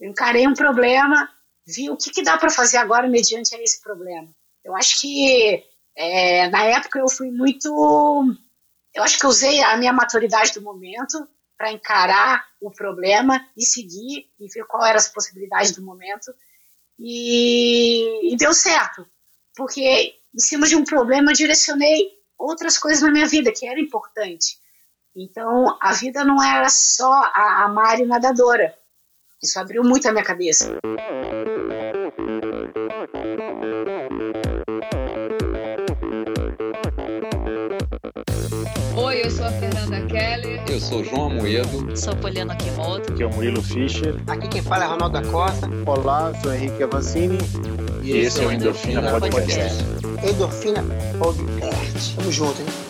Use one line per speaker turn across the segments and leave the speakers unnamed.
Eu encarei um problema, vi o que, que dá para fazer agora mediante esse problema. Eu acho que é, na época eu fui muito. Eu acho que usei a minha maturidade do momento para encarar o problema e seguir e ver qual eram as possibilidades do momento. E, e deu certo, porque em cima de um problema eu direcionei outras coisas na minha vida que era importante. Então a vida não era só a, a Mari nadadora. Isso abriu muito a minha cabeça.
Oi, eu sou a Fernanda Keller.
Eu sou João Amoedo.
Sou Poliana Kimoto.
Aqui é o Murilo Fischer.
Aqui quem fala é Ronaldo da Costa.
Olá, sou Henrique Avancini.
E, e esse é o Endorfina, Endorfina Podcast.
Podcast. Endorfina Podcast. Tamo junto, hein?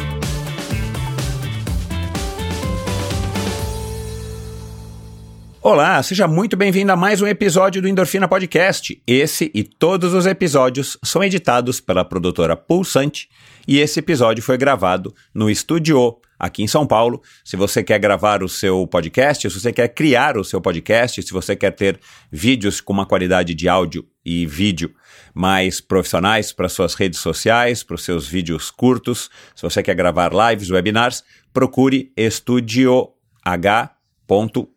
Olá, seja muito bem-vindo a mais um episódio do Endorfina Podcast. Esse e todos os episódios são editados pela produtora Pulsante e esse episódio foi gravado no Estúdio aqui em São Paulo. Se você quer gravar o seu podcast, se você quer criar o seu podcast, se você quer ter vídeos com uma qualidade de áudio e vídeo mais profissionais para suas redes sociais, para os seus vídeos curtos, se você quer gravar lives, webinars, procure Estúdio H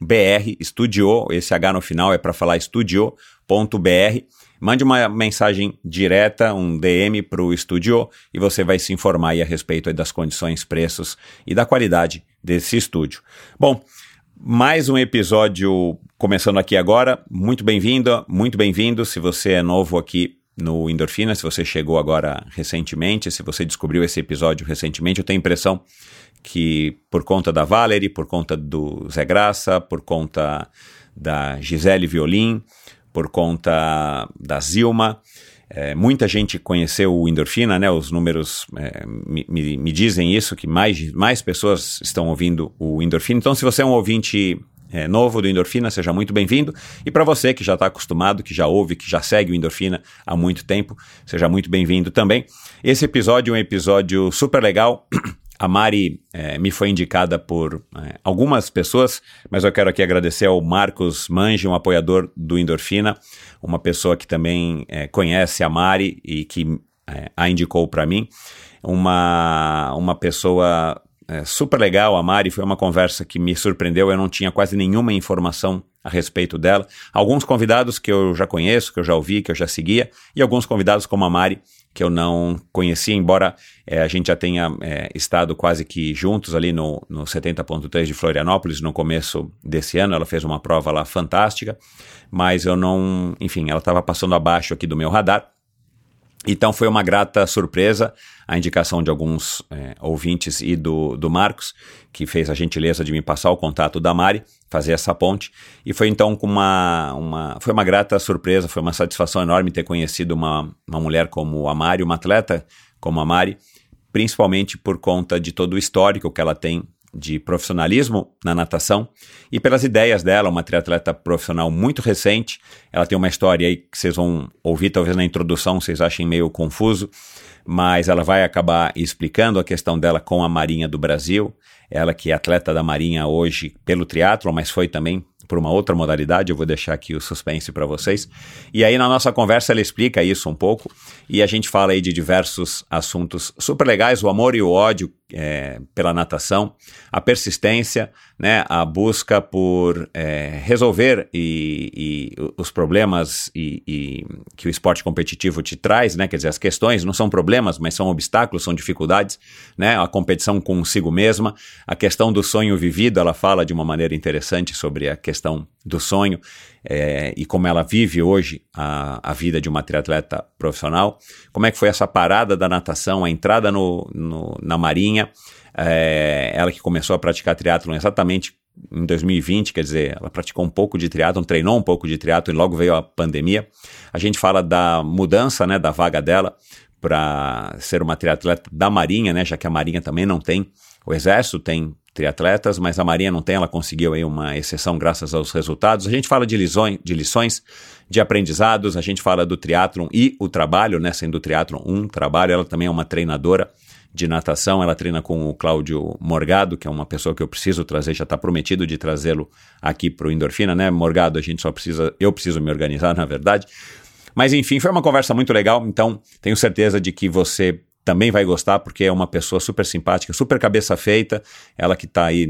br Studio, esse H no final é para falar studio.br. Mande uma mensagem direta, um DM para o estúdio e você vai se informar a respeito das condições, preços e da qualidade desse estúdio. Bom, mais um episódio começando aqui agora. Muito bem-vindo, muito bem-vindo. Se você é novo aqui no Endorfina, se você chegou agora recentemente, se você descobriu esse episódio recentemente, eu tenho a impressão que por conta da Valerie, por conta do Zé Graça, por conta da Gisele Violim, por conta da Zilma, é, muita gente conheceu o Endorfina, né? Os números é, me, me, me, dizem isso, que mais, mais pessoas estão ouvindo o Endorfina. Então, se você é um ouvinte é, novo do Endorfina, seja muito bem-vindo. E para você que já está acostumado, que já ouve, que já segue o Endorfina há muito tempo, seja muito bem-vindo também. Esse episódio é um episódio super legal. A Mari é, me foi indicada por é, algumas pessoas, mas eu quero aqui agradecer ao Marcos Mange, um apoiador do Endorfina, uma pessoa que também é, conhece a Mari e que a indicou para mim. Uma, uma pessoa super legal, a Mari, foi uma conversa que me surpreendeu, eu não tinha quase nenhuma informação a respeito dela. Alguns convidados que eu já conheço, que eu já ouvi, que eu já seguia, e alguns convidados como a Mari, que eu não conhecia, embora é, a gente já tenha é, estado quase que juntos ali no, no 70.3 de Florianópolis no começo desse ano. Ela fez uma prova lá fantástica, mas eu não. Enfim, ela estava passando abaixo aqui do meu radar. Então foi uma grata surpresa a indicação de alguns é, ouvintes e do, do Marcos, que fez a gentileza de me passar o contato da Mari, fazer essa ponte. E foi então com uma, uma, foi uma grata surpresa, foi uma satisfação enorme ter conhecido uma, uma mulher como a Mari, uma atleta como a Mari, principalmente por conta de todo o histórico que ela tem de profissionalismo na natação e pelas ideias dela, uma triatleta profissional muito recente. Ela tem uma história aí que vocês vão ouvir, talvez na introdução vocês achem meio confuso, mas ela vai acabar explicando a questão dela com a Marinha do Brasil. Ela que é atleta da Marinha hoje pelo triatlo, mas foi também por uma outra modalidade, eu vou deixar aqui o suspense para vocês. E aí na nossa conversa ela explica isso um pouco e a gente fala aí de diversos assuntos super legais, o amor e o ódio é, pela natação, a persistência, né, a busca por é, resolver e, e, os problemas e, e, que o esporte competitivo te traz, né, quer dizer, as questões não são problemas, mas são obstáculos, são dificuldades, né, a competição consigo mesma, a questão do sonho vivido, ela fala de uma maneira interessante sobre a questão do sonho é, e como ela vive hoje a, a vida de uma triatleta profissional, como é que foi essa parada da natação, a entrada no, no na marinha, é, ela que começou a praticar triatlon exatamente em 2020, quer dizer, ela praticou um pouco de triatlon, treinou um pouco de triatlon e logo veio a pandemia. A gente fala da mudança, né, da vaga dela para ser uma triatleta da Marinha, né, já que a Marinha também não tem, o Exército tem triatletas, mas a Marinha não tem, ela conseguiu aí uma exceção graças aos resultados. A gente fala de lições, de lições, de aprendizados, a gente fala do triatlon e o trabalho, né, sendo o triatlon um trabalho, ela também é uma treinadora de natação, ela treina com o Cláudio Morgado, que é uma pessoa que eu preciso trazer, já está prometido de trazê-lo aqui para o Endorfina, né, Morgado, a gente só precisa, eu preciso me organizar, na verdade, mas enfim, foi uma conversa muito legal, então tenho certeza de que você também vai gostar, porque é uma pessoa super simpática, super cabeça feita, ela que está aí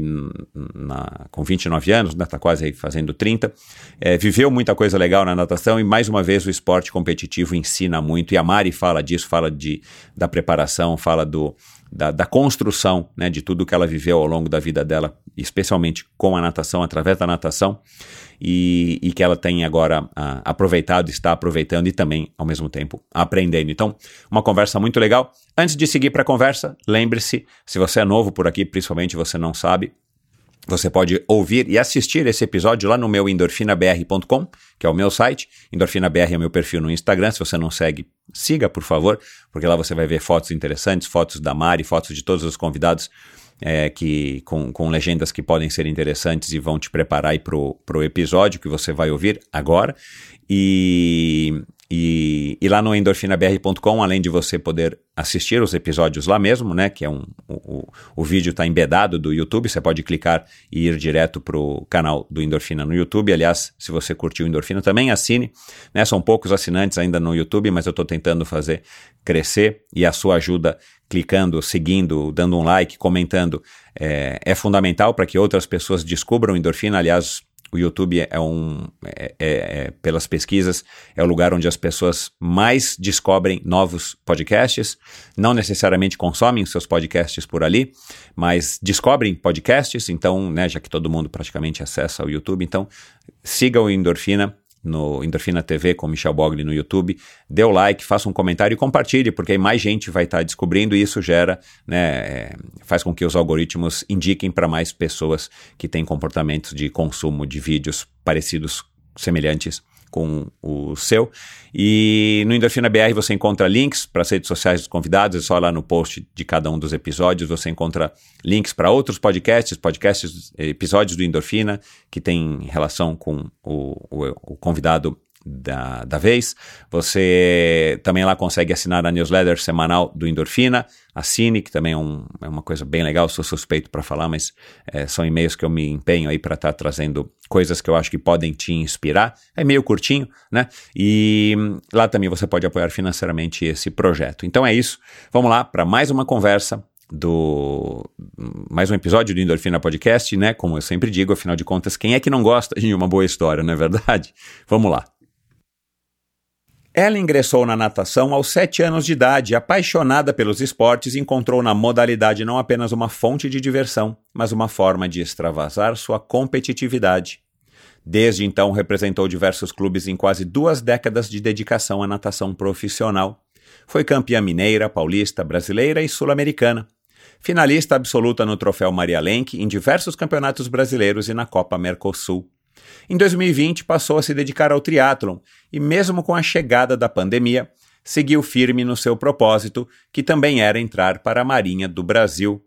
na, com 29 anos, está né, tá quase aí fazendo 30, é, viveu muita coisa legal na natação e mais uma vez o esporte competitivo ensina muito, e a Mari fala disso, fala de, da preparação, fala do, da, da, construção né, de tudo que ela viveu ao longo da vida dela, especialmente com a natação, através da natação, e, e que ela tem agora a, aproveitado, está aproveitando e também, ao mesmo tempo, aprendendo. Então, uma conversa muito legal. Antes de seguir para a conversa, lembre-se, se você é novo por aqui, principalmente você não sabe, você pode ouvir e assistir esse episódio lá no meu endorfinabr.com, que é o meu site. EndorfinaBR é o meu perfil no Instagram. Se você não segue, siga, por favor, porque lá você vai ver fotos interessantes, fotos da Mari, fotos de todos os convidados é, que com, com legendas que podem ser interessantes e vão te preparar para o episódio que você vai ouvir agora. E, e, e, lá no endorfinabr.com, além de você poder assistir os episódios lá mesmo, né? Que é um. O, o vídeo está embedado do YouTube, você pode clicar e ir direto para o canal do Endorfina no YouTube. Aliás, se você curtiu o Endorfina, também assine. Né, são poucos assinantes ainda no YouTube, mas eu estou tentando fazer crescer e a sua ajuda clicando, seguindo, dando um like, comentando é, é fundamental para que outras pessoas descubram endorfina. Aliás, o YouTube é um, é, é, é, pelas pesquisas, é o lugar onde as pessoas mais descobrem novos podcasts. Não necessariamente consomem seus podcasts por ali, mas descobrem podcasts. Então, né, já que todo mundo praticamente acessa o YouTube, então siga o Endorfina no Endorfina TV com Michel Bogli no YouTube, dê o like, faça um comentário e compartilhe, porque aí mais gente vai estar tá descobrindo e isso gera, né, é, faz com que os algoritmos indiquem para mais pessoas que têm comportamentos de consumo de vídeos parecidos, semelhantes com o seu. E no Endorfina BR você encontra links para as redes sociais dos convidados, é só lá no post de cada um dos episódios você encontra links para outros podcasts, podcasts, episódios do Endorfina, que tem relação com o, o, o convidado da, da vez. Você também lá consegue assinar a newsletter semanal do Endorfina. Assine, que também é, um, é uma coisa bem legal. Sou suspeito para falar, mas é, são e-mails que eu me empenho aí para estar tá trazendo coisas que eu acho que podem te inspirar. É meio curtinho, né? E lá também você pode apoiar financeiramente esse projeto. Então é isso. Vamos lá para mais uma conversa do mais um episódio do Endorfina Podcast, né? Como eu sempre digo, afinal de contas, quem é que não gosta de uma boa história, não é verdade? Vamos lá. Ela ingressou na natação aos sete anos de idade, apaixonada pelos esportes, encontrou na modalidade não apenas uma fonte de diversão, mas uma forma de extravasar sua competitividade. Desde então, representou diversos clubes em quase duas décadas de dedicação à natação profissional. Foi campeã mineira, paulista, brasileira e sul-americana. Finalista absoluta no Troféu Maria Lenk em diversos campeonatos brasileiros e na Copa Mercosul. Em 2020, passou a se dedicar ao triatlon e, mesmo com a chegada da pandemia, seguiu firme no seu propósito, que também era entrar para a Marinha do Brasil.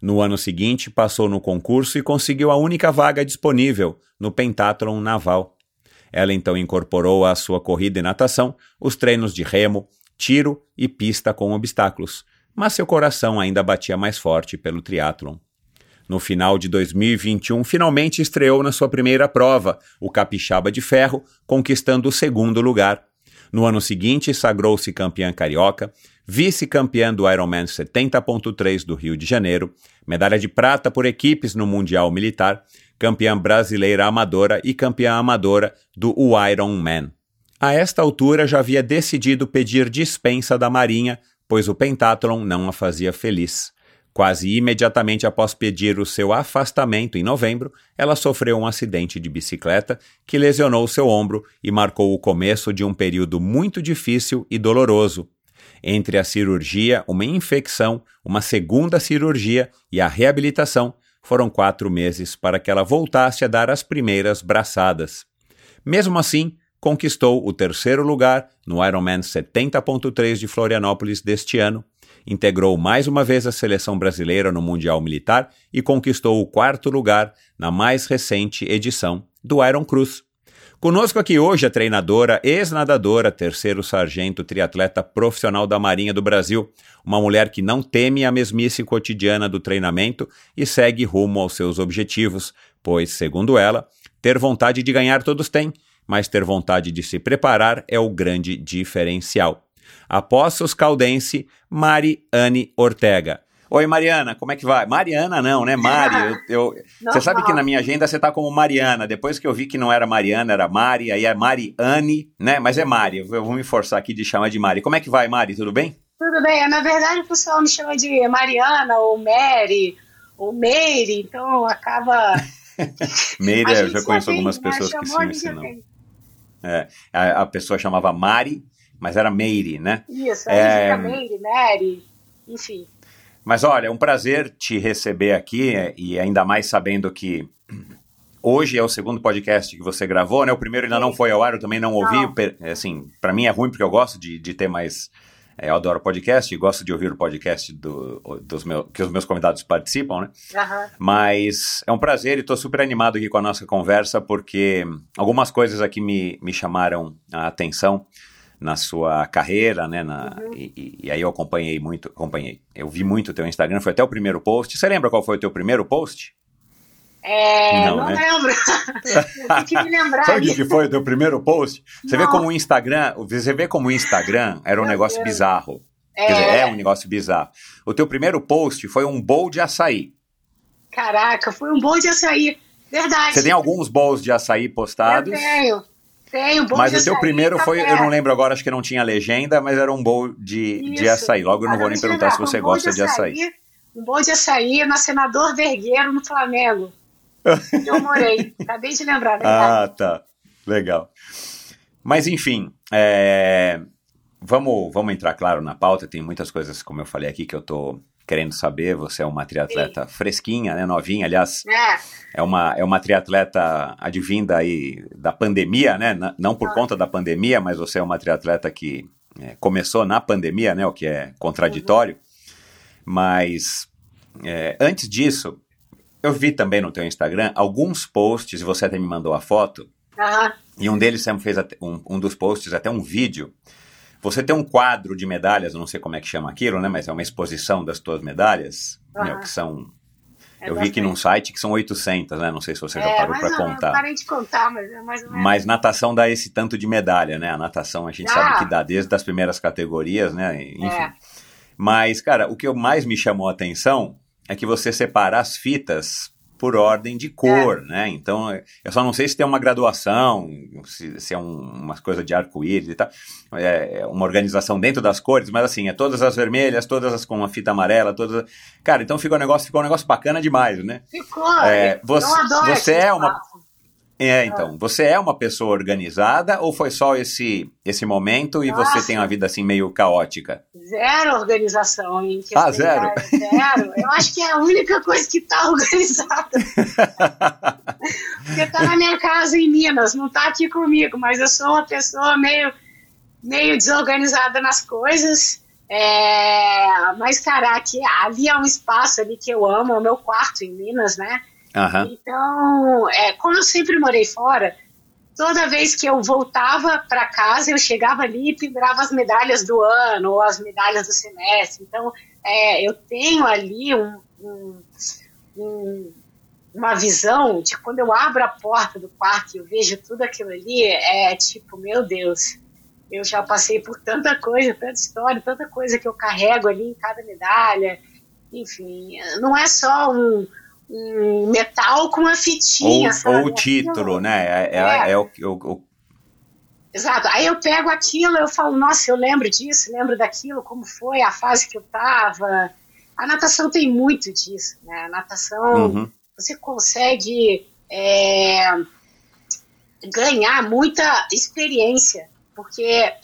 No ano seguinte, passou no concurso e conseguiu a única vaga disponível no pentathlon naval. Ela então incorporou à sua corrida e natação os treinos de remo, tiro e pista com obstáculos, mas seu coração ainda batia mais forte pelo triatlon. No final de 2021, finalmente estreou na sua primeira prova, o Capixaba de Ferro, conquistando o segundo lugar. No ano seguinte, sagrou-se campeã carioca, vice-campeã do Ironman 70.3 do Rio de Janeiro, medalha de prata por equipes no Mundial Militar, campeã brasileira amadora e campeã amadora do Ironman. A esta altura já havia decidido pedir dispensa da Marinha, pois o pentathlon não a fazia feliz. Quase imediatamente após pedir o seu afastamento em novembro, ela sofreu um acidente de bicicleta que lesionou seu ombro e marcou o começo de um período muito difícil e doloroso. Entre a cirurgia, uma infecção, uma segunda cirurgia e a reabilitação, foram quatro meses para que ela voltasse a dar as primeiras braçadas. Mesmo assim, conquistou o terceiro lugar no Ironman 70.3 de Florianópolis deste ano, integrou mais uma vez a seleção brasileira no Mundial Militar e conquistou o quarto lugar na mais recente edição do Iron Cruz. Conosco aqui hoje a treinadora, ex-nadadora, terceiro sargento, triatleta profissional da Marinha do Brasil, uma mulher que não teme a mesmice cotidiana do treinamento e segue rumo aos seus objetivos, pois, segundo ela, ter vontade de ganhar todos têm, mas ter vontade de se preparar é o grande diferencial. Apóstolos Caldense, Mari Anne Ortega. Oi, Mariana, como é que vai? Mariana não, né? Mari. Eu, eu... Você sabe que na minha agenda você tá como Mariana. Depois que eu vi que não era Mariana, era Mari, aí é Mariane, né? Mas é Mari. Eu vou me forçar aqui de chamar de Mari. Como é que vai, Mari? Tudo bem?
Tudo bem. Na verdade, o pessoal me chama de Mariana ou Mary ou Meire, então acaba.
Meire, eu já conheço algumas pessoas que sim, ensinam. É, a, a, pessoa chamava Mari, mas era Meire, né?
Isso, é... fica Meire, Mary, enfim.
Mas olha, é um prazer te receber aqui é, e ainda mais sabendo que hoje é o segundo podcast que você gravou, né? O primeiro ainda não foi ao ar, eu também não ouvi. Não. Assim, para mim é ruim porque eu gosto de, de ter mais. É, eu adoro podcast e gosto de ouvir o podcast do, dos meus, que os meus convidados participam, né?
Uhum.
Mas é um prazer e estou super animado aqui com a nossa conversa porque algumas coisas aqui me, me chamaram a atenção na sua carreira, né? Na, uhum. e, e, aí eu acompanhei muito, acompanhei. Eu vi muito o teu Instagram, foi até o primeiro post. Você lembra qual foi o teu primeiro post?
É, não, não né? lembro. Tem que me lembrar.
Sabe o que foi o teu primeiro post? Você não. vê como o Instagram, você vê como o Instagram era um Meu negócio Deus. bizarro. É. Quer dizer, é um negócio bizarro. O teu primeiro post foi um bowl de açaí.
Caraca, foi um bowl de açaí. Verdade.
Você tem alguns bowls de açaí postados?
Eu tenho. Tem, bom
Mas o teu primeiro foi, eu não lembro agora, acho que não tinha legenda, mas era um bowl de, de açaí. Logo eu não vou nem perguntar se você um gosta de açaí. de açaí.
Um bowl de açaí na Senador Vergueiro, no Flamengo. eu morei. Acabei de lembrar, verdade.
Ah, tá. Legal. Mas enfim, é... vamos, vamos entrar, claro, na pauta. Tem muitas coisas, como eu falei aqui, que eu tô querendo saber. Você é uma triatleta Sim. fresquinha, né? Novinha, aliás.
É.
É uma, é uma triatleta advinda aí da pandemia, né? não por ah. conta da pandemia, mas você é uma triatleta que é, começou na pandemia, né? O que é contraditório. Uhum. Mas é, antes disso, eu vi também no teu Instagram alguns posts, e você até me mandou a foto.
Uhum.
E um deles sempre fez um, um dos posts até um vídeo você tem um quadro de medalhas, não sei como é que chama aquilo, né? Mas é uma exposição das tuas medalhas, né, que são... É eu vi aqui num site que são 800, né? Não sei se você já é, parou para contar. Eu
parei de contar, mas é mais ou menos.
Mas natação dá esse tanto de medalha, né? A natação a gente ah. sabe que dá desde as primeiras categorias, né? Enfim. É. Mas, cara, o que mais me chamou a atenção é que você separa as fitas por ordem de cor, é. né? Então, eu só não sei se tem uma graduação, se, se é um, uma coisa de arco-íris e tal, é, é uma organização dentro das cores, mas assim, é todas as vermelhas, todas as com uma fita amarela, todas. Cara, então ficou um negócio, ficou um negócio bacana demais, né?
Ficou.
É, você, você é uma. É, então, você é uma pessoa organizada ou foi só esse esse momento e Nossa. você tem uma vida assim meio caótica?
Zero organização. Hein,
ah, zero?
zero. Eu acho que é a única coisa que está organizada. Porque está na minha casa em Minas, não está aqui comigo, mas eu sou uma pessoa meio, meio desorganizada nas coisas. É, mas, cara, aqui, ali é um espaço ali que eu amo, é o meu quarto em Minas, né?
Uhum.
Então, é, como eu sempre morei fora, toda vez que eu voltava para casa, eu chegava ali e pendurava as medalhas do ano ou as medalhas do semestre. Então, é, eu tenho ali um, um, um, uma visão de quando eu abro a porta do quarto e eu vejo tudo aquilo ali, é tipo, meu Deus, eu já passei por tanta coisa, tanta história, tanta coisa que eu carrego ali em cada medalha. Enfim, não é só um metal com uma fitinha,
ou,
sabe?
Ou o título, né? É, é, é. é o, o, o,
Exato. Aí eu pego aquilo, eu falo, nossa, eu lembro disso, lembro daquilo, como foi a fase que eu tava. A natação tem muito disso, né? A natação, uhum. você consegue é, ganhar muita experiência, porque é,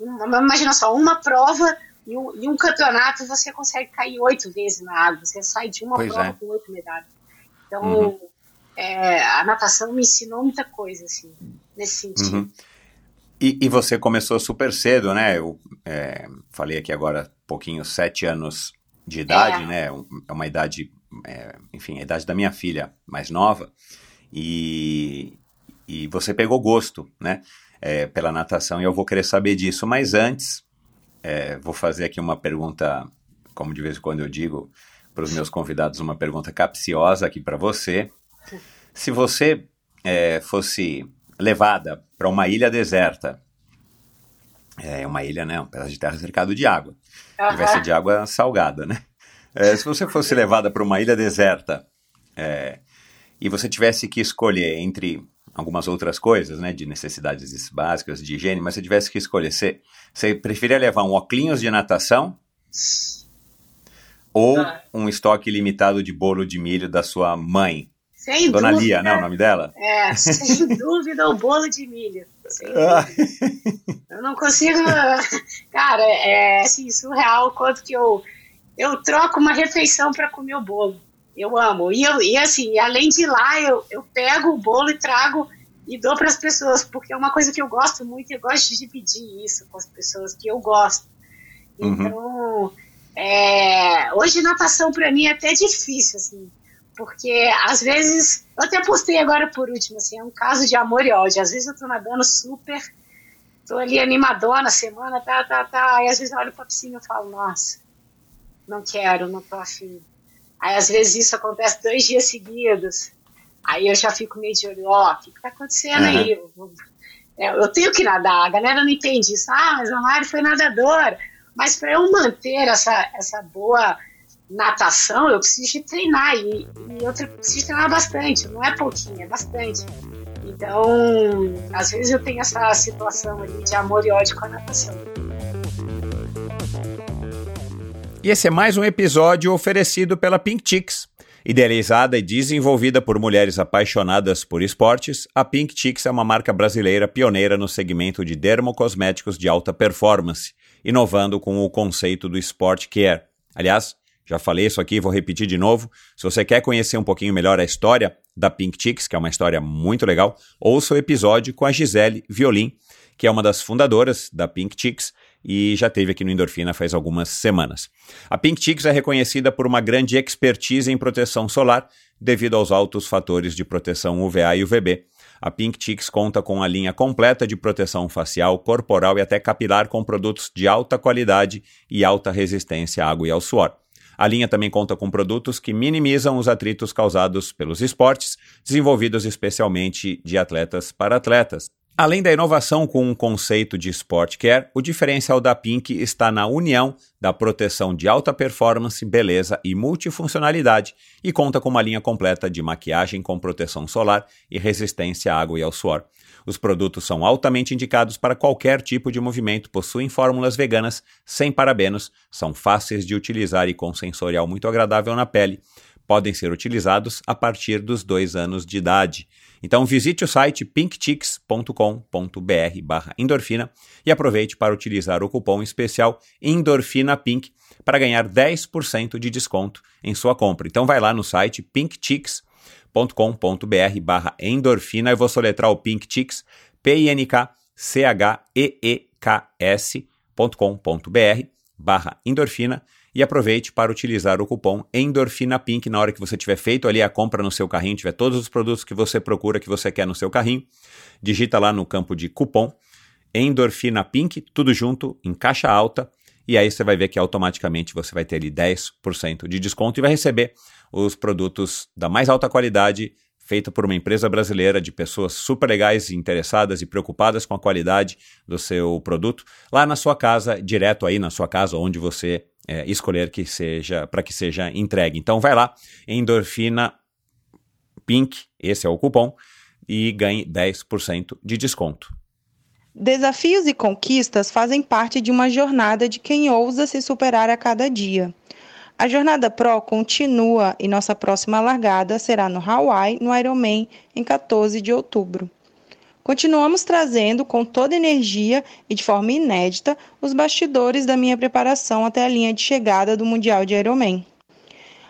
imagina só, uma prova em um, em um, campeonato você consegue cair oito vezes na água, você sai de uma pois prova é. com oito medalhas. Então, uhum. é, a natação me ensinou muita coisa, assim, nesse sentido. Uhum.
E, e você começou super cedo, né? Eu é, falei aqui agora um pouquinho, sete anos de idade,
É.
né? É uma idade, é, enfim, a idade da minha filha mais nova. E, e você pegou gosto, né? é, pela natação e eu vou querer saber disso. Mas antes, é, vou fazer aqui uma pergunta, como de vez em quando eu digo para os meus convidados, uma pergunta capciosa aqui para você. Se você é, fosse levada para uma ilha deserta, é uma ilha, né? Um pedaço de terra cercado de água. E vai ser de água salgada, né? É, se você fosse levada para uma ilha deserta é, e você tivesse que escolher entre algumas outras coisas, né, de necessidades básicas de higiene, mas você tivesse que escolher, você, você preferia levar um óculos de natação ou
Ah.
um estoque limitado de bolo de milho da sua mãe?
Sem
Dona
dúvida.
Lia, né, o nome dela?
É, sem dúvida o bolo de milho. Sem
Ah.
dúvida. Eu não consigo. Cara, é assim, surreal o quanto que eu, eu troco uma refeição para comer o bolo. Eu amo. E, eu, e assim, além de ir lá, eu, eu pego o bolo e trago e dou para as pessoas, porque é uma coisa que eu gosto muito e eu gosto de dividir isso com as pessoas que eu gosto.
Uhum.
Então, é, hoje natação para mim é até difícil, assim, porque às vezes, eu até postei agora por último, assim, é um caso de amor e ódio. Às vezes eu tô nadando super, tô ali animadona, semana, tá, tá, tá, e às vezes eu olho pra piscina e falo, nossa, não quero, não tô afim. Aí às vezes isso acontece dois dias seguidos. Aí eu já fico meio de olho, ó, o que, que tá acontecendo aí? Eu, é, eu tenho que nadar, a galera não entende isso. Ah, mas a Mari foi nadadora. Mas para eu manter essa, essa boa natação, eu preciso de treinar. E, e eu preciso treinar bastante, não é pouquinho, é bastante. Então, às vezes eu tenho essa situação ali de amor e ódio com a natação.
E esse é mais um episódio oferecido pela Pink Chicks. Idealizada e desenvolvida por mulheres apaixonadas por esportes, a Pink Chicks é uma marca brasileira pioneira no segmento de dermocosméticos de alta performance, inovando com o conceito do Sport Care. Aliás, já falei isso aqui, vou repetir de novo. Se você quer conhecer um pouquinho melhor a história da Pink Chicks, que é uma história muito legal, ouça o episódio com a Gisele Violim, que é uma das fundadoras da Pink Chicks e já teve aqui no Endorfina faz algumas semanas. A Pink Chicks é reconhecida por uma grande expertise em proteção solar devido aos altos fatores de proteção UVA e UVB. A Pink Chicks conta com a linha completa de proteção facial, corporal e até capilar com produtos de alta qualidade e alta resistência à água e ao suor. A linha também conta com produtos que minimizam os atritos causados pelos esportes, desenvolvidos especialmente de atletas para atletas. Além da inovação com um conceito de Sport Care, o diferencial da Pink está na união da proteção de alta performance, beleza e multifuncionalidade e conta com uma linha completa de maquiagem com proteção solar e resistência à água e ao suor. Os produtos são altamente indicados para qualquer tipo de movimento, possuem fórmulas veganas sem parabenos, são fáceis de utilizar e com sensorial muito agradável na pele. Podem ser utilizados a partir dos dois anos de idade. Então visite o site pinkchicks.com.br barra endorfina e aproveite para utilizar o cupom especial ENDORFINAPINK para ganhar 10% de desconto em sua compra. Então vai lá no site pinkchicks.com.br barra endorfina. Eu vou soletrar o Pink Chicks, P-I-N-K-C-H-E-E-K-S.com.br barra endorfina e aproveite para utilizar o cupom Endorfina Pink na hora que você tiver feito ali a compra no seu carrinho, tiver todos os produtos que você procura, que você quer no seu carrinho, digita lá no campo de cupom Endorfina Pink, tudo junto, em caixa alta, e aí você vai ver que automaticamente você vai ter ali 10% de desconto e vai receber os produtos da mais alta qualidade, feita por uma empresa brasileira de pessoas super legais, interessadas e preocupadas com a qualidade do seu produto, lá na sua casa, direto aí na sua casa, onde você é, escolher que seja para que seja entregue. Então vai lá, endorfina Pink, esse é o cupom, e ganhe 10% de desconto.
Desafios e conquistas fazem parte de uma jornada de quem ousa se superar a cada dia. A Jornada Pro continua e nossa próxima largada será no Hawaii, no Ironman, em 14 de outubro. Continuamos trazendo com toda energia e de forma inédita os bastidores da minha preparação até a linha de chegada do Mundial de Ironman.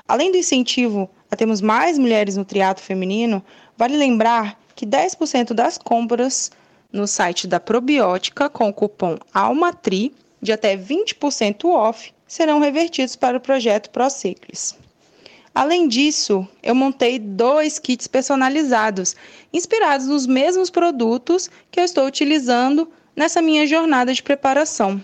Além do incentivo a termos mais mulheres no triatlo feminino, vale lembrar que 10% das compras no site da Probiótica com o cupom ALMATRI de até 20% off serão revertidos para o projeto ProCiclis. Além disso, eu montei dois kits personalizados, inspirados nos mesmos produtos que eu estou utilizando nessa minha jornada de preparação.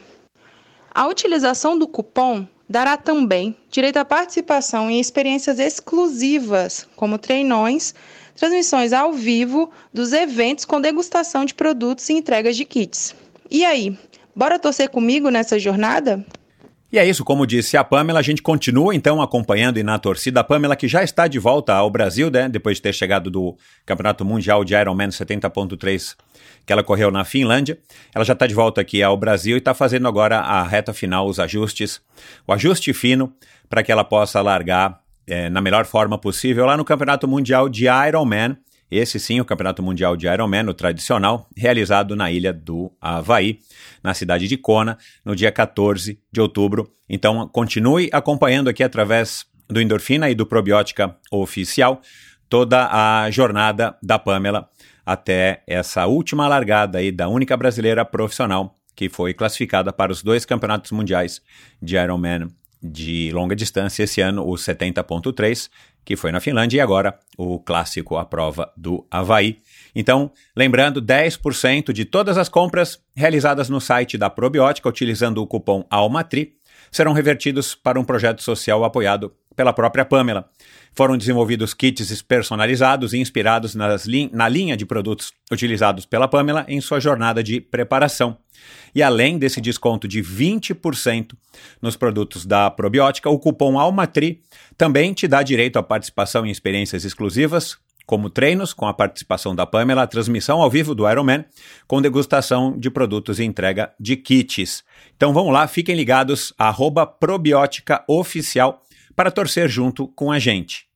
A utilização do cupom dará também direito à participação em experiências exclusivas, como treinões, transmissões ao vivo dos eventos com degustação de produtos e entregas de kits. E aí, bora torcer comigo nessa jornada?
E é isso, como disse a Pamela, a gente continua então acompanhando e na torcida. A Pamela que já está de volta ao Brasil, né, depois de ter chegado do Campeonato Mundial de Ironman 70.3 que ela correu na Finlândia. Ela já está de volta aqui ao Brasil e está fazendo agora a reta final, os ajustes, o ajuste fino para que ela possa largar é, na melhor forma possível lá no Campeonato Mundial de Ironman. Esse sim, o Campeonato Mundial de Ironman, o tradicional, realizado na ilha do Havaí, na cidade de Kona, no dia 14 de outubro. Então, continue acompanhando aqui através do Endorfina e do Probiótica Oficial toda a jornada da Pamela até essa última largada aí da única brasileira profissional que foi classificada para os dois campeonatos mundiais de Ironman de longa distância esse ano, o 70.3, que foi na Finlândia, e agora o clássico, a prova do Havaí. Então, lembrando, 10% de todas as compras realizadas no site da Probiótica utilizando o cupom ALMATRI serão revertidos para um projeto social apoiado pela própria Pamela. Foram desenvolvidos kits personalizados e inspirados li na linha de produtos utilizados pela Pamela em sua jornada de preparação. E além desse desconto de 20% nos produtos da probiótica, o cupom ALMATRI também te dá direito à participação em experiências exclusivas, como treinos com a participação da Pamela, transmissão ao vivo do Ironman, com degustação de produtos e entrega de kits. Então vamos lá, fiquem ligados, arroba probiótica para torcer junto com a gente.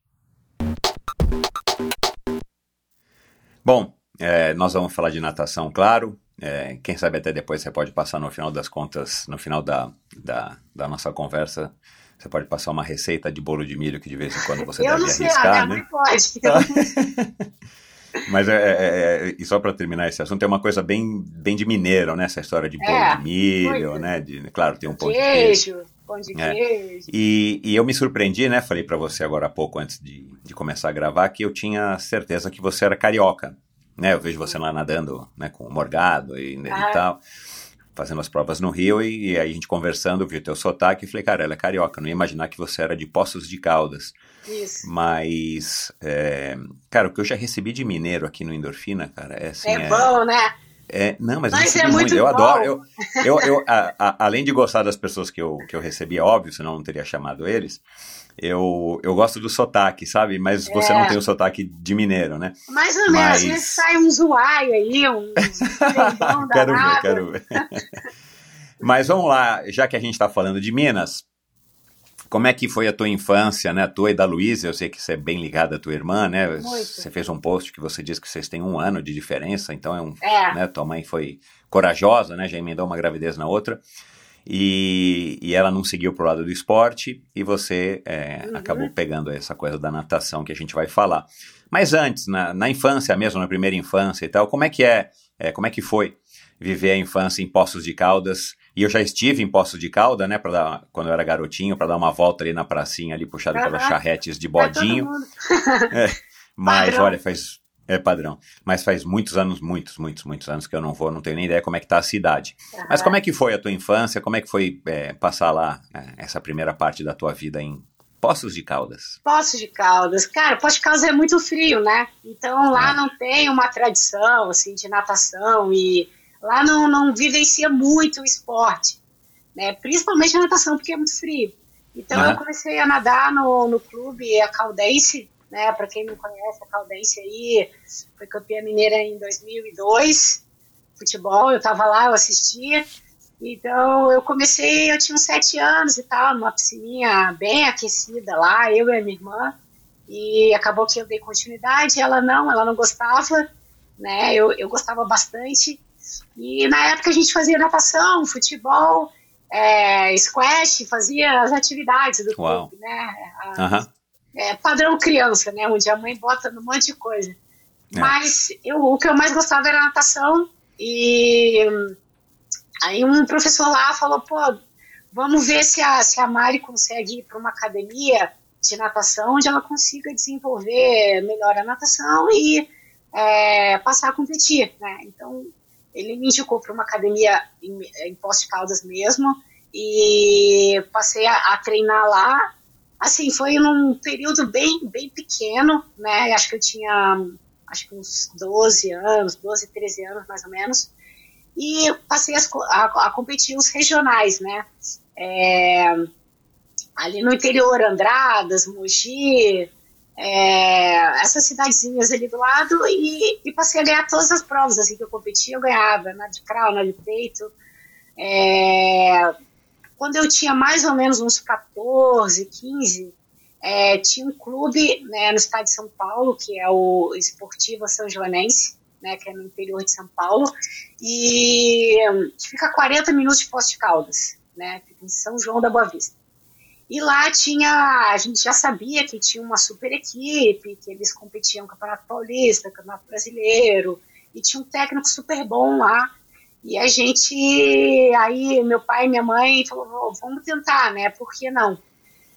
Bom, é, nós vamos falar de natação, claro. É, quem sabe até depois você pode passar no final das contas, no final da, da, da nossa conversa, você pode passar uma receita de bolo de milho que de vez em quando você
Eu
deve
não sei,
arriscar,
a minha
né?
mãe pode.
Mas é, é, é, e só para terminar esse assunto, é uma coisa bem, bem de mineiro, né? Essa história de bolo
É,
de milho,
muito.
né? De, claro, tem um pão de queijo.
Pão de
É.
queijo.
E, e eu me surpreendi, né? Falei para você agora há pouco, antes de, de começar a gravar, que eu tinha certeza que você era carioca. Né? Eu vejo você lá nadando né, com o Morgado e, e
Ah.
tal, fazendo as provas no Rio, e, e aí a gente conversando, vi o teu sotaque e falei, cara, ela é carioca, não ia imaginar que você era de Poços de Caldas.
Isso.
Mas, é, cara, o que eu já recebi de mineiro aqui no Endorfina, cara, é assim.
é, bom, né?
é- não, mas, eu
Mas é muito
Eu
bom.
adoro. Eu, eu, eu, a- a- além de gostar das pessoas que eu, que eu recebi, é óbvio, senão eu não teria chamado eles. Eu, eu gosto do sotaque, sabe? Mas você
É.
não tem o sotaque de mineiro, né?
Mais ou menos,
Mas-
às vezes sai um zoai aí, um
quero ver, quero ver. Mas vamos lá, já que a gente está falando de Minas, como é que foi a tua infância, né? A tua e da Luísa, eu sei que você é bem ligada à tua irmã, né?
Muito.
Você fez um post que você disse que vocês têm um ano de diferença, então é um.
É.
Né? Tua mãe foi corajosa, né? Já emendou uma gravidez na outra. E, e ela não seguiu pro lado do esporte e você é,
Uhum.
acabou pegando essa coisa da natação que a gente vai falar. Mas antes, na, na infância mesmo, na primeira infância e tal, como é que é, é, como é que foi viver a infância em Poços de Caldas? E eu já estive em Poços de Caldas, né, dar quando eu era garotinho, para dar uma volta ali na pracinha ali puxado pelas
Aham.
charretes de bodinho.
mundo.
Mas
Padrão.
olha, faz é padrão. Mas faz muitos anos, muitos, muitos, muitos anos que eu não vou, não tenho nem ideia como é que tá a cidade. Mas como é que foi a tua infância? Como é que foi é, passar lá é, essa primeira parte da tua vida em Poços de Caldas?
Poços de Caldas. Cara, Poços de Caldas é muito frio, né? Então lá
É.
não tem uma tradição assim de natação e lá não, não vivencia muito o esporte, né? Principalmente a natação porque é muito frio. Então
Aham.
eu comecei a nadar no, no clube a Caldense, né? Para quem não conhece a Caldense aí, foi campeã mineira em 2002, futebol. Eu tava lá, eu assistia. Então eu comecei, eu tinha uns sete anos e tal, numa piscininha bem aquecida lá, eu e a minha irmã. E acabou que eu dei continuidade, ela não, ela não gostava, né? Eu, eu gostava bastante. E na época a gente fazia natação, futebol, é, squash, fazia as atividades do
Uau.
clube, né? A-
Aham.
é, padrão criança, né? Onde a mãe bota um monte de coisa.
É.
Mas eu, o que eu mais gostava era natação. E aí um professor lá falou, pô, vamos ver se a, se a Mari consegue ir para uma academia de natação onde ela consiga desenvolver melhor a natação e é, passar a competir, né? Então, ele me indicou para uma academia em, em Poços de Caldas mesmo e passei a, a, treinar lá. Assim, foi num período bem, bem pequeno, né? Acho que eu tinha acho que uns 12 anos, 12, 13 anos mais ou menos. E passei as, a, a competir os regionais, né? É, ali no interior, Andradas, Mogi, é, essas cidadezinhas ali do lado e, e, passei a ganhar todas as provas assim que eu competia, eu ganhava, na de crawl, na de peito. É, quando eu tinha mais ou menos uns 14, 15, é, tinha um clube né, no estado de São Paulo, que é o Esportiva São Joanense, né, que é no interior de São Paulo, e fica a 40 minutos de Poços de Caldas, né, fica em São João da Boa Vista. E lá tinha, a gente já sabia que tinha uma super equipe, que eles competiam Campeonato Paulista, Campeonato Brasileiro, e tinha um técnico super bom lá. E a gente, aí meu pai e minha mãe falou, vamos tentar, né? Por que não?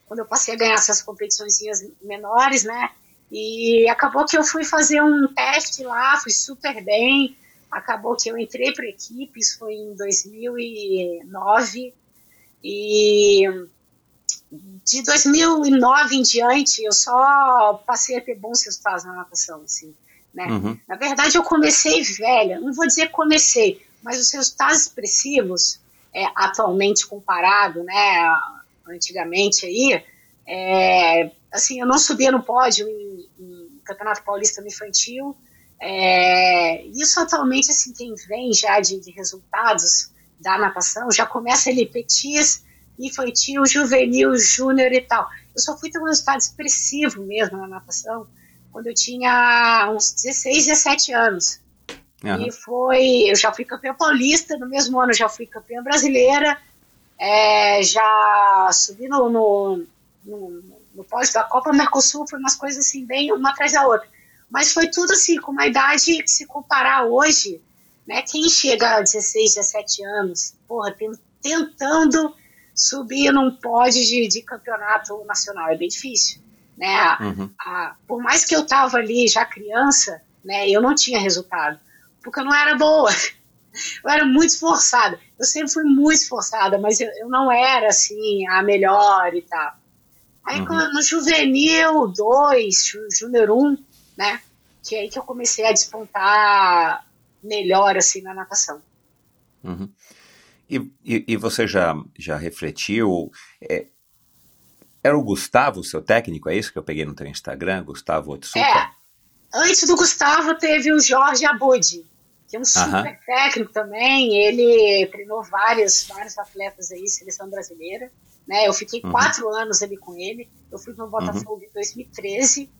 Quando eu passei a ganhar essas competições menores, né? E acabou que eu fui fazer um teste lá, fui super bem. Acabou que eu entrei para equipe, isso foi em 2009. E de 2009 em diante, eu só passei a ter bons resultados na natação, assim, né? Uhum. Na verdade, eu comecei velha, não vou dizer comecei, mas os resultados expressivos, é, atualmente comparado, né, antigamente aí, é, assim, eu não subia no pódio em, em Campeonato Paulista no Infantil, é, isso atualmente, assim, quem vem já de, de resultados da natação, já começa ele petis, infantil, juvenil, júnior e tal. Eu só fui ter um resultado expressivo mesmo na natação quando eu tinha uns 16, 17 anos. Uhum. E foi, eu já fui campeã paulista, no mesmo ano já fui campeã brasileira, é, já subi no, no, no, no pódio da Copa Mercosul, foi umas coisas assim, bem uma atrás da outra. Mas foi tudo assim, com uma idade que se comparar hoje, né, quem chega a 16, 17 anos, porra, tentando subir num pódio de, de campeonato nacional. É bem difícil. Né? Uhum. A, por mais que eu estava ali já criança, né, eu não tinha resultado, porque eu não era boa. Eu era muito esforçada. Eu sempre fui muito esforçada, mas eu, eu não era assim a melhor e tal. Aí uhum. no juvenil 2, júnior 1, um, né, que é aí que eu comecei a despontar melhor assim na natação.
Uhum. E, e, e, você já, já refletiu? É, era o Gustavo, seu técnico? É isso que eu peguei no teu Instagram, Gustavo Otsuka?
É. Antes do Gustavo teve o Jorge Abud, que é um super técnico também. Ele treinou vários, vários atletas aí, seleção brasileira. Né? Eu fiquei uh uhum. quatro anos ali com ele. Eu fui no Botafogo uh -huh. em 2013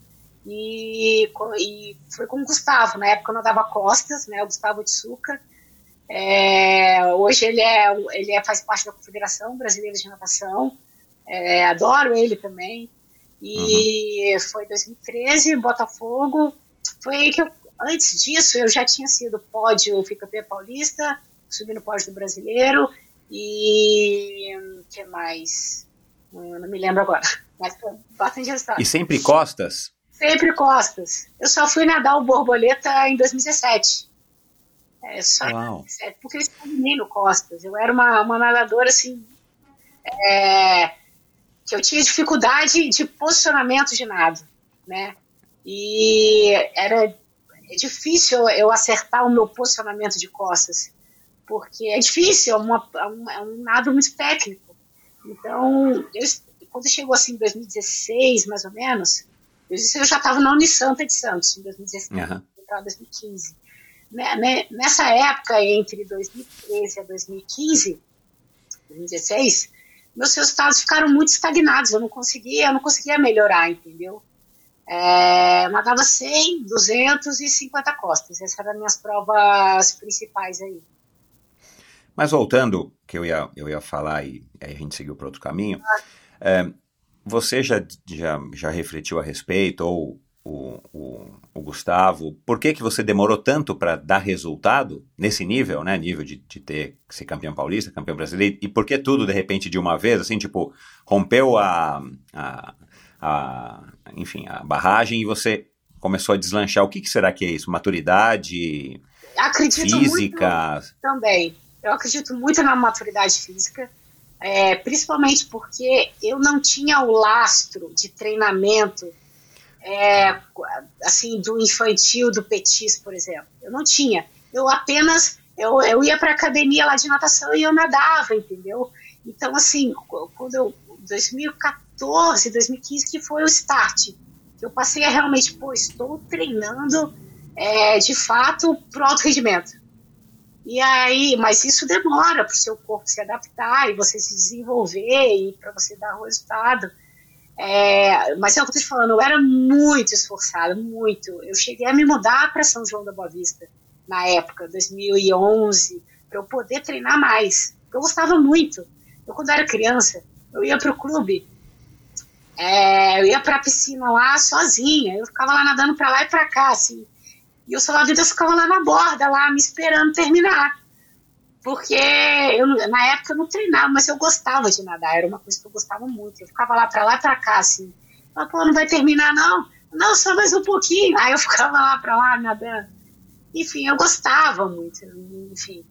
e, e foi com o Gustavo. Na época eu não dava costas, né? O Gustavo Otsuka. É, hoje ele, é, ele é, faz parte da Confederação Brasileira de Natação. É, adoro ele também. E uhum. foi 2013, Botafogo. Foi aí que eu, antes disso eu já tinha sido pódio, fui campeã paulista, subi no pódio do brasileiro. E o que mais? Eu não me lembro agora. Mas bastante resultado.
E sempre costas?
Sempre costas. Eu só fui nadar o borboleta em 2017. É só é porque eu estagnei no Costas. Eu era uma, uma nadadora assim. É, que eu tinha dificuldade de posicionamento de nado, né? E era difícil eu acertar o meu posicionamento de costas, porque é difícil, é, uma, é um, é nado muito técnico. Então, eu, quando chegou assim em 2016, mais ou menos, eu, eu já estava na Unisanta de Santos, em 2016, uhum. 2015. Né, né, nessa época, entre 2013 a 2015, 2016, meus resultados ficaram muito estagnados. Eu não conseguia, eu não conseguia melhorar, entendeu? É, nadava 100, 250 costas. Essas eram as minhas provas principais aí.
Mas voltando, que eu ia, eu ia falar e aí a gente seguiu para outro caminho, ah. é, você já, já, já refletiu a respeito, ou o, o, o Gustavo, por que, que você demorou tanto para dar resultado nesse nível, né? Nível de, de ter ser campeão paulista, campeão brasileiro, e por que tudo de repente de uma vez, assim, tipo, rompeu a, a, a enfim, a barragem e você começou a deslanchar. O que, que será que é isso? Maturidade
Acredito
física?
muito também. Eu acredito muito na maturidade física, é, principalmente porque eu não tinha o lastro de treinamento é, assim do infantil, do petis, por exemplo. Eu não tinha. Eu apenas eu, eu ia para academia lá de natação e eu nadava, entendeu? Então assim, quando eu 2014, 2015 que foi o start, eu passei a realmente, pô, estou treinando é, de fato pro alto rendimento. E aí, mas isso demora para o seu corpo se adaptar e você se desenvolver e para você dar resultado. É, mas é o que eu estou te falando, eu era muito esforçada, muito. Eu cheguei a me mudar para São João da Boa Vista na época, 2011, para eu poder treinar mais. Eu gostava muito. Eu, quando era criança, eu ia para o clube, é, eu ia para a piscina lá sozinha, eu ficava lá nadando para lá e para cá, assim. E o salva-vidas ficava lá na borda, lá me esperando terminar. Porque eu, na época eu não treinava, mas eu gostava de nadar, era uma coisa que eu gostava muito. Eu ficava lá para lá para cá, assim. Mas, pô, não vai terminar não? Não, só mais um pouquinho. Aí eu ficava lá para lá nadando. Enfim, eu gostava muito, enfim.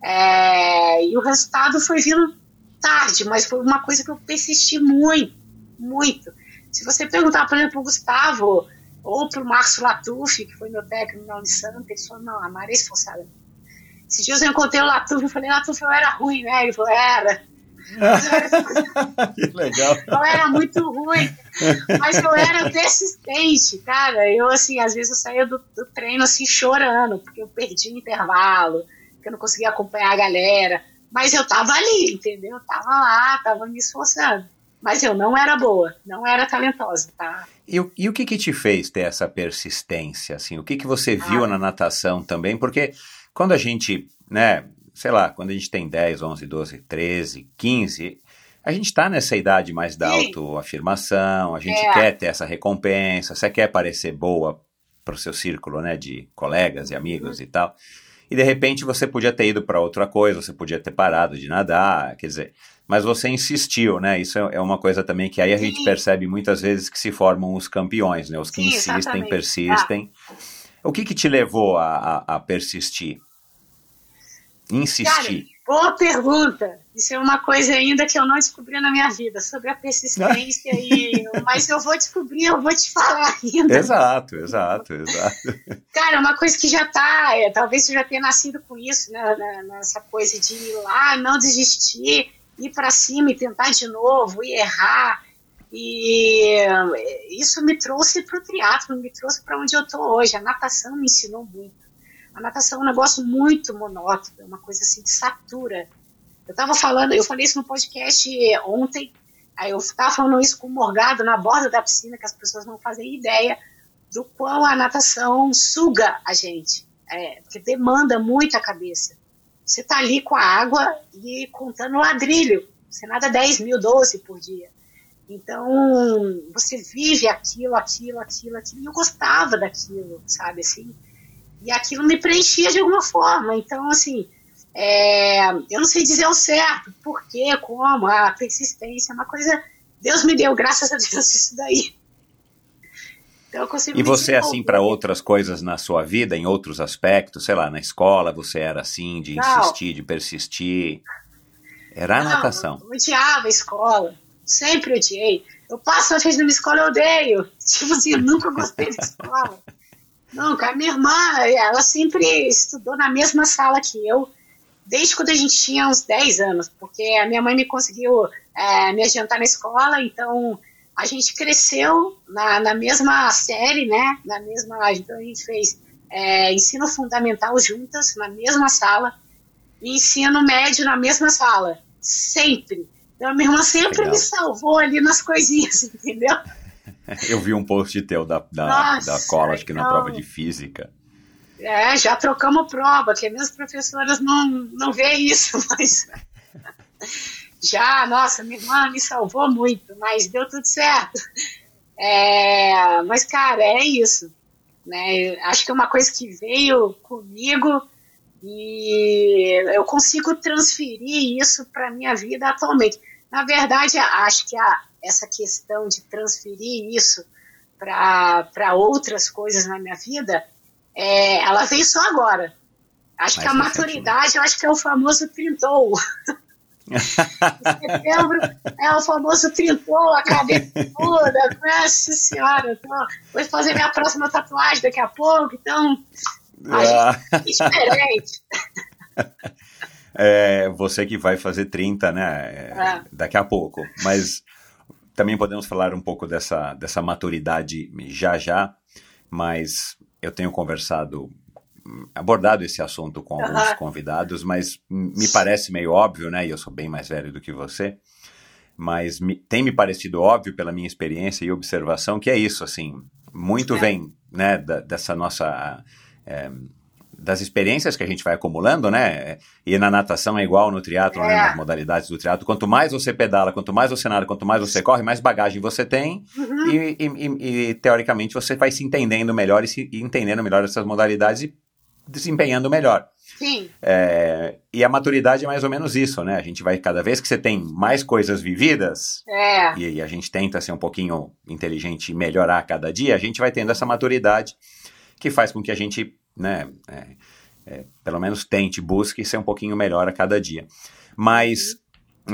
É, e o resultado foi vindo tarde, mas foi uma coisa que eu persisti muito, muito. Se você perguntar, por exemplo, para o Gustavo, ou para o Márcio Latuf, que foi meu técnico na Unisanta, ele falou, não, a Maria é esforçada. Esses dias eu encontrei o Latuf e falei, Latuf, eu era ruim, né? Ele falou, era.
que legal.
Eu era muito ruim, mas eu era persistente, cara. Eu, assim, às vezes eu saía do, do treino, assim, chorando, porque eu perdi o intervalo, porque eu não conseguia acompanhar a galera. Mas eu tava ali, entendeu? Eu tava lá, tava me esforçando. Mas eu não era boa, não era talentosa, tá?
E, e o que que te fez ter essa persistência, assim? O que que você viu
Ah.
na natação também? Porque quando a gente, né, sei lá, quando a gente tem 10, 11, 12, 13, 15, a gente está nessa idade mais da
Sim.
autoafirmação, a gente
É.
quer ter essa recompensa, você quer parecer boa para o seu círculo, né, de colegas e amigos e tal. E de repente você podia ter ido para outra coisa, você podia ter parado de nadar, quer dizer, mas você insistiu, né? Isso é uma coisa também que aí a gente
Sim.
percebe muitas vezes que se formam os campeões, né? Os que
Sim,
insistem,
exatamente.
persistem. O que que te levou a, a- a persistir? Insistir.
Boa pergunta. Isso é uma coisa ainda que eu não descobri na minha vida, sobre a persistência. e, mas eu vou descobrir, eu vou te falar ainda.
Exato, exato, exato.
Cara, é uma coisa que já tá, é, talvez você já tenha nascido com isso, né, né, nessa coisa de ir lá, não desistir, ir para cima e tentar de novo, e errar. E é, isso me trouxe para o triatlo, me trouxe para onde eu estou hoje. A natação me ensinou muito. A natação é um negócio muito monótono, é uma coisa assim que satura. Eu estava falando, eu falei isso no podcast ontem, aí eu estava falando isso com o Morgado na borda da piscina, que as pessoas não fazem ideia do quão a natação suga a gente, é, porque demanda muito a cabeça. Você está ali com a água e contando ladrilho, você nada 10 mil, 12 por dia. Então, você vive aquilo, aquilo, aquilo, aquilo, e eu gostava daquilo, sabe, assim, e aquilo me preenchia de alguma forma, então, assim, é, eu não sei dizer o certo, por quê, como, a persistência, é uma coisa, Deus me deu, graças a Deus, isso daí. Então,
E você, assim,
desenvolver.
para outras coisas na sua vida, em outros aspectos, sei lá, na escola você era assim, de
Não.
insistir, de persistir. Era a
Não,
natação.
Eu odiava a escola. Sempre odiei. Eu passo uma vez numa escola, eu odeio. Tipo assim, eu nunca gostei da escola. Nunca. A minha irmã, ela sempre estudou na mesma sala que eu, desde quando a gente tinha uns 10 anos, porque a minha mãe me conseguiu é, me adiantar na escola, então a gente cresceu na, na mesma série, né? Na mesma. Então a gente fez é, ensino fundamental juntas, na mesma sala, e ensino médio na mesma sala. Sempre. Então, a minha irmã sempre
Legal.
me salvou ali nas coisinhas, entendeu?
Eu vi um post teu da, da,
Nossa,
da cola, acho que na prova de física.
É, já trocamos prova, que as minhas professoras não, não veem isso, mas. Já, nossa, minha irmã me salvou muito, mas deu tudo certo. É, mas, cara, é isso. né? Acho que é uma coisa que veio comigo e eu consigo transferir isso para minha vida atualmente. Na verdade, acho que a, essa questão de transferir isso para outras coisas na minha vida, é, ela veio só agora. Acho que a maturidade, eu acho que é o famoso trintou. Setembro é o famoso trintou, a cabeça toda. Nossa senhora, tô, vou fazer minha próxima tatuagem daqui a pouco, então. Ah. É diferente.
É, você que vai fazer 30, né? É. Daqui a pouco. Mas também podemos falar um pouco dessa, dessa maturidade já já, mas eu tenho conversado, abordado esse assunto com alguns convidados, mas me parece meio óbvio, né? E eu sou bem mais velho do que você, mas me, tem me parecido óbvio pela minha experiência e observação que é isso, assim, muito é. vem, né, da, dessa nossa é, das experiências que a gente vai acumulando, né? E na natação é igual no triatlo, né? é. né? nas modalidades do triatlo. Quanto mais você pedala, quanto mais você nada, quanto mais você corre, mais bagagem você tem uhum. e, e, e, teoricamente você vai se entendendo melhor e se entendendo melhor essas modalidades e desempenhando melhor.
Sim.
É, e a maturidade é mais ou menos isso, né? A gente vai, cada vez que você tem mais coisas vividas,
é.
e, e a gente tenta ser um pouquinho inteligente e melhorar cada dia, a gente vai tendo essa maturidade que faz com que a gente né, é, é, pelo menos tente, busque ser um pouquinho melhor a cada dia. Mas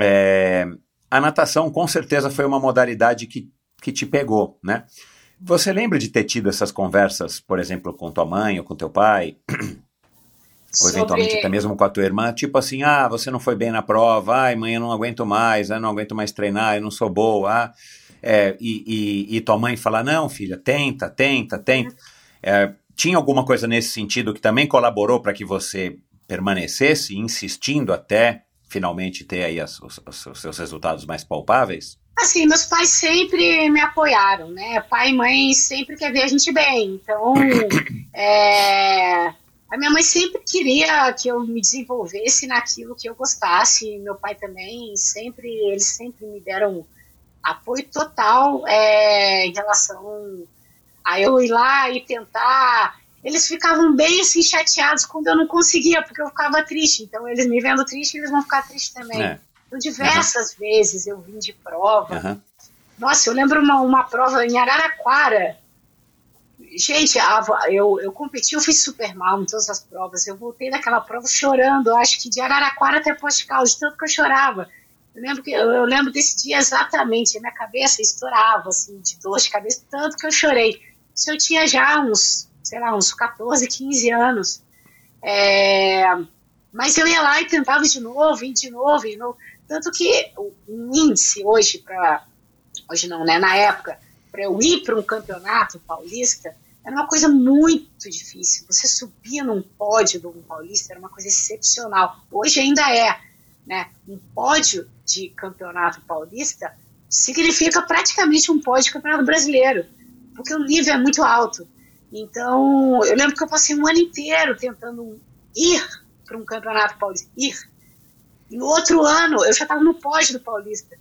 é, a natação com certeza foi uma modalidade que, que te pegou, né? Você lembra de ter tido essas conversas, por exemplo, com tua mãe ou com teu pai? Ou eventualmente até mesmo com a tua irmã, tipo assim, ah, você não foi bem na prova, ai, mãe, eu não aguento mais, eu não aguento mais treinar, eu não sou boa, ah, é, e, e, e, tua mãe fala, não, filha, tenta, tenta, tenta. É, tinha alguma coisa nesse sentido que também colaborou para que você permanecesse insistindo até finalmente ter aí as, os, os, seus resultados mais palpáveis?
Assim, meus pais sempre me apoiaram, né? Pai e mãe sempre quer ver a gente bem. Então, é, a minha mãe sempre queria que eu me desenvolvesse naquilo que eu gostasse. Meu pai também sempre, eles sempre me deram apoio total é, em relação Aí eu ir lá e tentar. Eles ficavam bem assim chateados quando eu não conseguia, porque eu ficava triste. Então, eles me vendo triste, eles vão ficar tristes também. É. Então, diversas uhum. vezes eu vim de prova. Uhum. Nossa, eu lembro uma, uma prova em Araraquara. Gente, eu, eu competi, eu fiz super mal em todas as provas. Eu voltei daquela prova chorando, acho que de Araraquara até Poste Caldas, tanto que eu chorava. Eu lembro, que, eu, eu lembro desse dia exatamente, a minha cabeça estourava, assim, de dor de cabeça, tanto que eu chorei se eu tinha já uns, sei lá, uns 14, 15 anos. É, mas eu ia lá e tentava de novo, e de novo, e de novo. Tanto que o, índice hoje para. Hoje não, né? Na época, para eu ir para um campeonato paulista, era uma coisa muito difícil. Você subir num pódio do paulista era uma coisa excepcional. Hoje ainda é. Né? Um pódio de campeonato paulista significa praticamente um pódio de campeonato brasileiro porque o nível é muito alto. Então, eu lembro que eu passei um ano inteiro tentando ir para um campeonato paulista, ir. E no outro ano, eu já estava no pódio do paulista.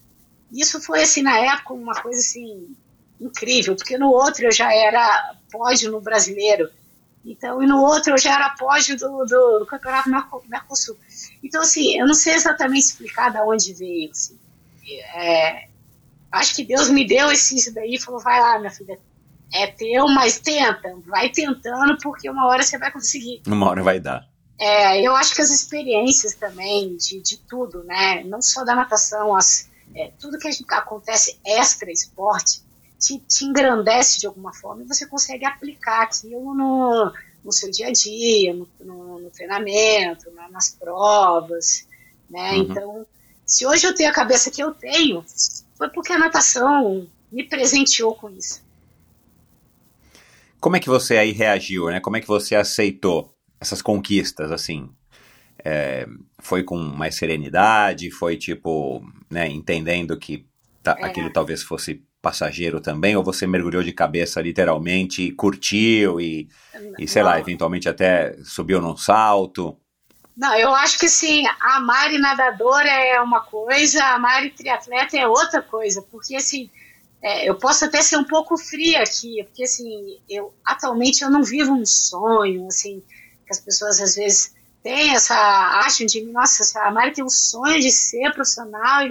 Isso foi, assim, na época, uma coisa, assim, incrível, porque no outro eu já era pódio no brasileiro. Então, e no outro eu já era pódio do, do, do campeonato Mercosul. Então, assim, eu não sei exatamente explicar de onde veio, assim. É, acho que Deus me deu esse, isso daí e falou, vai lá, minha filha, é teu, mas tenta, vai tentando, porque uma hora você vai conseguir.
Uma hora vai dar.
É, eu acho que as experiências também, de, de tudo, né? Não só da natação, as, é, tudo que gente, acontece extra esporte te, te, engrandece de alguma forma e você consegue aplicar aquilo no, no seu dia a dia, no, no, no treinamento, na, nas provas, né? Uhum. Então, se hoje eu tenho a cabeça que eu tenho, foi porque a natação me presenteou com isso.
Como é que você aí reagiu, né? Como é que você aceitou essas conquistas, assim? É, foi com mais serenidade? Foi, tipo, né, entendendo que é. aquilo talvez fosse passageiro também? Ou você mergulhou de cabeça, literalmente, e curtiu e, e sei Não. lá, eventualmente até subiu num salto?
Não, eu acho que assim, a Mari nadadora é uma coisa, a Mari triatleta é outra coisa, porque assim, é, eu posso até ser um pouco fria aqui, porque assim, eu atualmente eu não vivo um sonho, assim, que as pessoas às vezes têm essa, acham de mim, nossa, a Mari tem um sonho de ser profissional,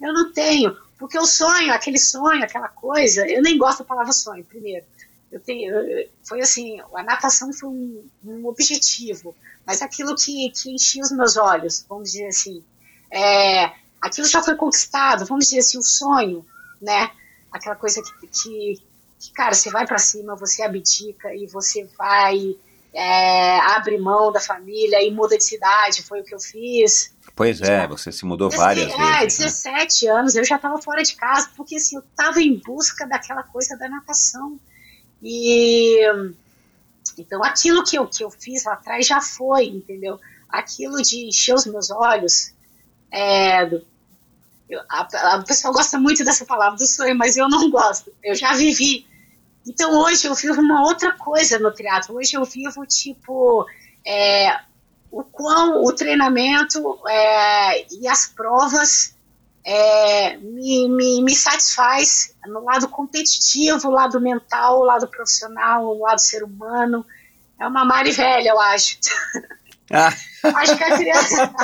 eu não tenho, porque o sonho, aquele sonho, aquela coisa, eu nem gosto da palavra sonho, primeiro. Eu tenho, eu, foi assim, a natação foi um, um, objetivo, mas aquilo que, que enchia os meus olhos, vamos dizer assim, é, aquilo já foi conquistado, vamos dizer assim, o sonho, né? Aquela coisa que, que, que cara, você vai para cima, você abdica e você vai, é, abre mão da família e muda de cidade, foi o que eu fiz.
Pois é, você se mudou várias
é,
vezes.
É, 17 né? anos, eu já estava fora de casa, porque assim, eu estava em busca daquela coisa da natação. E então aquilo que eu, que eu fiz lá atrás já foi, entendeu? Aquilo de encher os meus olhos, é, eu, a, a gosta muito dessa palavra do sonho, mas eu não gosto. Eu já vivi. Então hoje eu vivo uma outra coisa no teatro. Hoje eu vivo tipo é, o quão o treinamento é, e as provas é, me, me, me satisfaz no lado competitivo, lado mental, lado profissional, lado ser humano. É uma Mari velha, eu acho. Ah. Acho que a criança.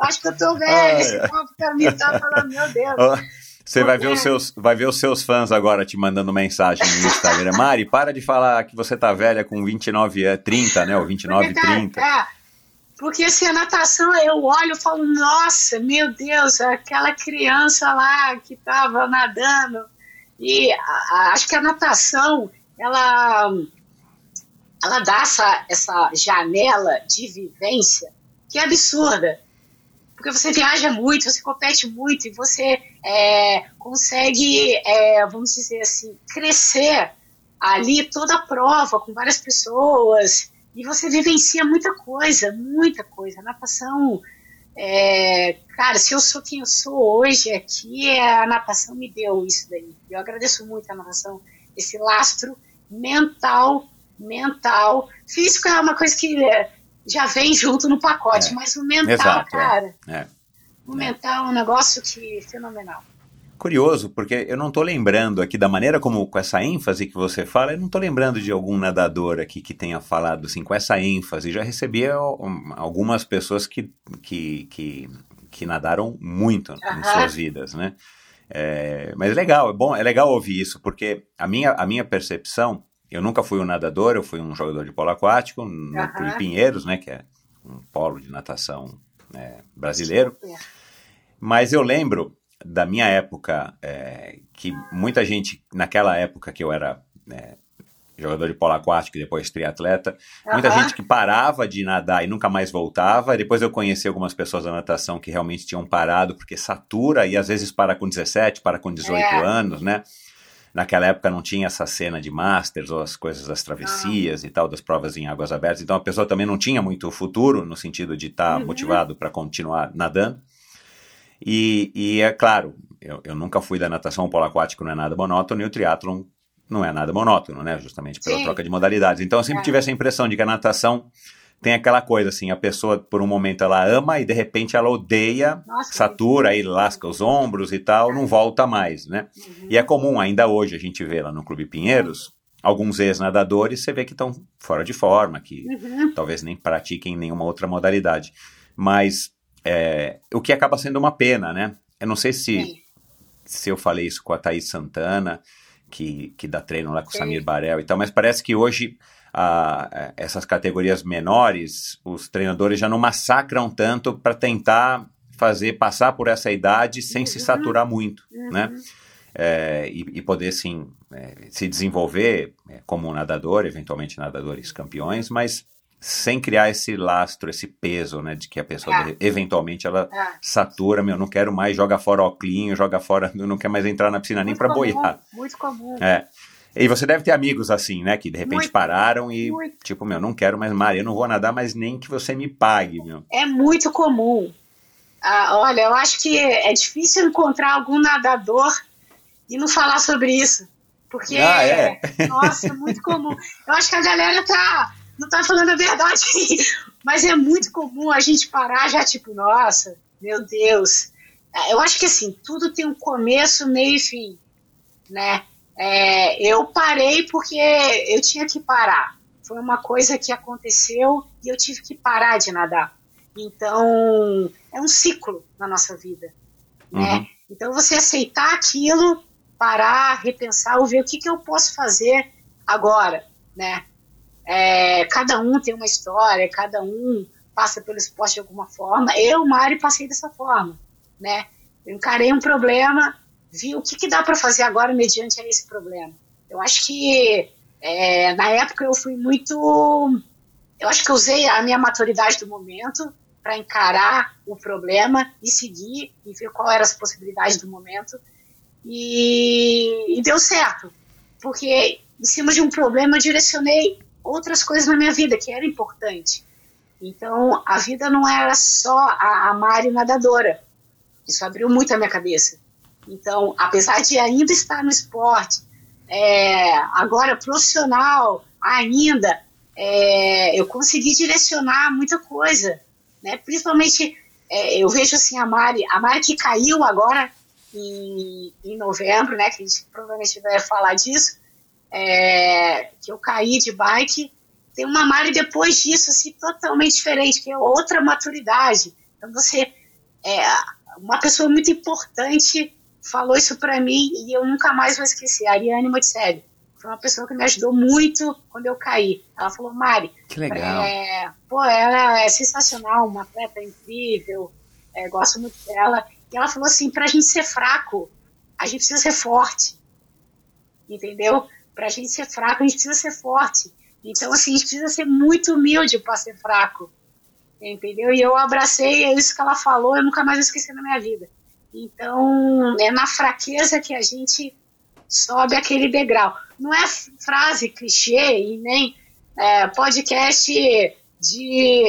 acho que eu tô velha. Ah, esse povo pra mim tá falando, meu Deus.
Você vai ver, os seus, vai ver os seus fãs agora te mandando mensagem no Instagram. Mari, para de falar que você tá velha com 29, 30, né? Ou 29, porque, 30.
É, porque assim, a natação, eu olho e falo, nossa, meu Deus, aquela criança lá que tava nadando. E a, a, acho que a natação, ela ela dá essa, essa janela de vivência que é absurda. Porque você viaja muito, você compete muito e você é, consegue, é, vamos dizer assim, crescer ali toda a prova com várias pessoas e você vivencia muita coisa, muita coisa. A natação, é, cara, se eu sou quem eu sou hoje aqui, é, a natação me deu isso daí. Eu agradeço muito a natação, esse lastro mental mental. Físico é uma coisa que é, já vem junto no pacote, é. mas o mental, Exato, é. cara. É. O mental é um negócio que fenomenal.
Curioso, porque eu não estou lembrando aqui da maneira como, com essa ênfase que você fala, eu não estou lembrando de algum nadador aqui que tenha falado assim, com essa ênfase. Já recebi algumas pessoas que, que, que, que nadaram muito em suas vidas, né? É, mas é legal, é bom, é legal ouvir isso, porque a minha, a minha percepção eu nunca fui um nadador, eu fui um jogador de polo aquático no uhum. Clube Pinheiros, né, que é um polo de natação é, brasileiro. Mas eu lembro da minha época é, que muita gente, naquela época que eu era é, jogador de polo aquático e depois triatleta, uhum. muita gente que parava de nadar e nunca mais voltava. Depois eu conheci algumas pessoas da natação que realmente tinham parado porque satura e às vezes para com 17, para com 18 é. anos, né? Naquela época não tinha essa cena de Masters ou as coisas das travessias ah. e tal, das provas em águas abertas. Então a pessoa também não tinha muito futuro no sentido de estar tá uhum. motivado para continuar nadando. E, e é claro, eu, eu, nunca fui da natação, o polo aquático não é nada monótono e o triatlon não é nada monótono, né? Justamente pela Sim. troca de modalidades. Então eu sempre é. tive essa impressão de que a natação tem aquela coisa assim, a pessoa por um momento ela ama e de repente ela odeia, Nossa, satura, aí lasca os ombros e tal, não volta mais, né? Uhum. E é comum ainda hoje a gente vê lá no Clube Pinheiros, alguns ex-nadadores, você vê que estão fora de forma, que uhum. talvez nem pratiquem nenhuma outra modalidade. Mas é, o que acaba sendo uma pena, né? Eu não sei se, se eu falei isso com a Thaís Santana, que, que dá treino lá com o Samir Barel e tal, mas parece que hoje a, essas categorias menores, os treinadores já não massacram tanto para tentar fazer passar por essa idade sem uhum. se saturar muito, uhum. né? É, e, e, poder sim é, se desenvolver é, como nadador, eventualmente nadadores campeões, mas sem criar esse lastro, esse peso, né, de que a pessoa é. eventualmente ela é. satura, meu, não quero mais, joga fora o clinho, joga fora, não quer mais entrar na piscina muito nem para boiar.
Muito comum.
É. E você deve ter amigos assim, né? Que de repente muito, pararam e, muito. tipo, meu, não quero mais Maria, eu não vou nadar mais nem que você me pague, meu.
É muito comum. Ah, olha, eu acho que é difícil encontrar algum nadador e não falar sobre isso. Porque, ah, é? nossa, é muito comum. Eu acho que a galera tá, não tá falando a verdade, mas é muito comum a gente parar já, tipo, nossa, meu Deus. Eu acho que assim, tudo tem um começo, meio e fim. né? É, eu parei porque eu tinha que parar. Foi uma coisa que aconteceu e eu tive que parar de nadar. Então, é um ciclo na nossa vida, né?
Uhum.
Então, você aceitar aquilo, parar, repensar, ou ver o que, que eu posso fazer agora, né? É, cada um tem uma história, cada um passa pelo esporte de alguma forma. Eu, Mari, passei dessa forma, né? Eu encarei um problema, vi o que, que dá para fazer agora mediante esse problema. Eu acho que é, na época eu fui muito. Eu acho que usei a minha maturidade do momento para encarar o problema e seguir e ver qual eram as possibilidades do momento. E, e deu certo, porque em cima de um problema eu direcionei outras coisas na minha vida que era importante. Então a vida não era só a, a Mari nadadora. Isso abriu muito a minha cabeça. Então, apesar de ainda estar no esporte, é, agora profissional, ainda, é, eu consegui direcionar muita coisa, né? Principalmente, é, eu vejo assim a Mari, a Mari que caiu agora em, em novembro, né? Que a gente provavelmente vai falar disso, é, que eu caí de bike. Tem uma Mari depois disso, assim, totalmente diferente, que é outra maturidade. Então, você, é, uma pessoa muito importante falou isso para mim e eu nunca mais vou esquecer. A Ariane Motseg foi uma pessoa que me ajudou muito quando eu caí. Ela falou, Mari,
Que legal.
é, pô, ela é sensacional, uma atleta incrível, é, gosto muito dela. E ela falou assim, pra gente ser fraco, a gente precisa ser forte. Entendeu? Pra gente ser fraco, a gente precisa ser forte. Então, assim, a gente precisa ser muito humilde para ser fraco. Entendeu? E eu abracei, é isso que ela falou, eu nunca mais vou esquecer na minha vida. Então, é na fraqueza que a gente sobe aquele degrau. Não é frase clichê e nem é, podcast de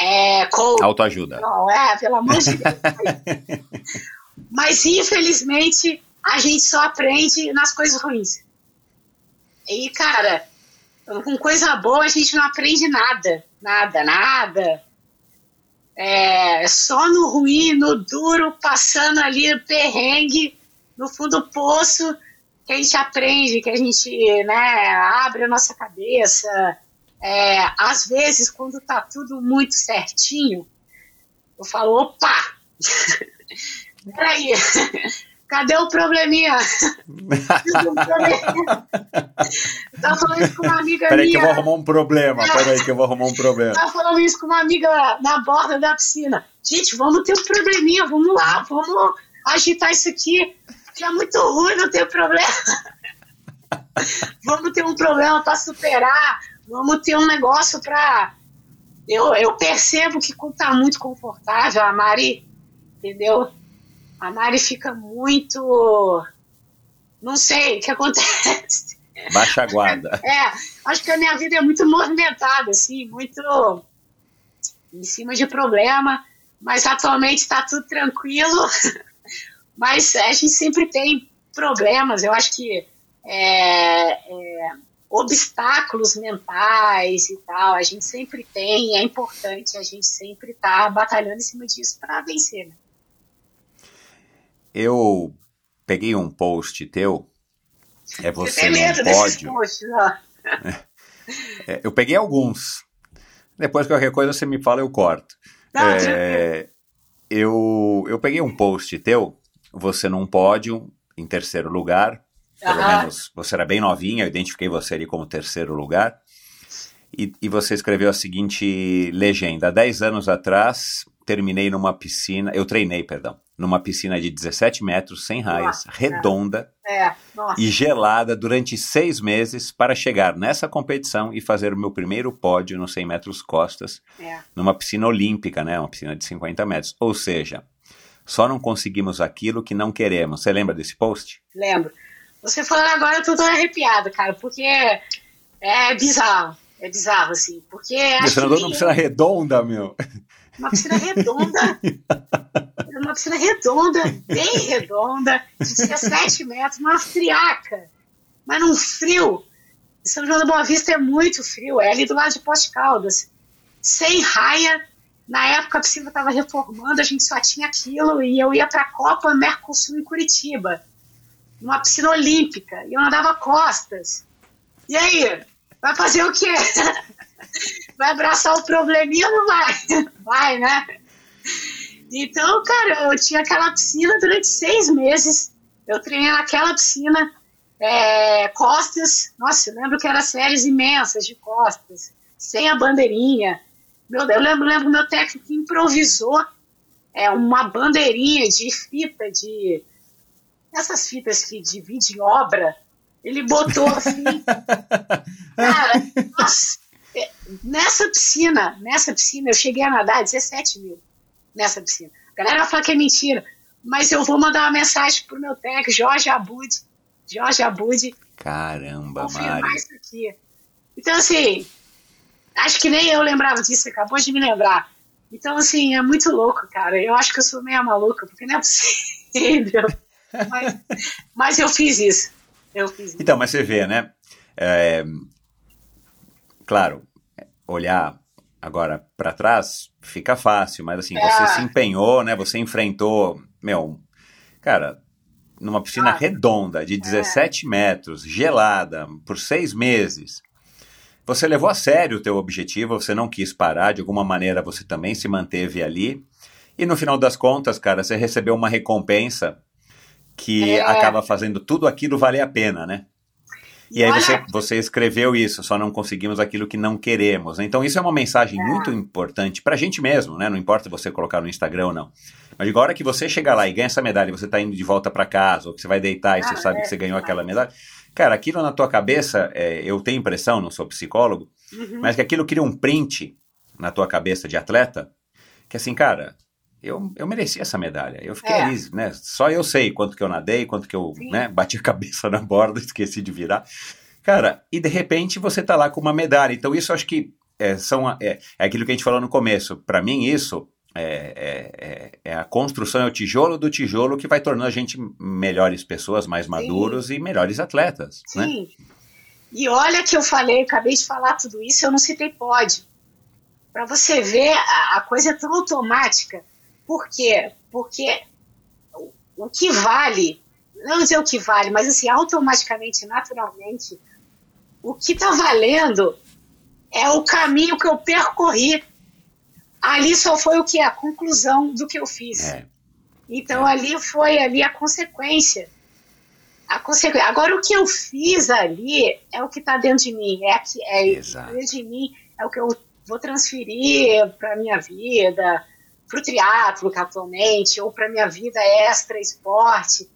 é, coach.
Autoajuda.
Não, é, pelo amor de Deus. Mas, infelizmente, a gente só aprende nas coisas ruins. E, cara, com coisa boa a gente não aprende nada. Nada, nada. É só no ruim, no duro, passando ali perrengue, no fundo do poço, que a gente aprende, que a gente né, abre a nossa cabeça. É, às vezes, quando tá tudo muito certinho, eu falo, opa! Peraí, cadê o probleminha? Tava falando isso com uma amiga
Peraí que eu
minha.
vou arrumar um problema. Peraí que eu vou arrumar um problema.
Tava falando isso com uma amiga na borda da piscina. Gente, vamos ter um probleminha, vamos lá, vamos agitar isso aqui. Que é muito ruim, não tem problema. vamos ter um problema para superar, vamos ter um negócio para. Eu, eu percebo que tá muito confortável, a Mari, entendeu? A Mari fica muito. Não sei o que acontece.
Baixa a guarda.
É, acho que a minha vida é muito movimentada, assim, muito em cima de problema, mas atualmente está tudo tranquilo. Mas a gente sempre tem problemas, eu acho que é, é, obstáculos mentais e tal, a gente sempre tem, e é importante a gente sempre estar tá batalhando em cima disso para vencer. Né?
Eu peguei um post teu, é você num
desses
pódio.
posts.
É, eu peguei alguns. Depois qualquer coisa você me fala, eu corto.
Não,
É, eu, eu peguei um post teu, você num pódio, em terceiro lugar. Pelo
Aham.
menos você era bem novinha, eu identifiquei você ali como terceiro lugar. E, e você escreveu a seguinte legenda: Dez anos atrás, terminei numa piscina, eu treinei, perdão, numa piscina de 17 metros, sem raias,
Nossa,
redonda
É, nossa.
e gelada durante seis meses para chegar nessa competição e fazer o meu primeiro pódio nos 100 metros costas,
É.
numa piscina olímpica, né? Uma piscina de 50 metros. Ou seja, só não conseguimos aquilo que não queremos. Você lembra desse post?
Lembro. Você falando agora, eu tô toda arrepiada, cara, porque é bizarro. É bizarro, assim. Porque
Você andou numa piscina redonda, meu.
Uma piscina redonda. uma piscina redonda, bem redonda, de 17 metros, uma friaca, mas num frio. São João da Boa Vista é muito frio, é ali do lado de Poste Caldas. Sem raia. Na época a piscina estava reformando, a gente só tinha aquilo e eu ia para a Copa Mercosul em Curitiba. numa piscina olímpica, e eu nadava costas. E aí, vai fazer o quê? Vai abraçar o probleminha ou não vai? Vai, né? Então, cara, eu tinha aquela piscina durante seis meses. Eu treinei naquela piscina, é, costas. Nossa, eu lembro que eram séries imensas de costas, sem a bandeirinha. Meu Deus, eu lembro, lembro meu técnico improvisou é, uma bandeirinha de fita, de. Essas fitas que dividem obra. Ele botou assim. cara, nossa, nessa piscina, nessa piscina, eu cheguei a nadar 17 mil nessa piscina. A galera vai falar que é mentira, mas eu vou mandar uma mensagem pro meu técnico, Jorge Abud. Jorge Abud.
Caramba, Mari.
isso aqui. Então, assim, acho que nem eu lembrava disso, acabou de me lembrar. Então, assim, é muito louco, cara. Eu acho que eu sou meio maluca, porque não é possível. mas, mas eu fiz isso. Eu fiz isso.
Então, mas você vê, né? É, claro, olhar agora para trás fica fácil, mas assim,
É.
você se empenhou, né? Você enfrentou, meu, cara, numa piscina
Ah.
redonda de 17 metros, gelada, por seis meses. Você levou a sério o teu objetivo, você não quis parar, de alguma maneira você também se manteve ali. E no final das contas, cara, você recebeu uma recompensa que
É.
acaba fazendo tudo aquilo valer a pena, né? E aí você, você escreveu isso, só não conseguimos aquilo que não queremos. Então isso é uma mensagem muito importante pra gente mesmo, né? Não importa você colocar no Instagram ou não. Mas agora que você chegar lá e ganha essa medalha, e você tá indo de volta pra casa, ou que você vai deitar e
Ah,
você sabe
é,
que você ganhou aquela medalha, cara, aquilo na tua cabeça, é, eu tenho impressão, não sou psicólogo,
Uhum.
mas que aquilo cria um print na tua cabeça de atleta, que assim, cara, eu, eu mereci essa medalha. Eu fiquei
É.
ali, né? Só eu sei quanto que eu nadei, quanto que eu
Sim.
né, bati a cabeça na borda, esqueci de virar. Cara, e de repente você tá lá com uma medalha. Então isso acho que é, são, é, é aquilo que a gente falou no começo. Para mim isso é, é, é- é a construção, é o tijolo do tijolo que vai tornando a gente melhores pessoas, mais maduros e melhores atletas, né?
Sim. E olha que eu falei, eu acabei de falar tudo isso, eu não citei pódio. Para você ver, a, a coisa é tão automática. Por quê? Porque o, que vale, não dizer o que vale, mas assim, automaticamente, naturalmente, o que está valendo é o caminho que eu percorri. Ali só foi o que? A conclusão do que eu fiz.
É.
Então ali foi ali a consequência. A consequ... Agora o que eu fiz ali é o que está dentro de mim, é, aqui, é
Exato.
dentro de mim, é o que eu vou transferir para minha vida, para o triatlo atualmente, ou para minha vida extra esporte.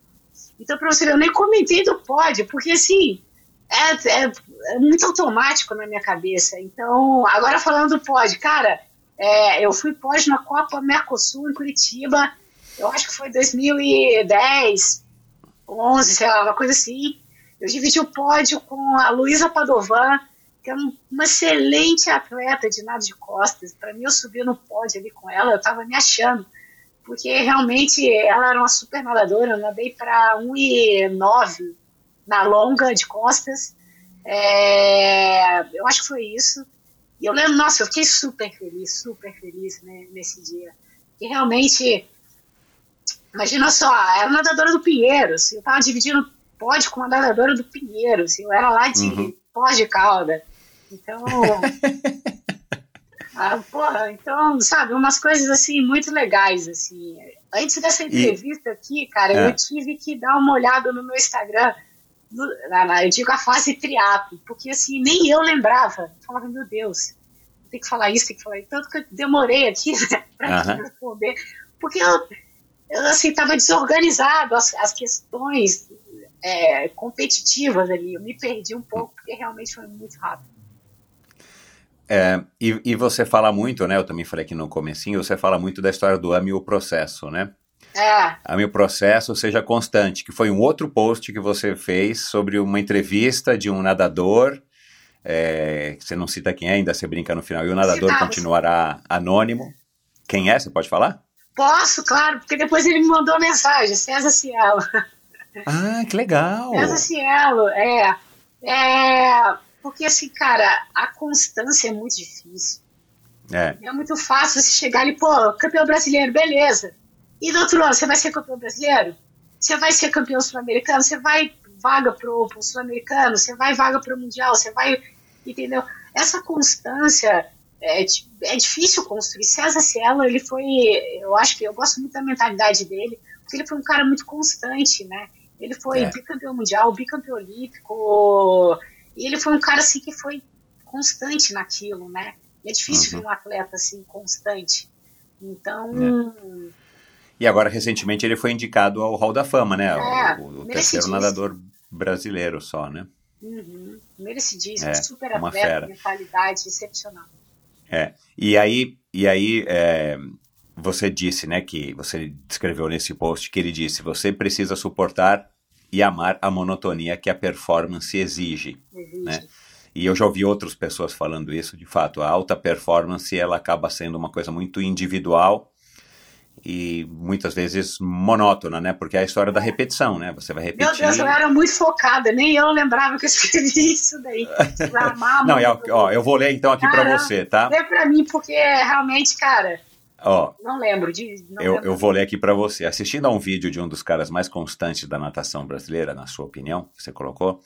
Então, para você eu nem comentei do pódio, porque assim, é, é- é muito automático na minha cabeça. Então, agora falando do pódio, cara, é, eu fui pódio na Copa Mercosul em Curitiba, eu acho que foi 2010, 11, sei lá, uma coisa assim. Eu dividi o pódio com a Luísa Padovan, que é um- uma excelente atleta de nado de costas. Para mim, eu subi no pódio ali com ela, eu estava me achando, porque realmente ela era uma super nadadora. Eu nadei para 1,9 na longa de costas. É, eu acho que foi isso. E eu lembro, nossa, eu fiquei super feliz, super feliz né, nesse dia. E realmente, imagina só, era nadadora do Pinheiros, eu estava dividindo pódio com uma nadadora do Pinheiros, eu era lá de
Uhum.
Pós de Calda. Então, ah, porra, então, sabe, umas coisas assim muito legais, assim. Antes dessa entrevista aqui, cara,
É.
eu tive que dar uma olhada no meu Instagram, no- na- na- eu digo a fase triatlo, porque assim, nem eu lembrava. Eu falava, meu Deus, tem que falar isso, tem que falar isso. Tanto que eu demorei aqui né, para
Aham.
responder, porque eu, eu assim, estava desorganizado as, as questões é, competitivas ali. Eu me perdi um pouco, porque realmente foi muito rápido.
É, e, e você fala muito, né? Eu também falei aqui no comecinho, você fala muito da história do ame o processo, né?
É,
Ame o processo, seja constante, que foi um outro post que você fez sobre uma entrevista de um nadador, é, você não cita quem é, ainda você brinca no final, e o nadador continuará anônimo. Quem é? Você pode falar?
posso, claro, porque depois ele me mandou mensagem, César Cielo.
Ah, que legal!
César Cielo, é. É. Porque, assim, cara, a constância é muito difícil.
É,
É muito fácil você chegar ali, pô, campeão brasileiro, beleza. E do outro ano, você vai ser campeão brasileiro? você vai ser campeão sul-americano, você vai vaga pro, pro sul-americano, você vai vaga pro mundial, você vai, entendeu? Essa constância é, é difícil construir. César Cielo, ele foi, eu acho que eu gosto muito da mentalidade dele, porque ele foi um cara muito constante, né? Ele foi
É.
bicampeão mundial, bicampeão olímpico, e ele foi um cara assim que foi constante naquilo, né? E é difícil
Uhum.
ver um atleta assim constante. Então,
E agora, recentemente, ele foi indicado ao Hall da Fama, né? O-
É,
o, o terceiro nadador brasileiro só, né?
uhum, merecidíssimo,
É,
super atleta, mentalidade excepcional.
É. E aí, e aí é, você disse, né, que você descreveu nesse post que ele disse: você precisa suportar e amar a monotonia que a performance exige.
Exige.
Né? E eu já ouvi outras pessoas falando isso, de fato, a alta performance ela acaba sendo uma coisa muito individual e muitas vezes monótona, né? Porque é a história da repetição, né? Você vai
Meu
repetir.
Deus, eu era muito focada, nem eu lembrava que eu escrevi isso daí.
Não, é, ó, eu vou ler então aqui para você, tá?
Lê pra mim, porque realmente, cara,
Ó,
não lembro de. Não
eu,
lembro.
eu vou ler aqui para você. Assistindo a um vídeo de um dos caras mais constantes da natação brasileira, na sua opinião, que você colocou,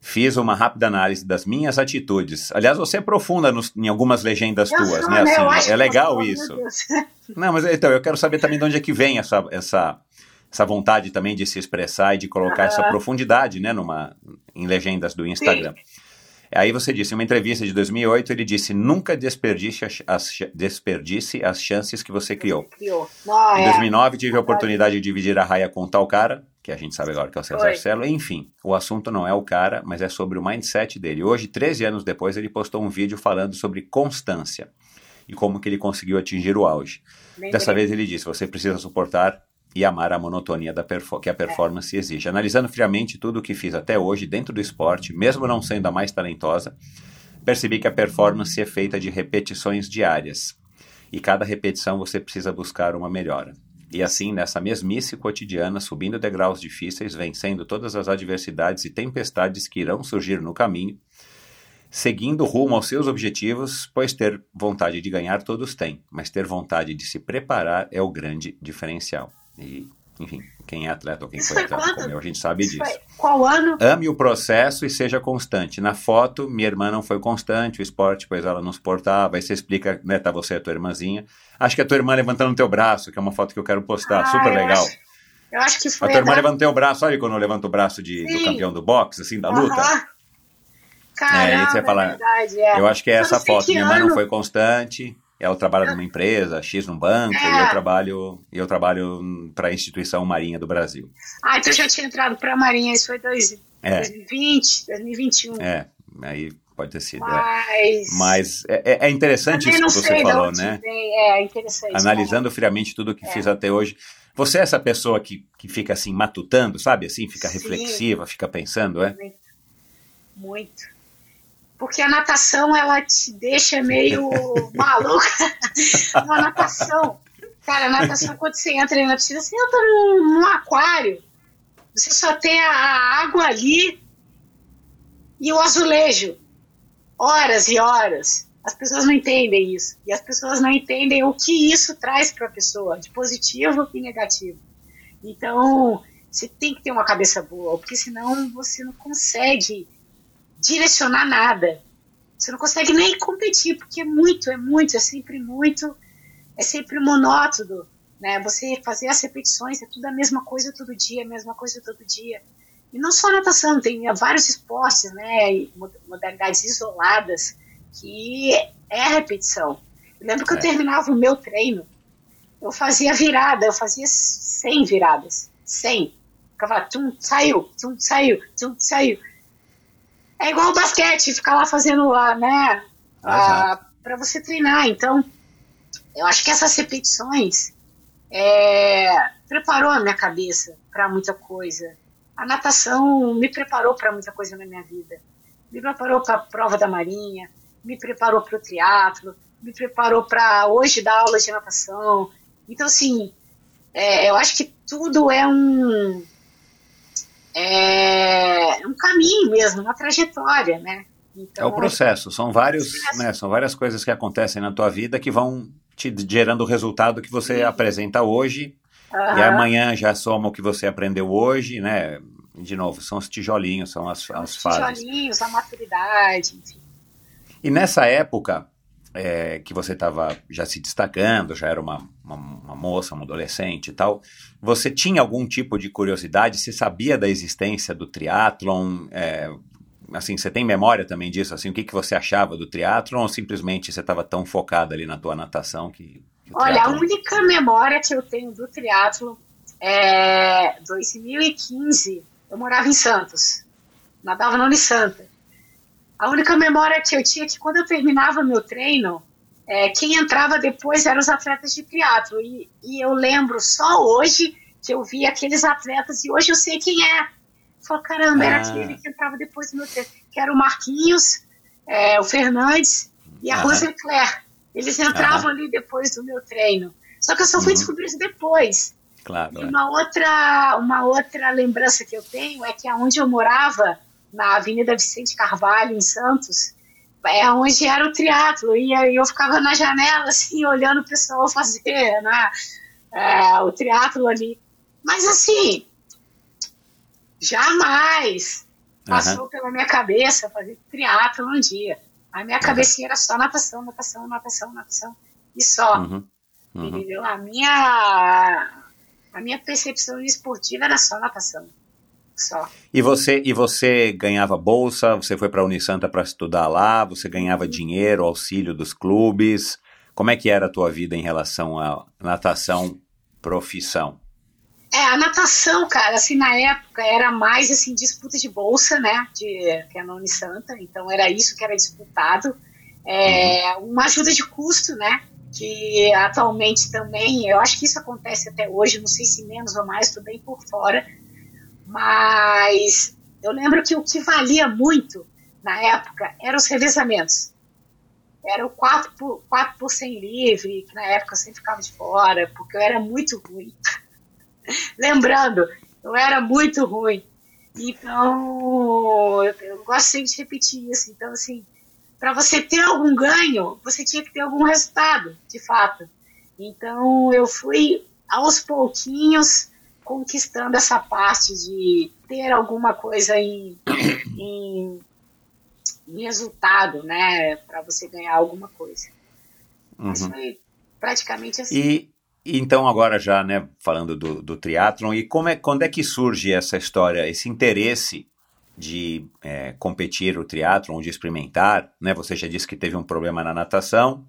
fiz uma rápida análise das minhas atitudes. Aliás, você é profunda nos- em algumas legendas
Eu
tuas,
sou,
né? Assim, é legal
sou,
isso. Não, mas então, eu quero saber também de onde é que vem essa, essa, essa vontade também de se expressar e de colocar essa
Aham.
profundidade, né, numa, em legendas do Instagram. Aí você disse, em uma entrevista de 2008, ele disse, nunca desperdice as, as, desperdice as chances que você criou.
Criou. Não,
Em
é.
2009, tive a oportunidade de dividir a raia com tal cara, que a gente sabe agora que é o César
Foi.
Cielo. Enfim, o assunto não é o cara, mas é sobre o mindset dele. Hoje, 13 anos depois, ele postou um vídeo falando sobre constância e como que ele conseguiu atingir o auge. Dessa vez ele disse: você precisa suportar e amar a monotonia da que a performance exige. Analisando friamente tudo o que fiz até hoje dentro do esporte, mesmo não sendo a mais talentosa, percebi que a performance é feita de repetições diárias. E cada repetição você precisa buscar uma melhora. E assim, nessa mesmice cotidiana, subindo degraus difíceis, vencendo todas as adversidades e tempestades que irão surgir no caminho, seguindo rumo aos seus objetivos, pois ter vontade de ganhar todos têm, mas ter vontade de se preparar é o grande diferencial. E, enfim, quem é atleta ou quem foi atleta como eu, a gente sabe
Isso
disso.
foi- Qual ano?
Ame o processo e seja constante. Na foto, minha irmã não foi constante, o esporte, pois ela não suportava. Aí você explica, né, tá você e a tua irmãzinha. Acho que a tua irmã levantando o teu braço, que é uma foto que eu quero postar,
Ah,
super
eu
legal.
acho- Eu acho que
A
foi.
tua irmã
da-
levanta o teu braço, olha quando levanta o braço de, do campeão do boxe, assim, da luta.
Aham. Caramba,
É, aí você fala,
verdade, é.
Eu acho que é
Eu
essa foto. Minha irmã não foi constante. Ela trabalha numa empresa, X num banco, e
É.
eu trabalho, e eu trabalho para a instituição Marinha do Brasil.
Ah, então eu já tinha entrado pra Marinha, isso foi dois,
É.
2020, 2021.
É, aí pode ter sido. é.
Mas.
Mas é, é- é interessante isso que você falou, né?
vem, É, interessante.
Analisando friamente tudo que fiz até hoje. Você é essa pessoa que, que fica assim matutando, sabe? Assim, fica
Sim.
reflexiva, fica pensando, é?
Muito. Muito. Porque a natação, ela te deixa meio maluca. Uma natação. Cara, a natação, quando você entra na piscina, você entra num, num aquário. Você só tem a, a água ali e o azulejo. Horas e horas. As pessoas não entendem isso. E as pessoas não entendem o que isso traz para a pessoa, de positivo e negativo. Então, você tem que ter uma cabeça boa, porque senão você não consegue direcionar nada. Você não consegue nem competir, porque é muito, é muito, é sempre muito, é sempre monótono. Né? Você fazer as repetições, é tudo a mesma coisa todo dia, a mesma coisa todo dia. E não só natação, tem vários esportes, né, modalidades isoladas, que é a repetição. Eu lembro que eu
É.
terminava o meu treino, eu fazia virada, eu fazia 100 viradas, 100. Ficava, tum, saiu, tum, saiu, tum, saiu. É igual o basquete, ficar lá fazendo lá, né,
Exato.
para você treinar. Então, eu acho que essas repetições é, preparou a minha cabeça para muita coisa. A natação me preparou para muita coisa na minha vida. Me preparou para a prova da Marinha, me preparou para o triatlo, me preparou para hoje dar aula de natação. Então, assim, é, eu acho que tudo é um é um caminho mesmo, uma trajetória, né? Então,
É o processo. São vários, né, são várias coisas que acontecem na tua vida que vão te gerando o resultado que você
Sim.
apresenta hoje E amanhã já soma o que você aprendeu hoje, né? De novo, são os tijolinhos, são as,
São
as
os
fases.
tijolinhos, a maturidade, enfim.
E nessa época é, que você estava já se destacando, já era uma, uma, uma moça, uma adolescente e tal, você tinha algum tipo de curiosidade? Você sabia da existência do triatlon? É, assim, você tem memória também disso? Assim, o que, que você achava do triatlon ou simplesmente você estava tão focada ali na tua natação que...
Olha, a
triatlon-
única memória que eu tenho do triatlo é 2015. Eu morava em Santos, nadava na Unisanta. A única memória que eu tinha é que quando eu terminava meu treino, é, quem entrava depois eram os atletas de triatlo. E, e eu lembro só hoje que eu vi aqueles atletas e hoje eu sei quem é. Falei, caramba, era
Ah.
aquele que entrava depois do meu treino. Que era o Marquinhos, é, o Fernandes e a. Rose Leclerc. Eles entravam ali depois do meu treino. Só que eu só fui
Uhum.
descobrir isso depois.
Claro,
E
é.
uma outra, uma outra lembrança que eu tenho é que aonde eu morava, na Avenida Vicente Carvalho, em Santos, é onde era o triatlo. E aí eu ficava na janela, assim, olhando o pessoal fazer né, é, o triatlo ali. Mas assim, jamais passou pela minha cabeça fazer triatlo um dia. A minha cabecinha era só natação, natação, natação, natação. E só.
Uhum. Uhum.
Entendeu? A minha, a minha percepção esportiva era só natação. Só.
E você e você ganhava bolsa? Você foi para a Unisanta para estudar lá? Você ganhava dinheiro, auxílio dos clubes? Como é que era a tua vida em relação à natação profissão?
É, a natação, cara, assim, na época era mais, assim, disputa de bolsa, né, de, que é na Unisanta, então era isso que era disputado. É, uma ajuda de custo, né, que atualmente também, eu acho que isso acontece até hoje, não sei se menos ou mais, estou bem por fora, mas eu lembro que o que valia muito na época eram os revezamentos. Era o 4 por, 4 por 100 livre, que na época eu sempre ficava de fora, porque eu era muito ruim. Lembrando, eu era muito ruim. Então, eu, eu gosto sempre de repetir isso. Então, assim, para você ter algum ganho, você tinha que ter algum resultado, de fato. Então, eu fui aos pouquinhos conquistando essa parte de ter alguma coisa em, em, em resultado, né, para você ganhar alguma coisa. Mas
Uhum.
foi praticamente assim.
E então agora já, né, falando do, do triatlon, e como é, quando é que surge essa história, esse interesse de é, competir o triatlon, de experimentar, né? Você já disse que teve um problema na natação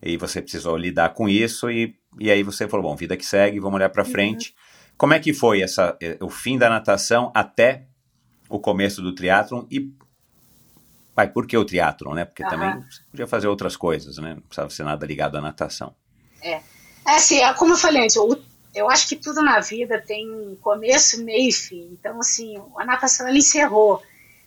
e você precisou lidar com isso e, e aí você falou, bom, vida que segue, vamos olhar para frente. Como é que foi essa, eh, o fim da natação até o começo do triatlon e Pai, por que o triatlon, né? Porque
Aham.
também você podia fazer outras coisas, né? Não precisava ser nada ligado à natação.
É, assim, é como eu falei antes, eu, eu acho que tudo na vida tem começo, meio e fim. Então, assim, a natação ela encerrou.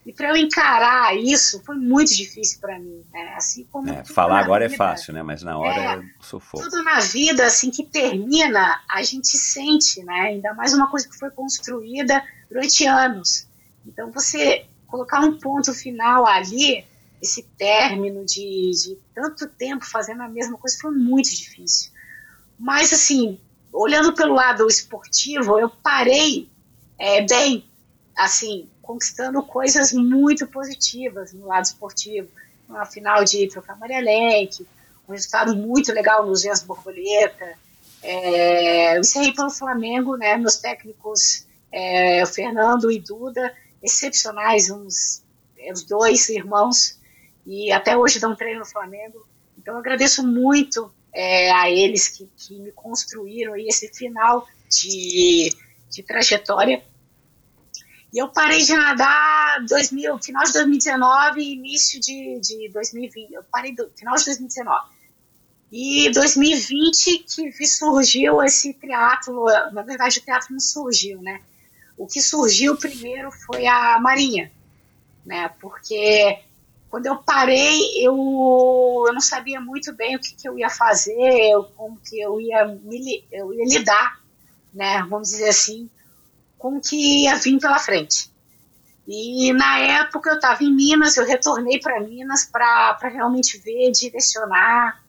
E para eu encarar isso foi muito difícil para mim. Né? Assim como
É, falar agora é
vida,
fácil, né? Mas na hora
É.
é, sufoco.
Tudo na vida, assim, que termina, a gente sente, né? Ainda mais uma coisa que foi construída durante anos. Então, você colocar um ponto final ali, esse término de, de tanto tempo fazendo a mesma coisa, foi muito difícil. Mas, assim, olhando pelo lado esportivo, eu parei é, bem, assim, conquistando coisas muito positivas no lado esportivo. Uma final de trocar Lenk, um resultado muito legal nos Gens Borboleta. É, eu encerrei pelo Flamengo, né? Meus técnicos, é, Fernando e Duda, excepcionais, uns, é, os dois irmãos, e até hoje dão treino no Flamengo. Então agradeço muito é, a eles que, que me construíram aí esse final de, de trajetória. E eu parei de nadar 2000, final de 2019 e início de, de 2020. Eu parei do final de 2019. E 2020 que surgiu esse triatlo, na verdade o teatro não surgiu, né? O que surgiu primeiro foi a Marinha, né? Porque quando eu parei, eu, eu não sabia muito bem o que, que eu ia fazer, eu, como que eu ia, me, eu ia lidar, né? Vamos dizer assim, com o que ia vir pela frente. E na época eu estava em Minas, eu retornei para Minas para realmente ver, direcionar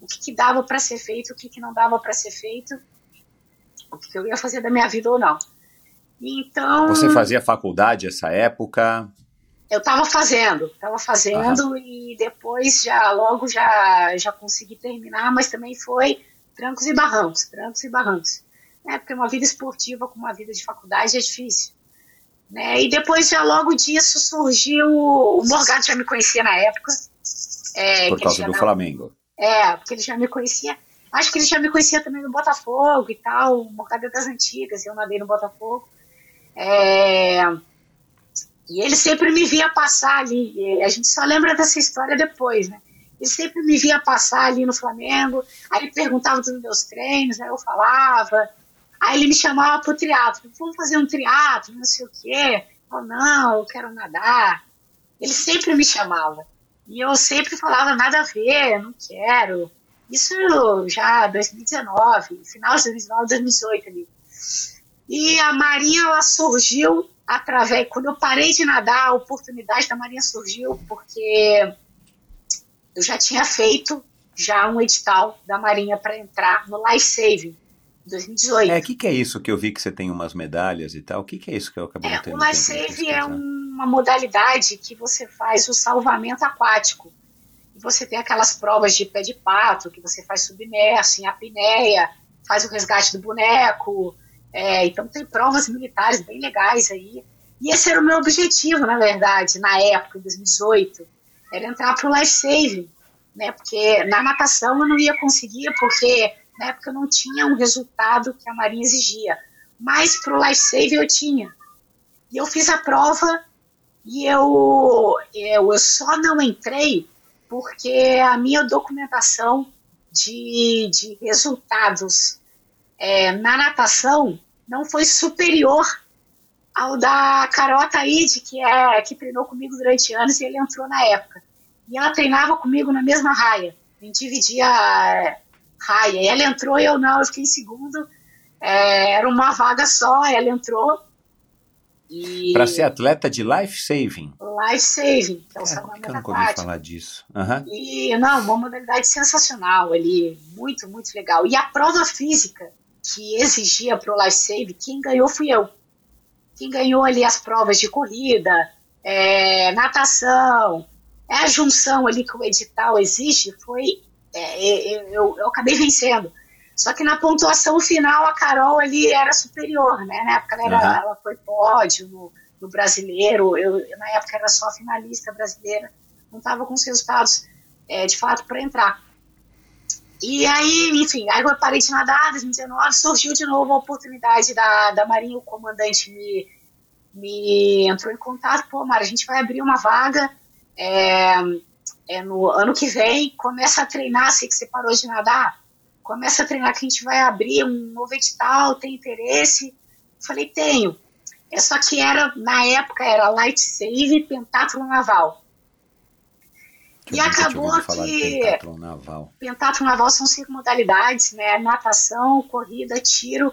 o que, que dava para ser feito, o que, que não dava para ser feito. o que eu ia fazer da minha vida ou não. Então.
Você fazia faculdade essa época?
Eu estava fazendo, estava fazendo e depois já logo já já consegui terminar, mas também foi trancos e barrancos, trancos e barrancos. Né? Porque uma vida esportiva com uma vida de faculdade é difícil. Né? E depois já logo disso surgiu o Morgado já me conhecia na época.
É, Por causa do Flamengo.
É, porque ele já me conhecia. Acho que ele já me conhecia também no Botafogo e tal, o Morgado é das antigas, eu nadei no Botafogo. É, e ele sempre me via passar ali. a gente só lembra dessa história depois, né? Ele sempre me via passar ali no Flamengo. Aí ele perguntava dos meus treinos, aí eu falava. Aí ele me chamava pro triatlo. Vamos fazer um triatlo, não sei o quê. Eu, não, eu quero nadar. Ele sempre me chamava. E eu sempre falava, nada a ver, não quero. Isso já 2019, final de 2019, 2018 ali. E a Maria, ela surgiu através, quando eu parei de nadar, a oportunidade da Marinha surgiu porque eu já tinha feito já um edital da Marinha para entrar no Life Saving 2018.
É, o que, que, é isso que eu vi que você tem umas medalhas e tal? O que, que é isso que eu acabei
é, O Life Saving é uma modalidade que você faz o salvamento aquático. Você tem aquelas provas de pé de pato, que você faz submerso, em apneia, faz o resgate do boneco, é, então tem provas militares bem legais aí. E esse era o meu objetivo, na verdade, na época, em 2018, era entrar para o life saving, né? Porque na natação eu não ia conseguir, porque na época não tinha um resultado que a Marinha exigia. Mas para o life eu tinha. E eu fiz a prova e eu, eu, só não entrei porque a minha documentação de, de resultados é, na natação não foi superior ao da Carol Ataíde, que, é, que treinou comigo durante anos e ele entrou na época. E ela treinava comigo na mesma raia. A gente dividia raia. E ela entrou e eu não, eu fiquei em segundo. É, era uma vaga só, ela entrou.
E... Para ser atleta de life saving.
Life saving,
que é o salvamento eu nunca ouvi falar disso. Uhum.
E não, uma modalidade sensacional ali, muito, muito legal. E a prova física que exigia para o Life Save, quem ganhou fui eu. Quem ganhou ali as provas de corrida, é, natação, é a junção ali que o edital exige, foi é, é, eu, eu, acabei vencendo. Só que na pontuação final a Carol ali era superior, né? Na época ela, era, uhum. ela foi pódio no, no brasileiro, eu, na época era só finalista brasileira, não estava com os resultados é, de fato para entrar. E aí, enfim, aí eu parei de nadar, 2019, surgiu de novo a oportunidade da, da Marinha, o comandante me, me entrou em contato, pô, Mara, a gente vai abrir uma vaga é, é no ano que vem, começa a treinar, sei que você parou de nadar, começa a treinar que a gente vai abrir um novo edital, tem interesse? Falei, tenho. É só que era, na época, era Light Save Pentathlon Naval. E acabou que pentatlo naval. pentatlo naval são cinco modalidades, né? Natação, corrida, tiro,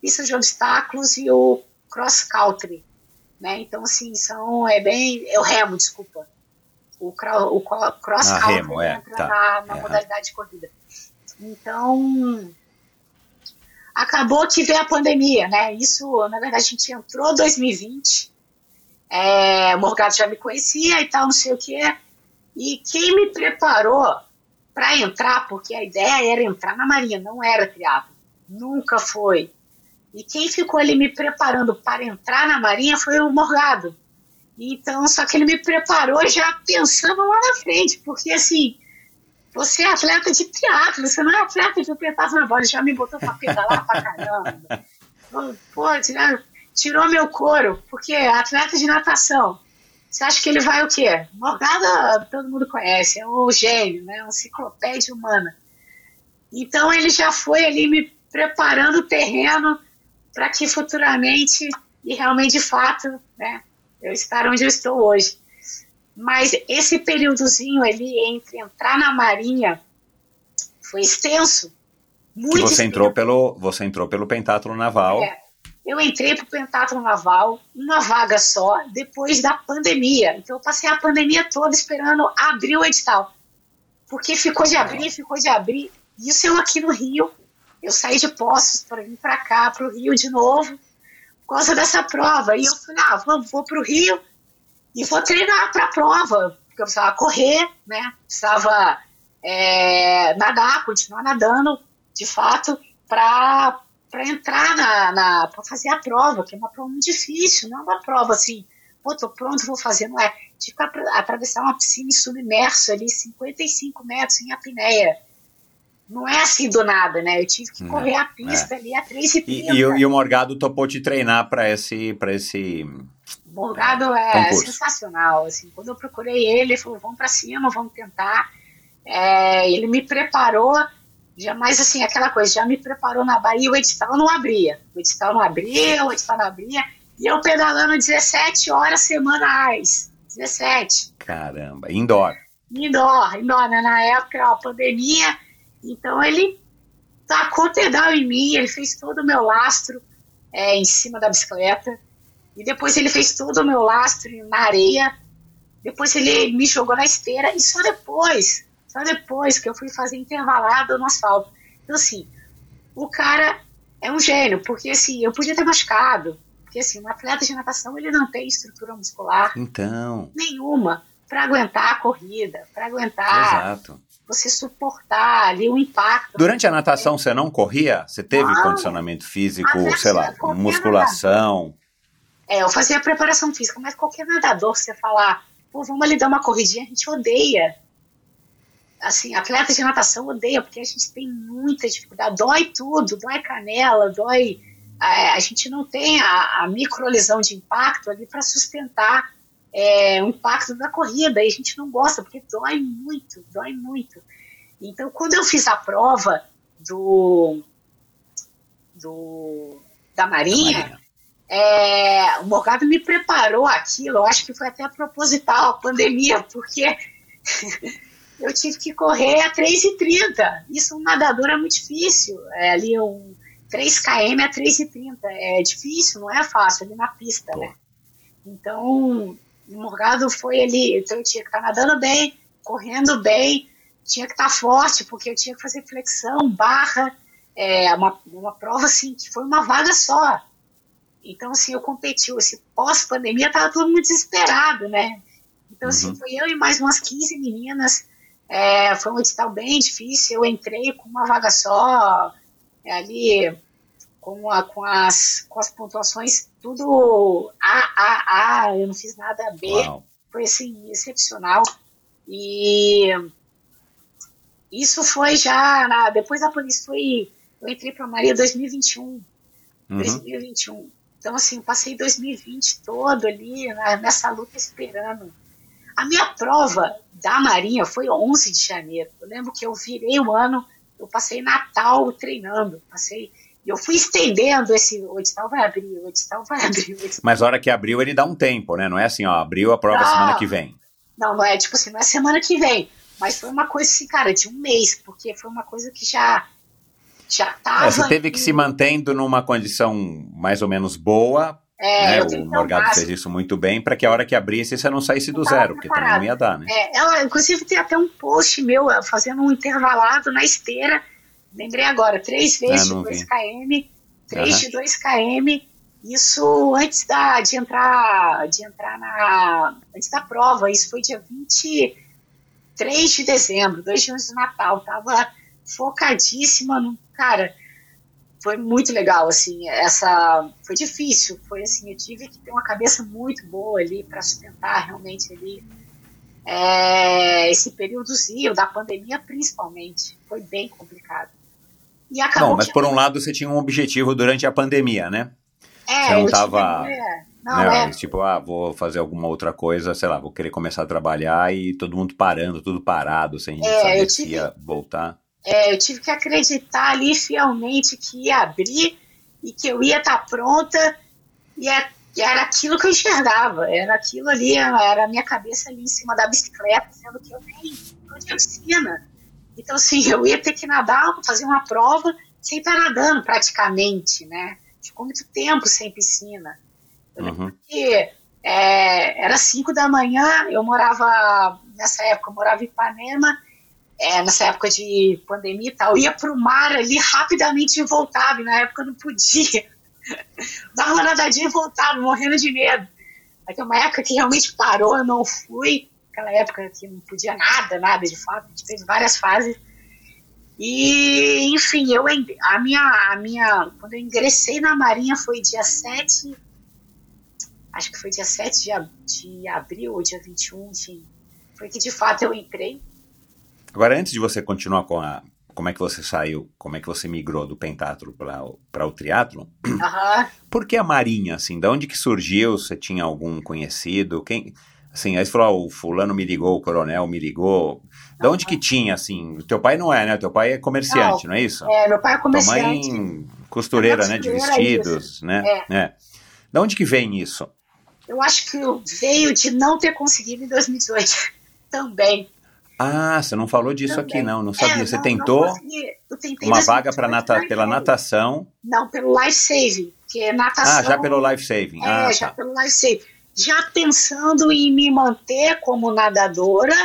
pista de obstáculos e o cross country, né? Então assim são é bem é o remo, desculpa. O, o cross ah, country remo, é, entra tá. na, na é. modalidade de corrida. Então acabou que veio a pandemia, né? Isso na verdade a gente entrou em 2020. É, o Morgado já me conhecia e tal, não sei o que e quem me preparou para entrar, porque a ideia era entrar na Marinha, não era triatlo, nunca foi. E quem ficou ali me preparando para entrar na Marinha foi o Morgado. Então, só que ele me preparou já pensando lá na frente, porque assim, você é atleta de teatro, você não é atleta de pentatlo na bola, já me botou para pedalar pra caramba. Pô, tirou meu couro, porque é atleta de natação. Você acha que ele vai o quê? Morgado todo mundo conhece, é um gênio, né? uma enciclopédia humana. Então ele já foi ali me preparando o terreno para que futuramente, e realmente de fato, né, eu estar onde eu estou hoje. Mas esse períodozinho ali entre entrar na marinha foi extenso.
Muito você extenso. entrou pelo você entrou pelo pentatlo naval. É,
eu entrei para o Pentathlon Naval, uma vaga só, depois da pandemia. Então eu passei a pandemia toda esperando abrir o edital. Porque ficou de abrir, ficou de abrir. Isso eu aqui no Rio, eu saí de Poços para vir para cá, para o Rio de novo, por causa dessa prova. E eu falei, ah, vou, vou para o Rio e vou treinar para a prova, porque eu precisava correr, né? Precisava é, nadar, continuar nadando, de fato, para entrar na, na fazer a prova, que é uma prova muito difícil, não é uma prova assim, pô, tô pronto, vou fazer, não é. Tive que atravessar uma piscina submersa ali, 55 metros em apneia. Não é assim do nada, né? Eu tive que correr a pista é. ali a 3
e, e, e o Morgado topou te treinar para esse, para esse
Morgado é concurso. sensacional. Assim, quando eu procurei ele, ele falou: vamos para cima, vamos tentar. É, ele me preparou, jamais assim, aquela coisa, já me preparou na Bahia, o edital não abria. O edital não abria, o edital não abria. E eu pedalando 17 horas semanais. 17.
Caramba, indoor.
Indoor, indoor, né? Na época, a pandemia. Então ele tacou pedal em mim, ele fez todo o meu lastro é, em cima da bicicleta. E depois ele fez todo o meu lastro na areia. Depois ele me jogou na esteira. E só depois, só depois que eu fui fazer intervalado no asfalto. Então, assim, o cara é um gênio, porque assim, eu podia ter machucado. Porque assim, um atleta de natação ele não tem estrutura muscular
então.
nenhuma para aguentar a corrida, para aguentar
Exato.
Você suportar ali o impacto.
Durante a natação você não corria? Você teve condicionamento físico, sei lá, musculação?
É, eu fazia preparação física, mas qualquer nadador, você falar, pô, vamos ali dar uma corridinha, a gente odeia. Assim, atleta de natação odeia, porque a gente tem muita dificuldade, dói tudo, dói canela, dói. É, a gente não tem a, a microlesão de impacto ali para sustentar é, o impacto da corrida, e a gente não gosta, porque dói muito, dói muito. Então, quando eu fiz a prova do, do da Marinha, Marinha é, o Morgado me preparou aquilo, eu acho que foi até proposital a pandemia, porque eu tive que correr a 3,30. Isso um nadador é muito difícil. É ali um 3 km a 3,30. É difícil, não é fácil ali na pista, né? Então, o Morgado foi ali, então eu tinha que estar nadando bem, correndo bem, tinha que estar forte, porque eu tinha que fazer flexão, barra, é, uma, uma prova assim, que foi uma vaga só. Então, assim, eu competi, esse pós-pandemia tava todo mundo desesperado, né? Então, assim, uhum. assim, foi eu e mais umas 15 meninas, é, foi um edital bem difícil, eu entrei com uma vaga só, é, ali, com, a, com, as, com as pontuações tudo A, A, A, eu não fiz nada B, Uau. foi, assim, excepcional. E isso foi já, na, depois da polícia, foi, eu entrei para Maria 2021, uhum. 2021. Então, assim, passei 2020 todo ali né, nessa luta esperando. A minha prova da Marinha foi 11 de janeiro. Eu lembro que eu virei o ano, eu passei Natal treinando, passei eu fui estendendo esse, o edital vai abrir, o edital vai abrir. Edital...
Mas a hora que abriu, ele dá um tempo, né? Não é assim, ó, abriu a prova não, semana que vem.
Não, não é tipo assim, não é semana que vem. Mas foi uma coisa assim, cara, de um mês, porque foi uma coisa que já já estava.
É, você teve que se mantendo numa condição mais ou menos boa.
É,
né? O Morgado fez isso muito bem para que a hora que abrisse você não saísse do zero, porque também não ia dar, né?
É, ela, inclusive, tem até um post meu fazendo um intervalado na esteira. Lembrei agora, três ah, vezes ah, de 2 km, três uhum. de 2 km. Isso antes da, de entrar, de entrar na. antes da prova, isso foi dia 23 de dezembro, dois dias de Natal. Tava focadíssima no. Cara, foi muito legal, assim, essa. Foi difícil, foi assim, eu tive que ter uma cabeça muito boa ali para sustentar realmente ali. É, esse períodozinho da pandemia, principalmente, foi bem complicado.
E acabou. Não, mas por um lado você tinha um objetivo durante a pandemia, né? É, você não estava. Não, né, é. Tipo, ah, vou fazer alguma outra coisa, sei lá, vou querer começar a trabalhar e todo mundo parando, tudo parado, sem é, saber se ia voltar
é, eu tive que acreditar ali fielmente que ia abrir e que eu ia estar tá pronta e é, era aquilo que eu enxergava, era aquilo ali, era a minha cabeça ali em cima da bicicleta, sendo que eu nem não tinha piscina. Então, assim, eu ia ter que nadar, fazer uma prova sem estar nadando praticamente, né? Ficou muito tempo sem piscina. Uhum. que é, era 5 da manhã, eu morava, nessa época, eu morava em Ipanema, é, nessa época de pandemia e tal, ia pro mar ali rapidamente e voltava, e na época eu não podia. Dava uma nadadinha e voltava, morrendo de medo. Aí tem uma época que realmente parou, eu não fui, aquela época que não podia nada, nada de fato, a gente teve várias fases. E, enfim, eu, a minha, a minha, quando eu ingressei na Marinha foi dia 7, acho que foi dia 7 de, de abril ou dia 21, enfim, foi que de fato eu entrei.
Agora, antes de você continuar com a, como é que você saiu, como é que você migrou do pentatlo para o triatlo?
Uhum.
Por que a Marinha, assim? Da onde que surgiu? Você tinha algum conhecido? Quem, assim, aí você falou, oh, o fulano me ligou, o coronel me ligou. Da onde que tinha, assim? Teu pai não é, né? Teu pai é comerciante, não, não é isso?
É, meu pai é comerciante.
Tua mãe, costureira, né? De vestidos,
isso.
né?
É.
é. Da onde que vem isso?
Eu acho que veio de não ter conseguido em 2018 também.
Ah, você não falou disso
Também.
aqui, não. Não sabia.
É,
você
não,
tentou
não
uma vaga para nata pela natação.
Não, pelo life saving, que é natação.
Ah, já pelo life saving.
É,
ah,
já
tá.
pelo life saving. Já pensando em me manter como nadadora,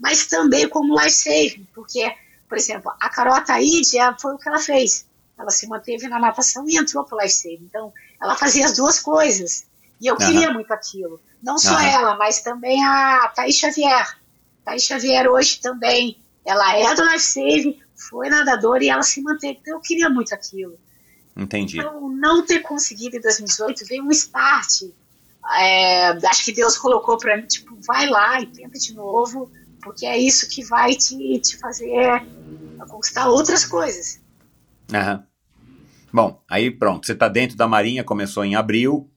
mas também como life saving, porque, por exemplo, a Carol Ataíde foi o que ela fez. Ela se manteve na natação e entrou pro life saving. Então, ela fazia as duas coisas. E eu
Aham.
queria muito aquilo. Não só
Aham.
ela, mas também a Thaís Xavier. Thaís Xavier hoje também. Ela é do life saving, foi nadadora e ela se manteve. Então, eu queria muito aquilo.
Entendi.
Então, não ter conseguido em 2018 veio um start. É, acho que Deus colocou para mim, tipo, vai lá e tenta de novo, porque é isso que vai te, te fazer conquistar outras coisas.
Aham. Bom, aí pronto. Você está dentro da Marinha, começou em abril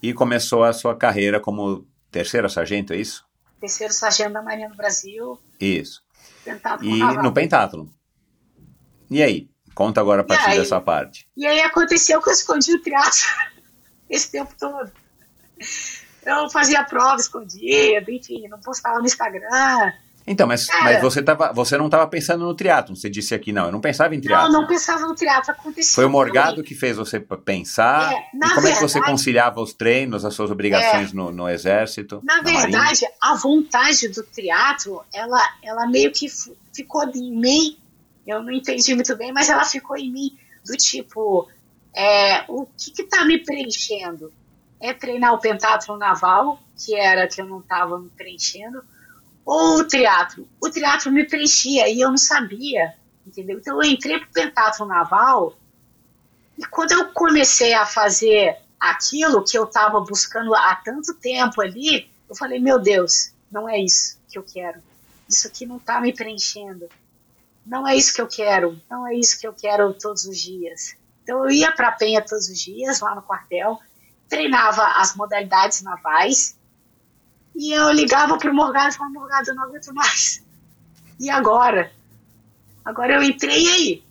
e começou a sua carreira como terceira sargento, é isso?
Terceiro sargento da Marinha do Brasil,
Isso. E
naval.
no pentatlo. E aí? Conta agora a partir
aí?
dessa parte.
E aí aconteceu que eu escondi o triatlo esse tempo todo. Eu fazia prova escondida, enfim, não postava no Instagram.
Então, mas,
Cara.
mas você, tava, você não estava pensando no triatlo. Você disse aqui, não, eu não pensava em
Não,
triatlo.
não pensava no triatlo, aconteceu.
Foi o Morgado que fez você pensar.
É,
e
na
como é que você
verdade- É.
conciliava os treinos, as suas obrigações no, no exército?
Na
Marinha?
verdade, a vontade do teatro, ela, ela meio que ficou em mim. Eu não entendi muito bem, mas ela ficou em mim do tipo, é, o que que tá me preenchendo? É treinar o pentatlo naval, que era que eu não estava me preenchendo, ou o triatlo? O triatlo me preenchia e eu não sabia, entendeu? Então eu entrei pro pentatlo naval e quando eu comecei a fazer aquilo que eu estava buscando há tanto tempo ali, eu falei, meu Deus, não é isso que eu quero. Isso aqui não está me preenchendo. Não é isso que eu quero. Não é isso que eu quero todos os dias. Então eu ia para a Penha todos os dias, lá no quartel, treinava as modalidades navais e eu ligava para o Morgado e falava, Morgado, eu não aguento mais. E agora? Agora eu entrei e aí?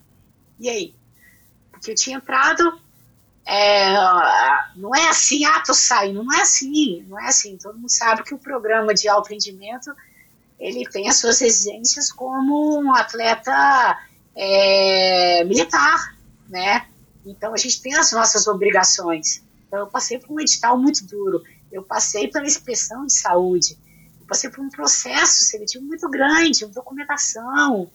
E aí? Porque eu tinha entrado, é, não é assim, ah, tô saindo, não é assim, não é assim. Todo mundo sabe que o programa de alto rendimento ele tem as suas exigências como um atleta é, militar, né? Então a gente tem as nossas obrigações. Então eu passei por um edital muito duro, eu passei pela inspeção de saúde, eu passei por um processo seletivo muito grande, documentação,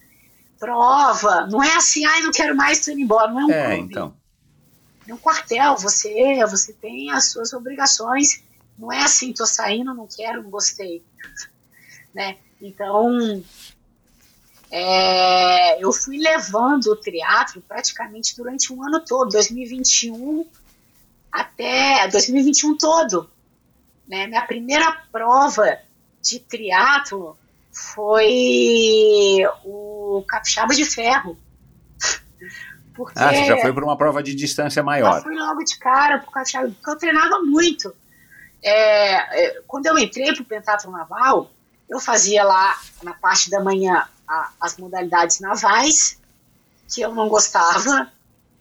prova. Não é assim, ai, não quero mais, tô indo embora. Não é um
É,
clube
então.
no quartel, você, você tem as suas obrigações. Não é assim, tô saindo, não quero, não gostei. né? Então, é, eu fui levando o teatro praticamente durante um ano todo, 2021 até 2021 todo. Né? Minha primeira prova de triatlo foi o Capixaba de Ferro. Porque
Ah, você já foi para uma prova de distância
eu
maior.
fui logo de cara pro Capixaba, porque eu treinava muito. É, é, quando eu entrei pro Pentatlo Naval, eu fazia lá na parte da manhã a- as modalidades navais, que eu não gostava,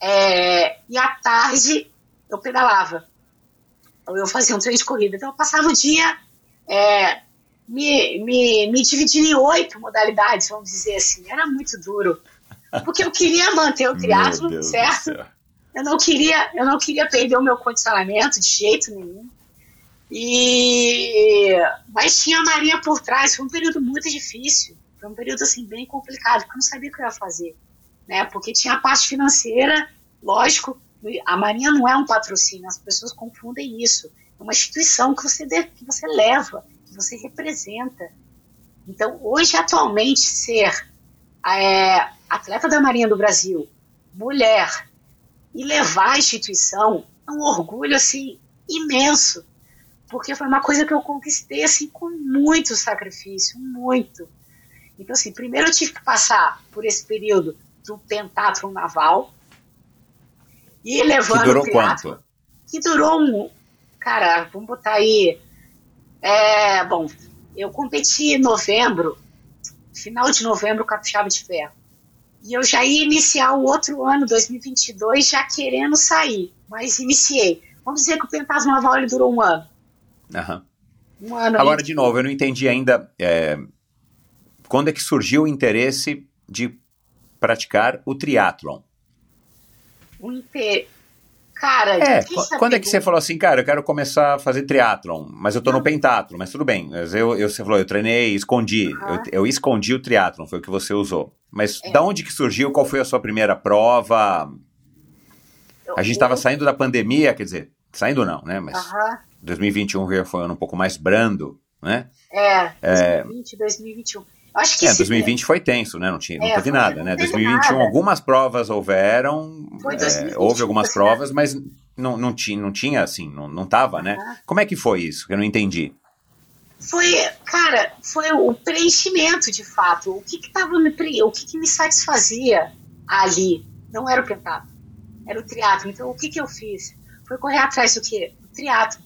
é, e à tarde eu pedalava. Eu fazia um treino de corrida. Então eu passava o dia é, me, me, me dividindo em oito modalidades, vamos dizer assim. Era muito duro. Porque eu queria manter o triatlo, certo? Eu não queria, eu não queria perder o meu condicionamento de jeito nenhum. E mas tinha a Marinha por trás, foi um período muito difícil. Foi um período assim bem complicado, porque eu não sabia o que eu ia fazer, né? Porque tinha a parte financeira, lógico, a Marinha não é um patrocínio, as pessoas confundem isso. É uma instituição que você, que você leva, que você representa. Então, hoje, atualmente, ser é, atleta da Marinha do Brasil, mulher, e levar a instituição é um orgulho assim imenso, porque foi uma coisa que eu conquistei assim com muito sacrifício, muito. Então, assim, primeiro eu tive que passar por esse período do pentathlon naval, e levando
que durou
teatro,
quanto?
Que durou um. Cara, vamos botar aí. É, bom, eu competi em novembro, final de novembro, capixaba de ferro. E eu já ia iniciar o outro ano, 2022, já querendo sair, mas iniciei. Vamos dizer que o Pentasmo Naval ele durou um ano.
Aham.
Um ano.
Agora,
aí.
de novo, eu não entendi ainda é, quando é que surgiu o interesse de praticar o triatlon.
Um inte- Cara,
É, quando é que você falou assim, cara, eu quero começar a fazer triatlon, mas eu tô no pentathlon, mas tudo bem. Mas eu, eu, você falou, eu treinei, escondi. Eu, eu escondi o triatlon, foi o que você usou. Mas
É.
da onde que surgiu? Qual foi a sua primeira prova? A gente estava saindo da pandemia, quer dizer, saindo não, né? Mas
Aham.
2021 já foi um ano um pouco mais brando, né?
É,
É.
2020, 2021. Acho que
É,
esse-
2020 foi tenso, né? Não, tinha, não
É,
teve nada,
não
né?
teve
2021
nada.
algumas provas houveram,
Foi
é,
2021,
houve algumas provas, mas não, não, tinha, não tinha assim, não, não tava, né?
Aham.
Como é que foi isso? Eu não entendi.
foi, cara, foi o preenchimento de fato. O que que tava me pre... o que que me satisfazia ali? Não era o pentatlo, era o triatlo. Então o que que eu fiz? Foi correr atrás do quê? Do triatlo.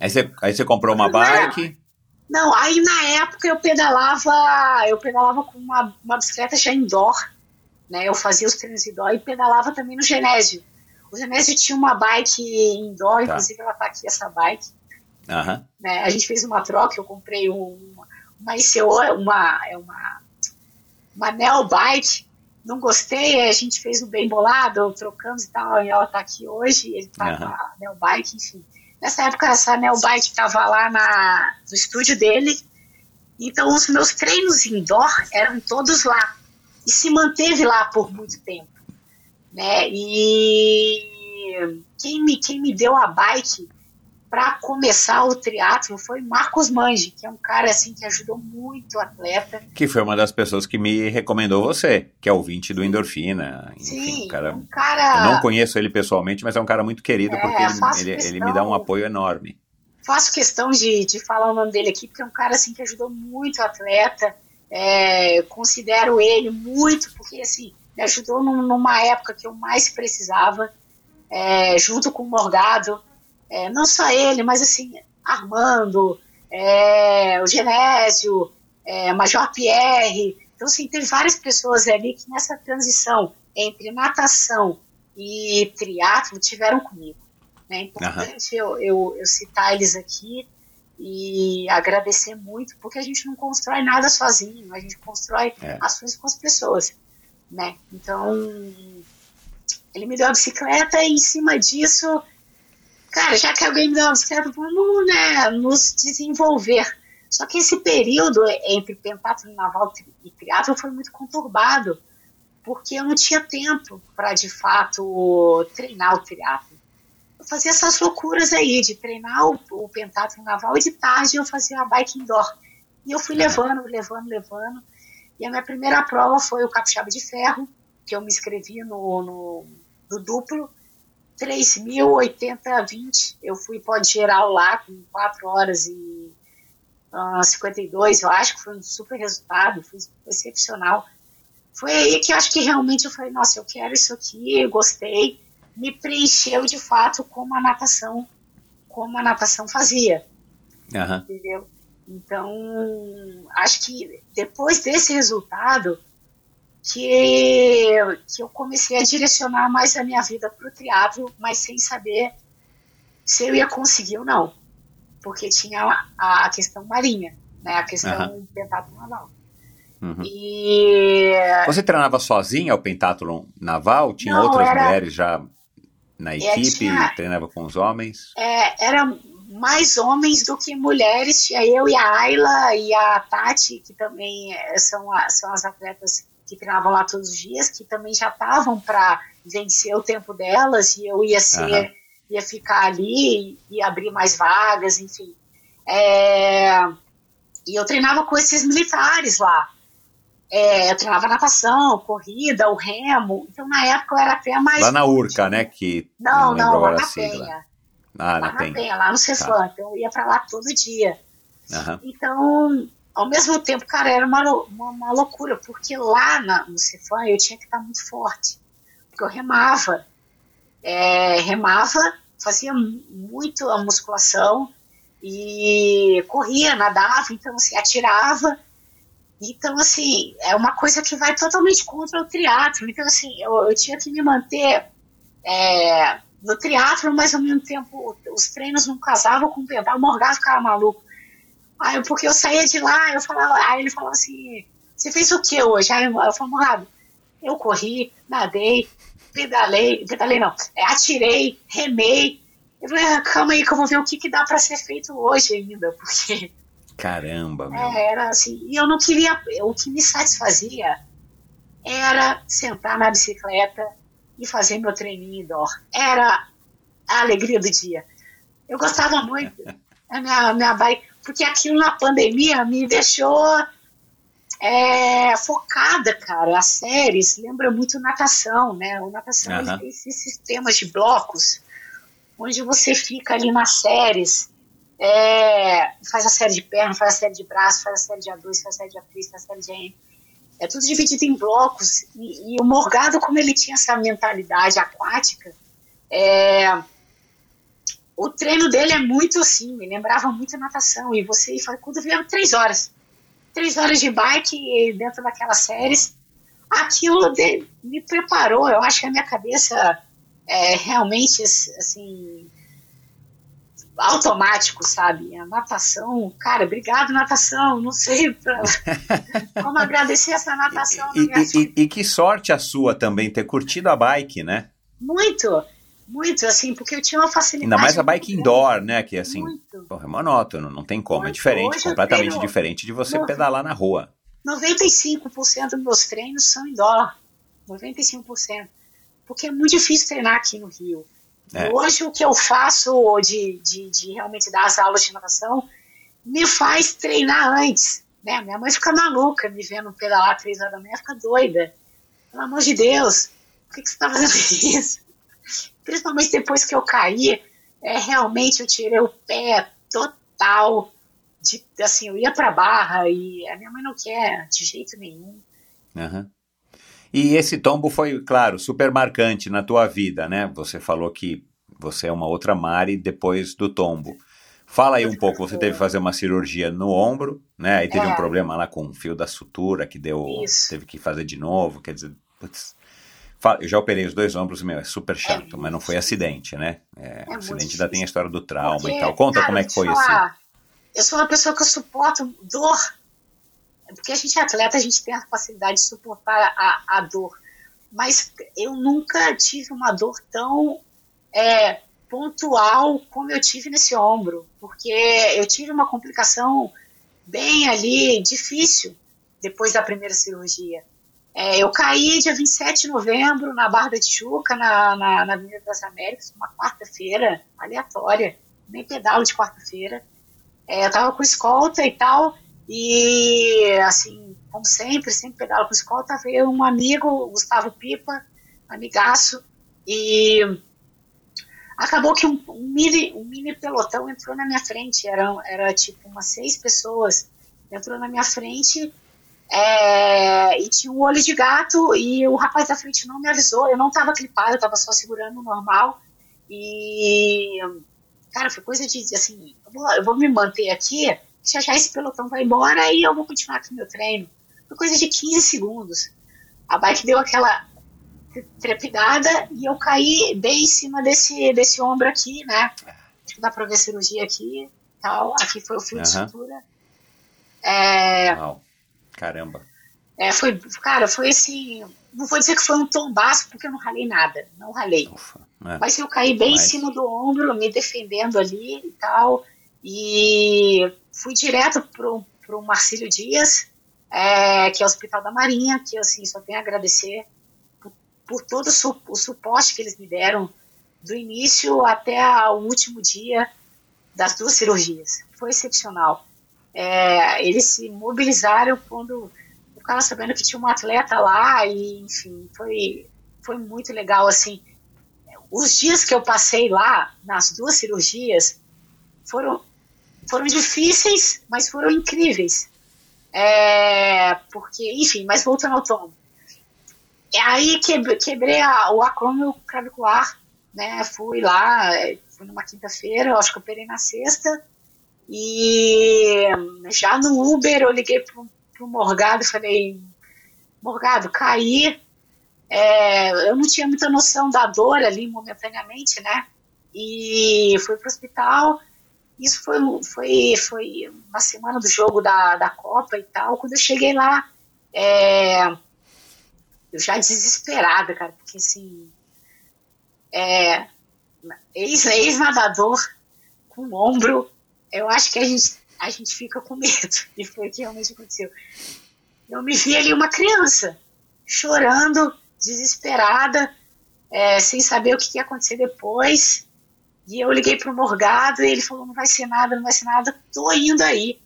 Aí você, aí você comprou uma bike,
Não, aí na época eu pedalava, eu pedalava com uma, uma bicicleta já indoor, né? Eu fazia os treinos indoor e pedalava também no Genésio. O Genésio tinha uma bike indoor,
Tá.
inclusive ela tá aqui essa bike.
aham,
né? A gente fez uma troca, eu comprei um, uma ICO, uma, é uma, uma Neo Bike, não gostei, a gente fez um bem bolado, trocamos e tal, e ela tá aqui hoje, ele tá com
Aham.
a Neo Bike, enfim. Nessa época, essa Neo Bike estava lá na, no estúdio dele, então os meus treinos indoor eram todos lá, e se manteve lá por muito tempo, né? E quem me, quem me deu a bike para começar o triatlo foi Marcos Mangi, que é um cara assim que ajudou muito o atleta.
que foi uma das pessoas que me recomendou você, que é ouvinte do Endorfina. Enfim,
Sim,
um cara,
um cara.
eu não conheço ele pessoalmente, mas é um cara muito querido
É,
porque ele, ele, ele me dá um apoio enorme.
faço questão de, de falar o nome dele aqui, porque é um cara assim que ajudou muito o atleta. É, considero ele muito, porque assim, me ajudou num- numa época que eu mais precisava, é, junto com o Morgado. É, não só ele, mas assim, Armando, é, o Genésio, é, Major Pierre. Então, assim, tem várias pessoas ali que nessa transição entre natação e triatlo tiveram comigo. né? É importante eu, eu, eu citar eles aqui e agradecer muito, porque a gente não constrói nada sozinho, a gente constrói
É.
ações com as pessoas, né? Então, ele me deu a bicicleta e em cima disso, cara, já que alguém me deu uma bicicleta, vamos né, nos desenvolver. Só que esse período entre pentatlo naval e triatlo foi muito conturbado, porque eu não tinha tempo para, de fato, treinar o triatlo. Eu fazia essas loucuras aí, de treinar o, o pentatlo naval e de tarde eu fazia a bike indoor. E eu fui levando, levando, levando. E a minha primeira prova foi o Capixaba de Ferro, que eu me inscrevi no, no, no duplo. 3.080-20. Eu fui pode geral lá com 4 horas e uh, 52, eu acho que foi um super resultado, foi excepcional. Foi aí que eu acho que realmente eu falei, nossa, eu quero isso aqui, eu gostei. Me preencheu de fato como a natação, como a natação fazia
Aham.
entendeu? Então, acho que depois desse resultado que, que eu comecei a direcionar mais a minha vida para o triatlo, mas sem saber se eu ia conseguir ou não, porque tinha a, a questão marinha, né? A questão
Aham.
pentatlo naval.
Uhum.
E
Você treinava sozinha o pentathlon naval? Tinha
Não,
outras
era-
mulheres já na equipe?
tinha-
Treinava com os homens?
é, era mais homens do que mulheres. Tinha eu e a Ayla e a Tati, que também eh, são, a, são as atletas que treinavam lá todos os dias, que também já estavam para vencer o tempo delas e eu ia ser, uhum. ia ficar ali e abrir mais vagas, enfim. É, e eu treinava com esses militares lá. É, eu treinava natação, corrida, o remo. Então, na época, eu era até mais.
Lá na Urca, né? Que
não, não, lá na Penha.
Ah,
lá
na
Penha. Penha, lá no Cefam. Tá. Então, eu ia para lá todo dia. Uhum. Então, ao mesmo tempo, cara, era uma, uma, uma loucura, porque lá na, no Cefam eu tinha que estar muito forte. Porque eu remava. É, remava, fazia muito a musculação e corria, nadava, então assim, atirava. Então, assim, é uma coisa que vai totalmente contra o triatlo. Então, assim, eu, eu tinha que me manter é, no triatlo, mas ao mesmo tempo os treinos não casavam com o pedal. O Morgado ficava maluco. Aí, porque eu saía de lá, eu falava, aí ele falava assim, você fez o que hoje? Aí eu, eu falei, eu corri, nadei, pedalei, pedalei não, é, atirei, remei. Eu falei, ah, calma aí que eu vou ver o que, que dá para ser feito hoje ainda, porque
Caramba, meu.
É, era assim. E eu não queria. O que me satisfazia era sentar na bicicleta e fazer meu treininho indoor. Era a alegria do dia. Eu gostava muito. A minha, minha bike, porque aquilo na pandemia me deixou é, focada, cara. As séries lembra muito natação, né? O natação uhum. tem esses sistemas de blocos onde você fica ali nas séries é, faz a série de perna, faz a série de braço, faz a série de A2, faz a série de A3, faz a série de A. É tudo dividido em blocos. E, e, o Morgado, como ele tinha essa mentalidade aquática, é, o treino dele é muito assim, me lembrava muito natação. E você e Facundo vieram três horas. Três horas de bike dentro daquelas séries. Aquilo de, me preparou. Eu acho que a minha cabeça é realmente assim automático, sabe? A natação, cara, obrigado natação, não sei pra, como agradecer essa natação.
E, e, e, que sorte a sua também ter curtido a bike, né?
Muito, muito, assim, porque eu tinha uma facilidade.
Ainda mais a bike indoor, né? Que assim, porra, é monótono, não tem como, é muito. é diferente, Hoje completamente diferente de você pedalar na rua.
95% dos meus treinos são indoor, 95%, porque é muito difícil treinar aqui no Rio. É. Hoje, o que eu faço de, de, de, realmente dar as aulas de natação me faz treinar antes. Né? Minha mãe fica maluca me vendo pedalar três horas da manhã, fica doida. Pelo amor de Deus, por que, que você está fazendo isso? Principalmente depois que eu caí, é, realmente eu tirei o pé total. De, assim, eu ia para barra e a minha mãe não quer de jeito nenhum.
Uhum. E esse tombo foi, claro, super marcante na tua vida, né? Você falou que você é uma outra Mari depois do tombo. Fala aí um pouco, você teve que fazer uma cirurgia no ombro, né? Aí teve é. um problema lá com o fio da sutura que deu, Isso. teve que fazer de novo, quer dizer, putz, eu já operei os dois ombros, meu, é super chato, é mas não foi acidente, né? É, é acidente ainda tem a história do trauma Porque, e tal. Conta cara, como é que foi isso.
Eu sou uma pessoa que eu suporto dor porque a gente é atleta, a gente tem a facilidade de suportar a, a dor. Mas eu nunca tive uma dor tão é, pontual como eu tive nesse ombro, porque eu tive uma complicação bem ali difícil depois da primeira cirurgia. É, eu caí dia 27 de novembro na Barra da Tijuca, na, na, na Avenida das Américas, uma quarta-feira, aleatória, nem pedalo de quarta-feira. É, eu tava com escolta e tal, e, assim, como sempre, sempre pedalo com escolta, veio um amigo, Gustavo Pipa, amigaço, e acabou que um, um, mini, um mini pelotão entrou na minha frente, era, era tipo umas seis pessoas, entrou na minha frente é, e tinha um olho de gato e o rapaz da frente não me avisou, eu não estava clipado, eu estava só segurando normal e cara, foi coisa de assim, eu vou, eu vou me manter aqui já já esse pelotão vai embora e eu vou continuar aqui meu treino. Foi coisa de 15 segundos. A bike deu aquela trepidada e eu caí bem em cima desse, desse ombro aqui, né? Acho que dá pra ver a cirurgia aqui tal. Aqui foi o fio uhum. de sutura. É...
Uau. Caramba.
É, foi, cara, foi assim. Não vou dizer que foi um tombaço, porque eu não ralei nada. Não ralei. Ufa.
É.
Mas eu caí bem
Mas-
em cima do ombro, me defendendo ali e tal. E fui direto pro, pro Marcílio Dias, é, que é o Hospital da Marinha, que assim, só tenho a agradecer por, por todo o, su- o suporte que eles me deram, do início até o último dia das duas cirurgias. Foi excepcional. É, eles se mobilizaram quando eu ficava sabendo que tinha um atleta lá e, enfim, foi, foi muito legal, assim. Os dias que eu passei lá, nas duas cirurgias, foram, foram difíceis, mas foram incríveis. É, porque, enfim, mas voltando ao tombo. E aí quebrei, quebrei a, o acrômio clavicular, né? Fui lá, fui numa quinta-feira, acho que operei na sexta. E já no Uber eu liguei pro, pro Morgado e falei, Morgado, caí. É, eu não tinha muita noção da dor ali momentaneamente, né? E fui pro hospital. Isso foi, foi, foi uma semana do jogo da, da Copa e tal. Quando eu cheguei lá, é, eu já desesperada, cara, porque assim, é, ex- ex-nadador com ombro, eu acho que a gente, a gente fica com medo. E foi o que realmente aconteceu. Eu me vi ali uma criança, chorando, desesperada, é, sem saber o que ia acontecer depois. E eu liguei pro Morgado e ele falou: não vai ser nada, não vai ser nada, tô indo aí.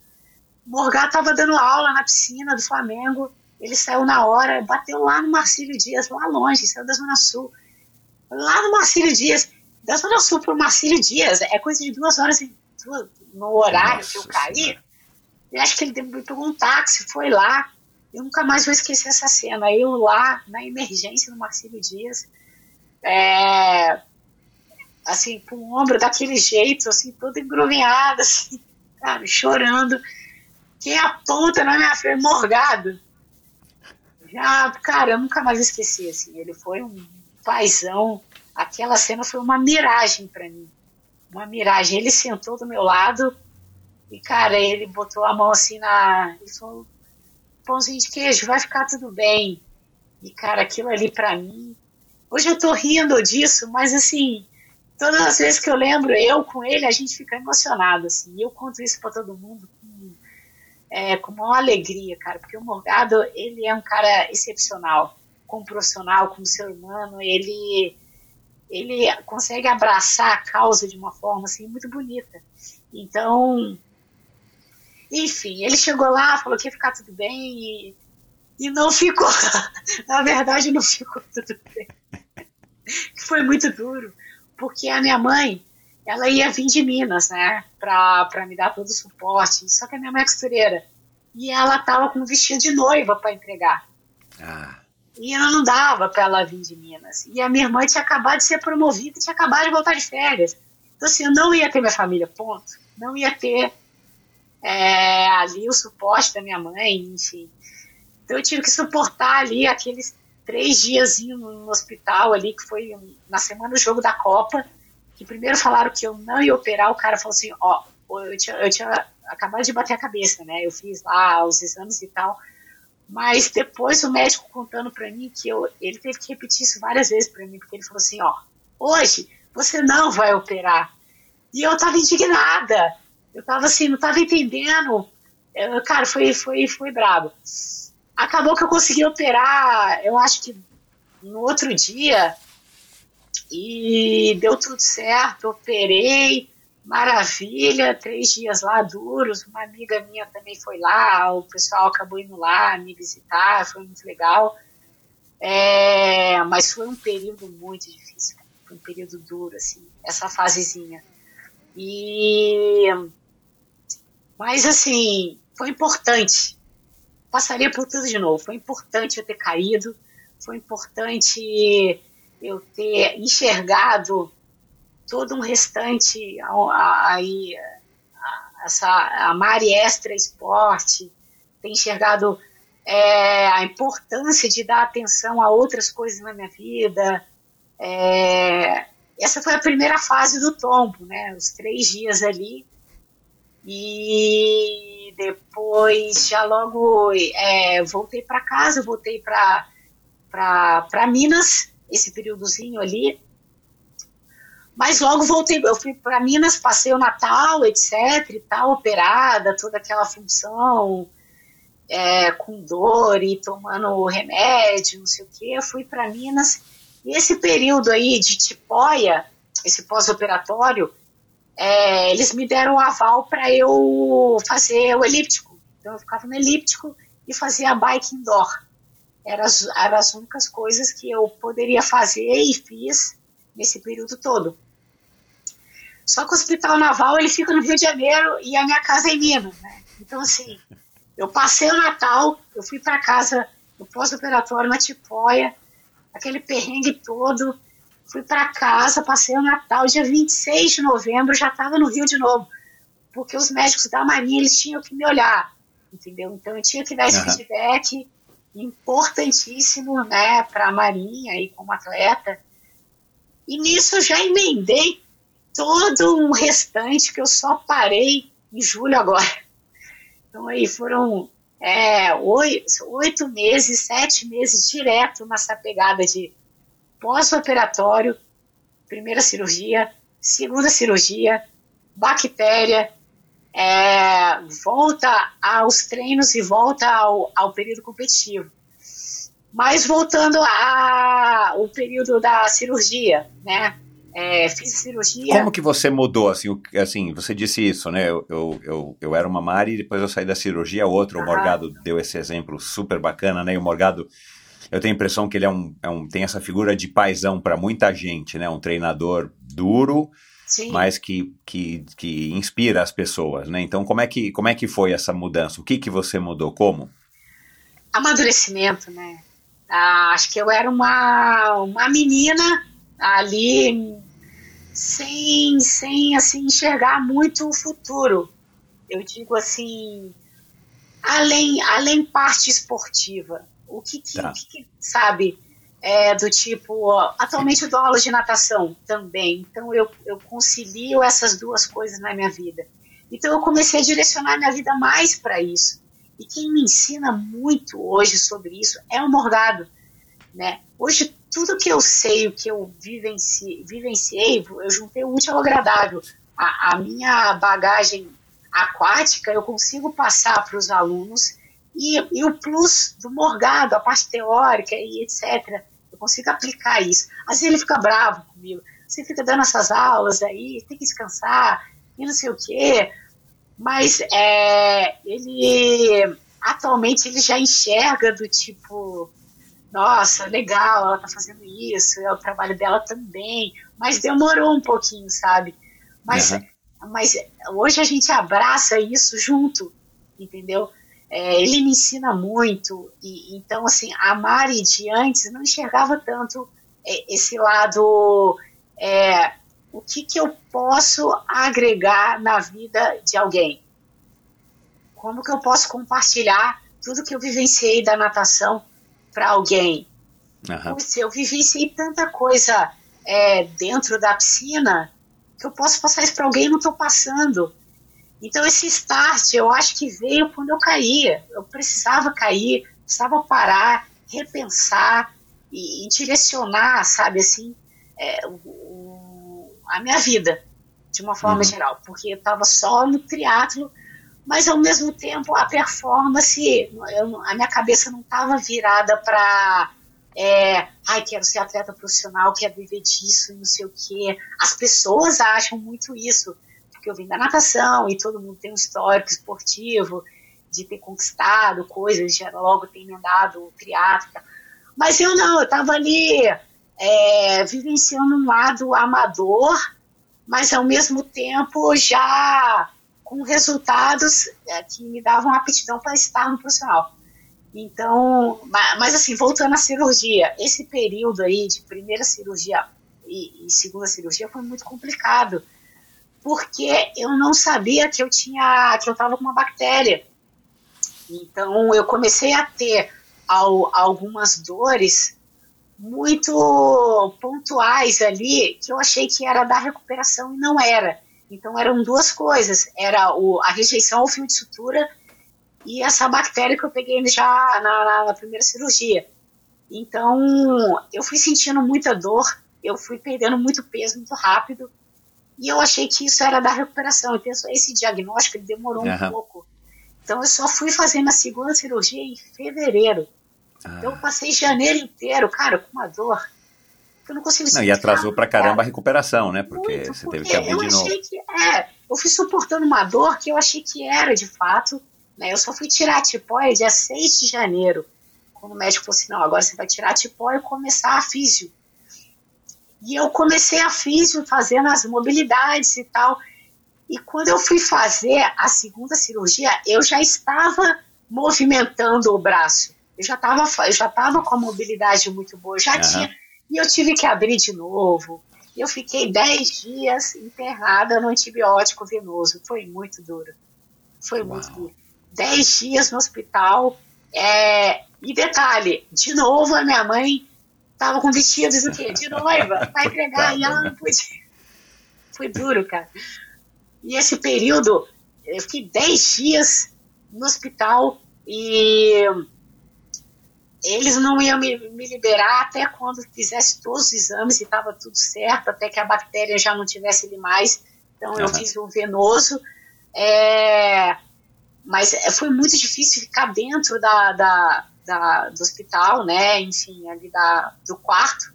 O Morgado tava dando aula na piscina do Flamengo, ele saiu na hora, bateu lá no Marcílio Dias, lá longe, saiu da Zona Sul. Lá no Marcílio Dias, da Zona Sul pro Marcílio Dias, é coisa de duas horas duas- no horário
Nossa
que eu caí. Eu acho que ele me pegou um táxi, foi lá. Eu nunca mais vou esquecer essa cena. Eu lá, na emergência no Marcílio Dias, é, assim, com o ombro daquele jeito, assim, todo engruvinhado, assim, sabe, chorando. Quem aponta na minha frente, morgado. Já, cara, eu nunca mais esqueci, assim, ele foi um paizão. Aquela cena foi uma miragem para mim. Uma miragem. Ele sentou do meu lado e, cara, ele botou a mão assim na. Ele falou: pãozinho de queijo, vai ficar tudo bem. E, cara, aquilo ali para mim. Hoje eu tô rindo disso, mas assim, todas as vezes que eu lembro, eu com ele, a gente fica emocionado, assim. E eu conto isso para todo mundo com, é, com uma alegria, cara, porque o Morgado, ele é um cara excepcional, como profissional, como ser humano, ele ele consegue abraçar a causa de uma forma assim muito bonita. Então, enfim, ele chegou lá, falou que ia ficar tudo bem e, e não ficou. Na verdade, não ficou tudo bem. Foi muito duro, porque a minha mãe, ela ia vir de Minas, né, pra me dar todo o suporte. Só que a minha mãe é costureira. E ela tava com um vestido de noiva para entregar.
Ah,
E não dava para ela vir de Minas. E a minha irmã tinha acabado de ser promovida, tinha acabado de voltar de férias. Então, assim, eu não ia ter minha família, ponto. Não ia ter é, ali o suporte da minha mãe, enfim. Então, eu tive que suportar ali aqueles três dias no hospital ali, que foi na semana do jogo da Copa, que primeiro falaram que eu não ia operar, o cara falou assim, ó, eu eu tinha acabado de bater a cabeça, né? Eu fiz lá os exames e tal. Mas depois o médico contando para mim que eu, ele teve que repetir isso várias vezes para mim, porque ele falou assim, ó, hoje você não vai operar. E eu tava indignada. Eu tava assim, não tava entendendo. Eu, cara, foi, foi, foi brabo. Acabou que eu consegui operar, eu acho que no outro dia, e deu tudo certo, operei, maravilha, três dias lá duros, uma amiga minha também foi lá, o pessoal acabou indo lá me visitar, foi muito legal. É, mas foi um período muito difícil, foi um período duro, assim, essa fasezinha. E, mas assim, foi importante. Passaria por tudo de novo. Foi importante eu ter caído, foi importante eu ter enxergado todo um restante aí essa a Mari Extra Esporte ter enxergado é, a importância de dar atenção a outras coisas na minha vida. É, essa foi a primeira fase do tombo né? Os três dias ali. E depois já logo é, voltei para casa voltei para para Minas esse períodozinho ali Mas logo voltei, eu fui para Minas, passei o Natal, etc, e tal, operada, toda aquela função, é, com dor e tomando remédio, não sei o quê. Eu fui para Minas, e esse período aí de tipóia, esse pós-operatório, é, eles me deram o aval para eu fazer o elíptico. Então eu ficava no elíptico e fazia bike indoor. Eram as, eram as únicas coisas que eu poderia fazer e fiz nesse período todo. Só que o Hospital Naval ele fica no Rio de Janeiro e a minha casa é em Minas, né? Então assim, eu passei o Natal, eu fui para casa no pós-operatório na Tipóia, aquele perrengue todo, fui para casa, passei o Natal, dia 26 de novembro, já estava no Rio de novo, porque os médicos da Marinha eles tinham que me olhar, entendeu? Então eu tinha que dar esse uhum. feedback importantíssimo, né, para a Marinha e como atleta. E nisso eu já emendei todo um restante que eu só parei em julho agora. Então aí foram é, oito, oito meses, sete meses direto nessa pegada de pós-operatório, primeira cirurgia, segunda cirurgia, bactéria, é, volta aos treinos e volta ao, ao período competitivo. Mas voltando ao período da cirurgia, né? É, fiz cirurgia.
Como que você mudou, assim, o, assim você disse isso, né, eu, eu, eu, eu era uma Mari e depois eu saí da cirurgia, outro, uhum. o Morgado deu esse exemplo super bacana, né, e o Morgado, eu tenho a impressão que ele é um, é um tem essa figura de paisão para muita gente, né, um treinador duro, Sim. mas que, que, que inspira as pessoas, né, então como é que, como é que foi essa mudança, o que que você mudou, como?
Amadurecimento, né, ah, acho que eu era uma, uma menina ali sem, sem assim, enxergar muito o futuro. Eu digo assim, além, além parte esportiva. O que, que, tá. que sabe, é, do tipo, atualmente eu dou aula de natação também, então eu, eu concilio essas duas coisas na minha vida. Então eu comecei a direcionar minha vida mais para isso. E quem me ensina muito hoje sobre isso é o Morgado. Né? Hoje tudo que eu sei, o que eu vivenci, vivenciei, eu juntei o útil ao agradável. A, a minha bagagem aquática eu consigo passar para os alunos e, e, o plus do morgado, a parte teórica e etc. Eu consigo aplicar isso. Às vezes ele fica bravo comigo. Você fica dando essas aulas aí, tem que descansar e não sei o quê. Mas é, ele atualmente ele já enxerga do tipo nossa, legal, ela tá fazendo isso, é o trabalho dela também, mas demorou um pouquinho, sabe? Mas, uhum. mas hoje a gente abraça isso junto, entendeu? É, ele me ensina muito, e então, assim, a Mari de antes não enxergava tanto é, esse lado, é, o que, que eu posso agregar na vida de alguém? Como que eu posso compartilhar tudo que eu vivenciei da natação para alguém. Uhum. eu vivenciei tanta coisa é, dentro da piscina que eu posso passar isso para alguém e não estou passando. Então esse start eu acho que veio quando eu caía. Eu precisava cair, precisava parar, repensar e, e direcionar, sabe assim, é, o, a minha vida de uma forma uhum. geral, porque eu estava só no triatlo mas ao mesmo tempo a performance, eu, a minha cabeça não estava virada para é, ai, quero ser atleta profissional, quero viver disso, não sei o quê. As pessoas acham muito isso, porque eu vim da natação e todo mundo tem um histórico esportivo de ter conquistado coisas, já logo ter emendado o triatlo. Mas eu não, eu estava ali é, vivenciando um lado amador, mas ao mesmo tempo já com resultados é, que me davam aptidão para estar no profissional. Então, mas assim, voltando à cirurgia, esse período aí de primeira cirurgia e, e segunda cirurgia foi muito complicado, porque eu não sabia que eu tinha, que eu estava com uma bactéria. Então, eu comecei a ter ao, algumas dores muito pontuais ali, que eu achei que era da recuperação e não era. Então eram duas coisas, era o, a rejeição ao fio de sutura e essa bactéria que eu peguei já na, na, na primeira cirurgia. Então eu fui sentindo muita dor, eu fui perdendo muito peso muito rápido e eu achei que isso era da recuperação. Então, esse diagnóstico demorou um
Aham.
pouco. Então, eu só fui fazer minha segunda cirurgia em fevereiro. Então, eu passei janeiro inteiro, cara, com uma dor. Eu não consigo
Não, e atrasou pra caramba a recuperação, né? Porque
Muito,
você teve
porque
que abrir de novo.
que é, eu fui suportando uma dor que eu achei que era de fato, né? Eu só fui tirar a tipóia dia 6 de janeiro, quando o médico falou assim, não, agora você vai tirar a tipóia e começar a físio. E eu comecei a físio fazendo as mobilidades e tal. E quando eu fui fazer a segunda cirurgia, eu já estava movimentando o braço. Eu já estava já com a mobilidade muito boa, eu já
Aham.
tinha e eu tive que abrir de novo. Eu fiquei 10 dias internada no antibiótico venoso. Foi muito duro. Foi muito
Uau.
duro. 10 dias no hospital. É, E detalhe, de novo a minha mãe estava com vestidos do quê? De noiva, vai entregar, e ela não podia. Foi duro, cara. E esse período, eu fiquei 10 dias no hospital e eles não iam me, me liberar até quando fizesse todos os exames e estava tudo certo, até que a bactéria já não tivesse ali mais. Então eu
Aham.
fiz um venoso. É, mas foi muito difícil ficar dentro da, da, da- do hospital, né? Enfim, ali da, do quarto,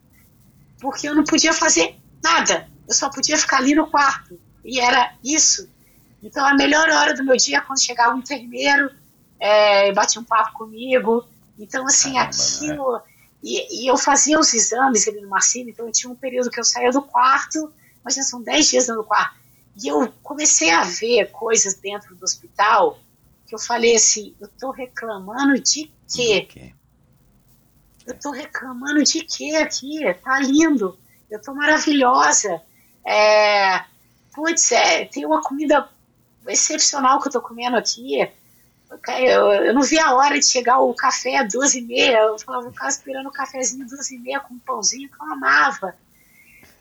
porque eu não podia fazer nada. Eu só podia ficar ali no quarto. E era isso. Então a melhor hora do meu dia é quando chegava um enfermeiro é, e batia um papo comigo. Então, assim,
Caramba,
aquilo. E, e eu fazia os exames ali no Marcílio, então eu tinha um período que eu saía do quarto, mas já são 10 dias no quarto. E eu comecei a ver coisas dentro do hospital que eu falei assim: eu tô reclamando de quê?
Ok.
Eu tô reclamando de quê aqui? Tá lindo, eu tô maravilhosa. É, putz, é, tem uma comida excepcional que eu tô comendo aqui. Eu, eu não vi a hora de chegar o café às duas e meia. Eu falava, eu ficava esperando o cafezinho às duas e meia com um pãozinho que eu amava.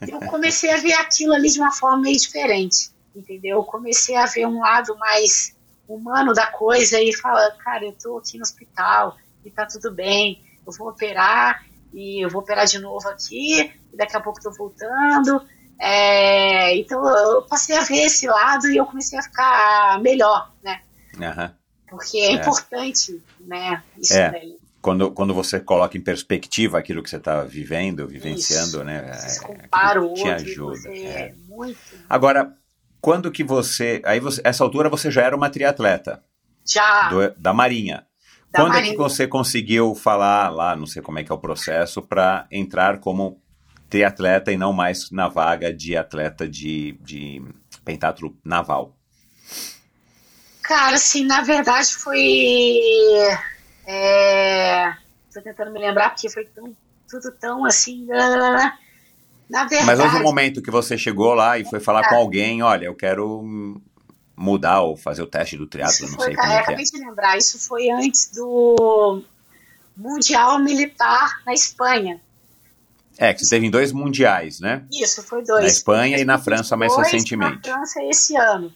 Eu comecei a ver aquilo ali de uma forma meio diferente, entendeu? Eu comecei a ver um lado mais humano da coisa e falar, cara, eu tô aqui no hospital e tá tudo bem, eu vou operar e eu vou operar de novo aqui e daqui a pouco tô voltando. É, então eu passei a ver esse lado e eu comecei a ficar melhor, né?
Aham.
Porque é,
É.
importante, né? Isso
É.
daí.
Quando, quando você coloca em perspectiva aquilo que você está vivendo, vivenciando,
Isso.
né?
Você
é,
compara o
aquilo
outro
te ajuda. é.
é muito.
Agora, quando que você. Aí você, essa altura você já era uma triatleta
Já
do- da Marinha.
Da
Quando é
Marinha.
que você conseguiu falar lá, não sei como é que é o processo, para entrar como triatleta e não mais na vaga de atleta de, de pentatlo naval?
Cara, assim, na verdade foi. É, tô tentando me lembrar porque foi tão, tudo tão assim. Na verdade.
Mas houve um momento que você chegou lá e foi falar com alguém, olha, eu quero mudar ou fazer o teste do triatlo, não
foi,
sei
cara,
como é
acabei de lembrar, isso foi antes do Mundial Militar na Espanha.
é. Que você teve em dois mundiais, né?
Isso, foi dois.
Na Espanha e na França mais recentemente.
Na França esse ano.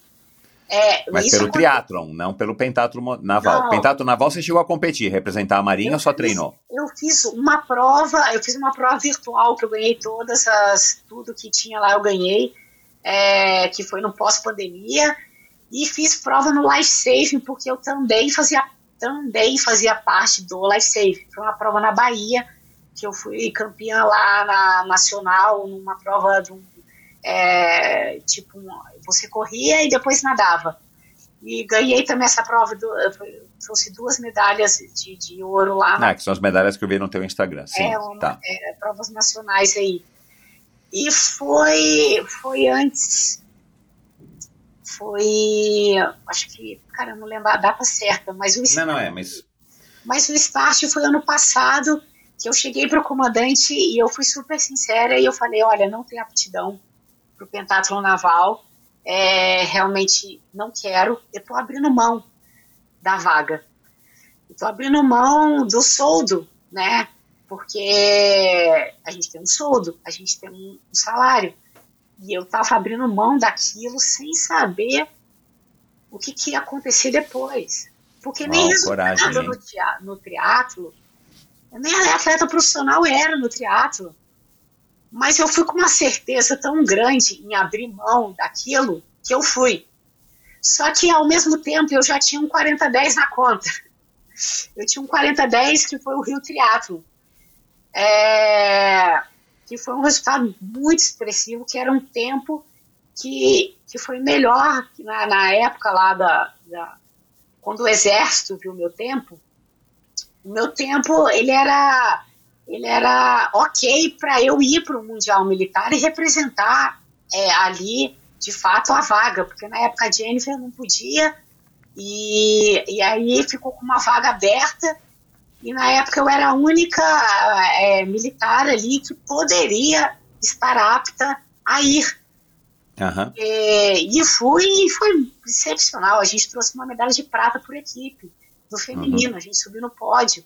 É,
Mas pelo triatlon, não pelo pentatlo naval.
Não.
Pentatlo naval você chegou a competir, representar a Marinha ou só
fiz-
treinou?
Eu fiz uma prova, eu fiz uma prova virtual que eu ganhei todas as tudo que tinha lá eu ganhei, é, que foi no pós-pandemia, e fiz prova no Life Saving porque eu também fazia também fazia parte do Life Saving. Foi uma prova na Bahia que eu fui campeã lá na nacional numa prova de um, é, tipo você corria e depois nadava. E ganhei também essa prova, do, trouxe duas medalhas de, de ouro lá
Ah, que são as medalhas que eu vi no teu Instagram. Sim,
é, uma-
tá.
é, provas nacionais aí. E foi, foi antes. Foi. Acho que. Cara, não lembro a data certa, mas o,
Não, não é, mas
mas o start foi ano passado que eu cheguei para o comandante e eu fui super sincera e eu falei: olha, não tem aptidão para o pentathlon naval, é, realmente não quero, eu estou abrindo mão da vaga. Estou abrindo mão do soldo, né? Porque a gente tem um soldo, a gente tem um, salário. E eu estava abrindo mão daquilo sem saber o que, que ia acontecer depois. Porque nem
Uau,
resultado
coragem,
no, no triatlo, eu nem atleta profissional era no triatlo. Mas eu fui com uma certeza tão grande em abrir mão daquilo que eu fui. Só que ao mesmo tempo eu já tinha um 40-10 na conta. Eu tinha um 40-10 que foi o Rio Triatlo. É, que foi um resultado muito expressivo, que era um tempo que, que foi melhor na, na época lá da, da, quando o exército viu o meu tempo. O meu tempo ele era ele era ok para eu ir para o mundial militar e representar é, ali de fato a vaga, porque na época a Jennifer não podia e, e aí ficou com uma vaga aberta e na época eu era a única é, militar ali que poderia estar apta a ir.
Uhum.
É, e fui e foi excepcional. A gente trouxe uma medalha de prata por equipe, no feminino, uhum. a gente subiu no pódio.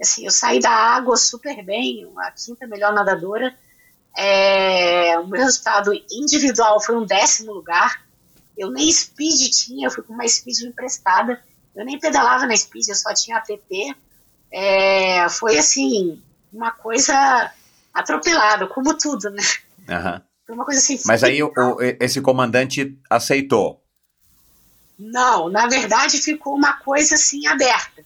Assim, eu saí da água super bem, a quinta melhor nadadora. É, o meu resultado individual foi um décimo lugar. Eu nem speed tinha, eu fui com uma speed emprestada. Eu nem pedalava na speed, eu só tinha ATP. É, foi assim, uma coisa atropelada, como tudo, né?
Uhum.
Foi uma coisa assim.
Mas aí o, esse comandante aceitou?
Não, na verdade ficou uma coisa assim aberta.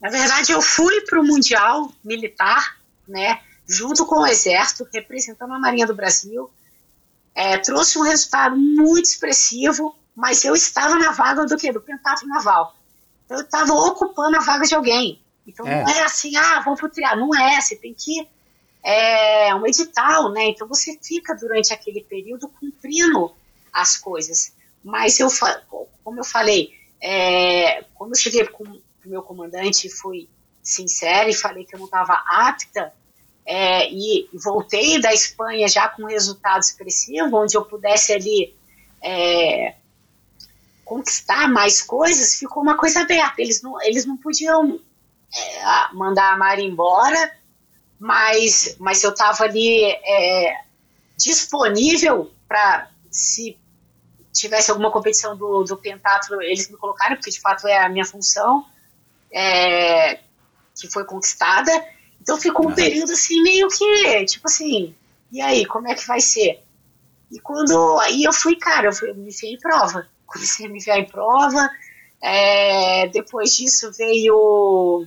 Na verdade, eu fui para o Mundial Militar, né, junto com o Exército, representando a Marinha do Brasil. É, trouxe um resultado muito expressivo, mas eu estava na vaga do quê? Do pentatlo naval. Então, eu estava ocupando a vaga de alguém. Então é. não é assim, ah, vamos pro triatlo. Não é, você tem que é um edital, né? Então você fica durante aquele período cumprindo as coisas. Mas eu, como eu falei, é, quando eu cheguei com o meu comandante, fui sincera e falei que eu não estava apta, é, e voltei da Espanha já com resultado expressivo, onde eu pudesse ali é, conquistar mais coisas, ficou uma coisa aberta. Eles não, eles não podiam é, mandar a Mari embora, mas, mas eu estava ali é, disponível para, se tivesse alguma competição do, do pentatlo, eles me colocaram, porque de fato é a minha função, é, que foi conquistada. Então ficou um período assim, meio que, tipo assim, e aí, como é que vai ser? E quando. Aí eu fui, cara, eu, fui, eu me enfiei em prova. Comecei a me enfiar em prova. É, depois disso veio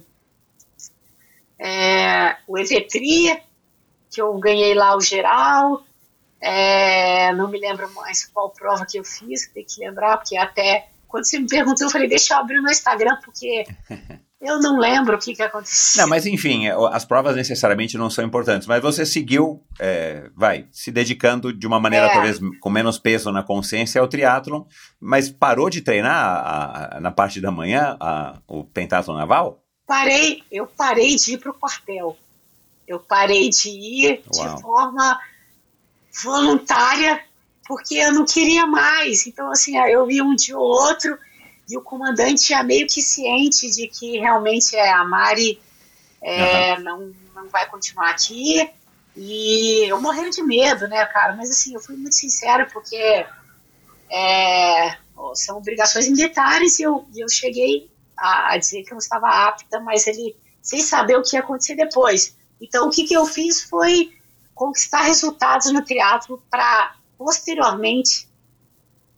é, o Evetri, que eu ganhei lá o geral. É, não me lembro mais qual prova que eu fiz, tem que lembrar, porque até quando você me perguntou, eu falei, deixa eu abrir o meu Instagram, porque eu não lembro o que, que aconteceu.
Não, mas enfim, é, as provas necessariamente não são importantes, mas você seguiu, é, vai, se dedicando de uma maneira é. talvez com menos peso na consciência ao triatlon, mas parou de treinar a, a, na parte da manhã a, o pentathlon naval?
parei, eu parei de ir para o quartel. Eu parei de ir Uau. de forma voluntária, porque eu não queria mais. Então, assim, eu ia um dia ou outro e o comandante já meio que ciente de que realmente é, a Mari é, uhum. não, não vai continuar aqui. E eu morrendo de medo, né, cara? Mas assim, eu fui muito sincera porque é, são obrigações militares e eu, eu cheguei a, a dizer que eu não estava apta, mas ele sem saber o que ia acontecer depois. Então, o que, que eu fiz foi conquistar resultados no teatro para, posteriormente,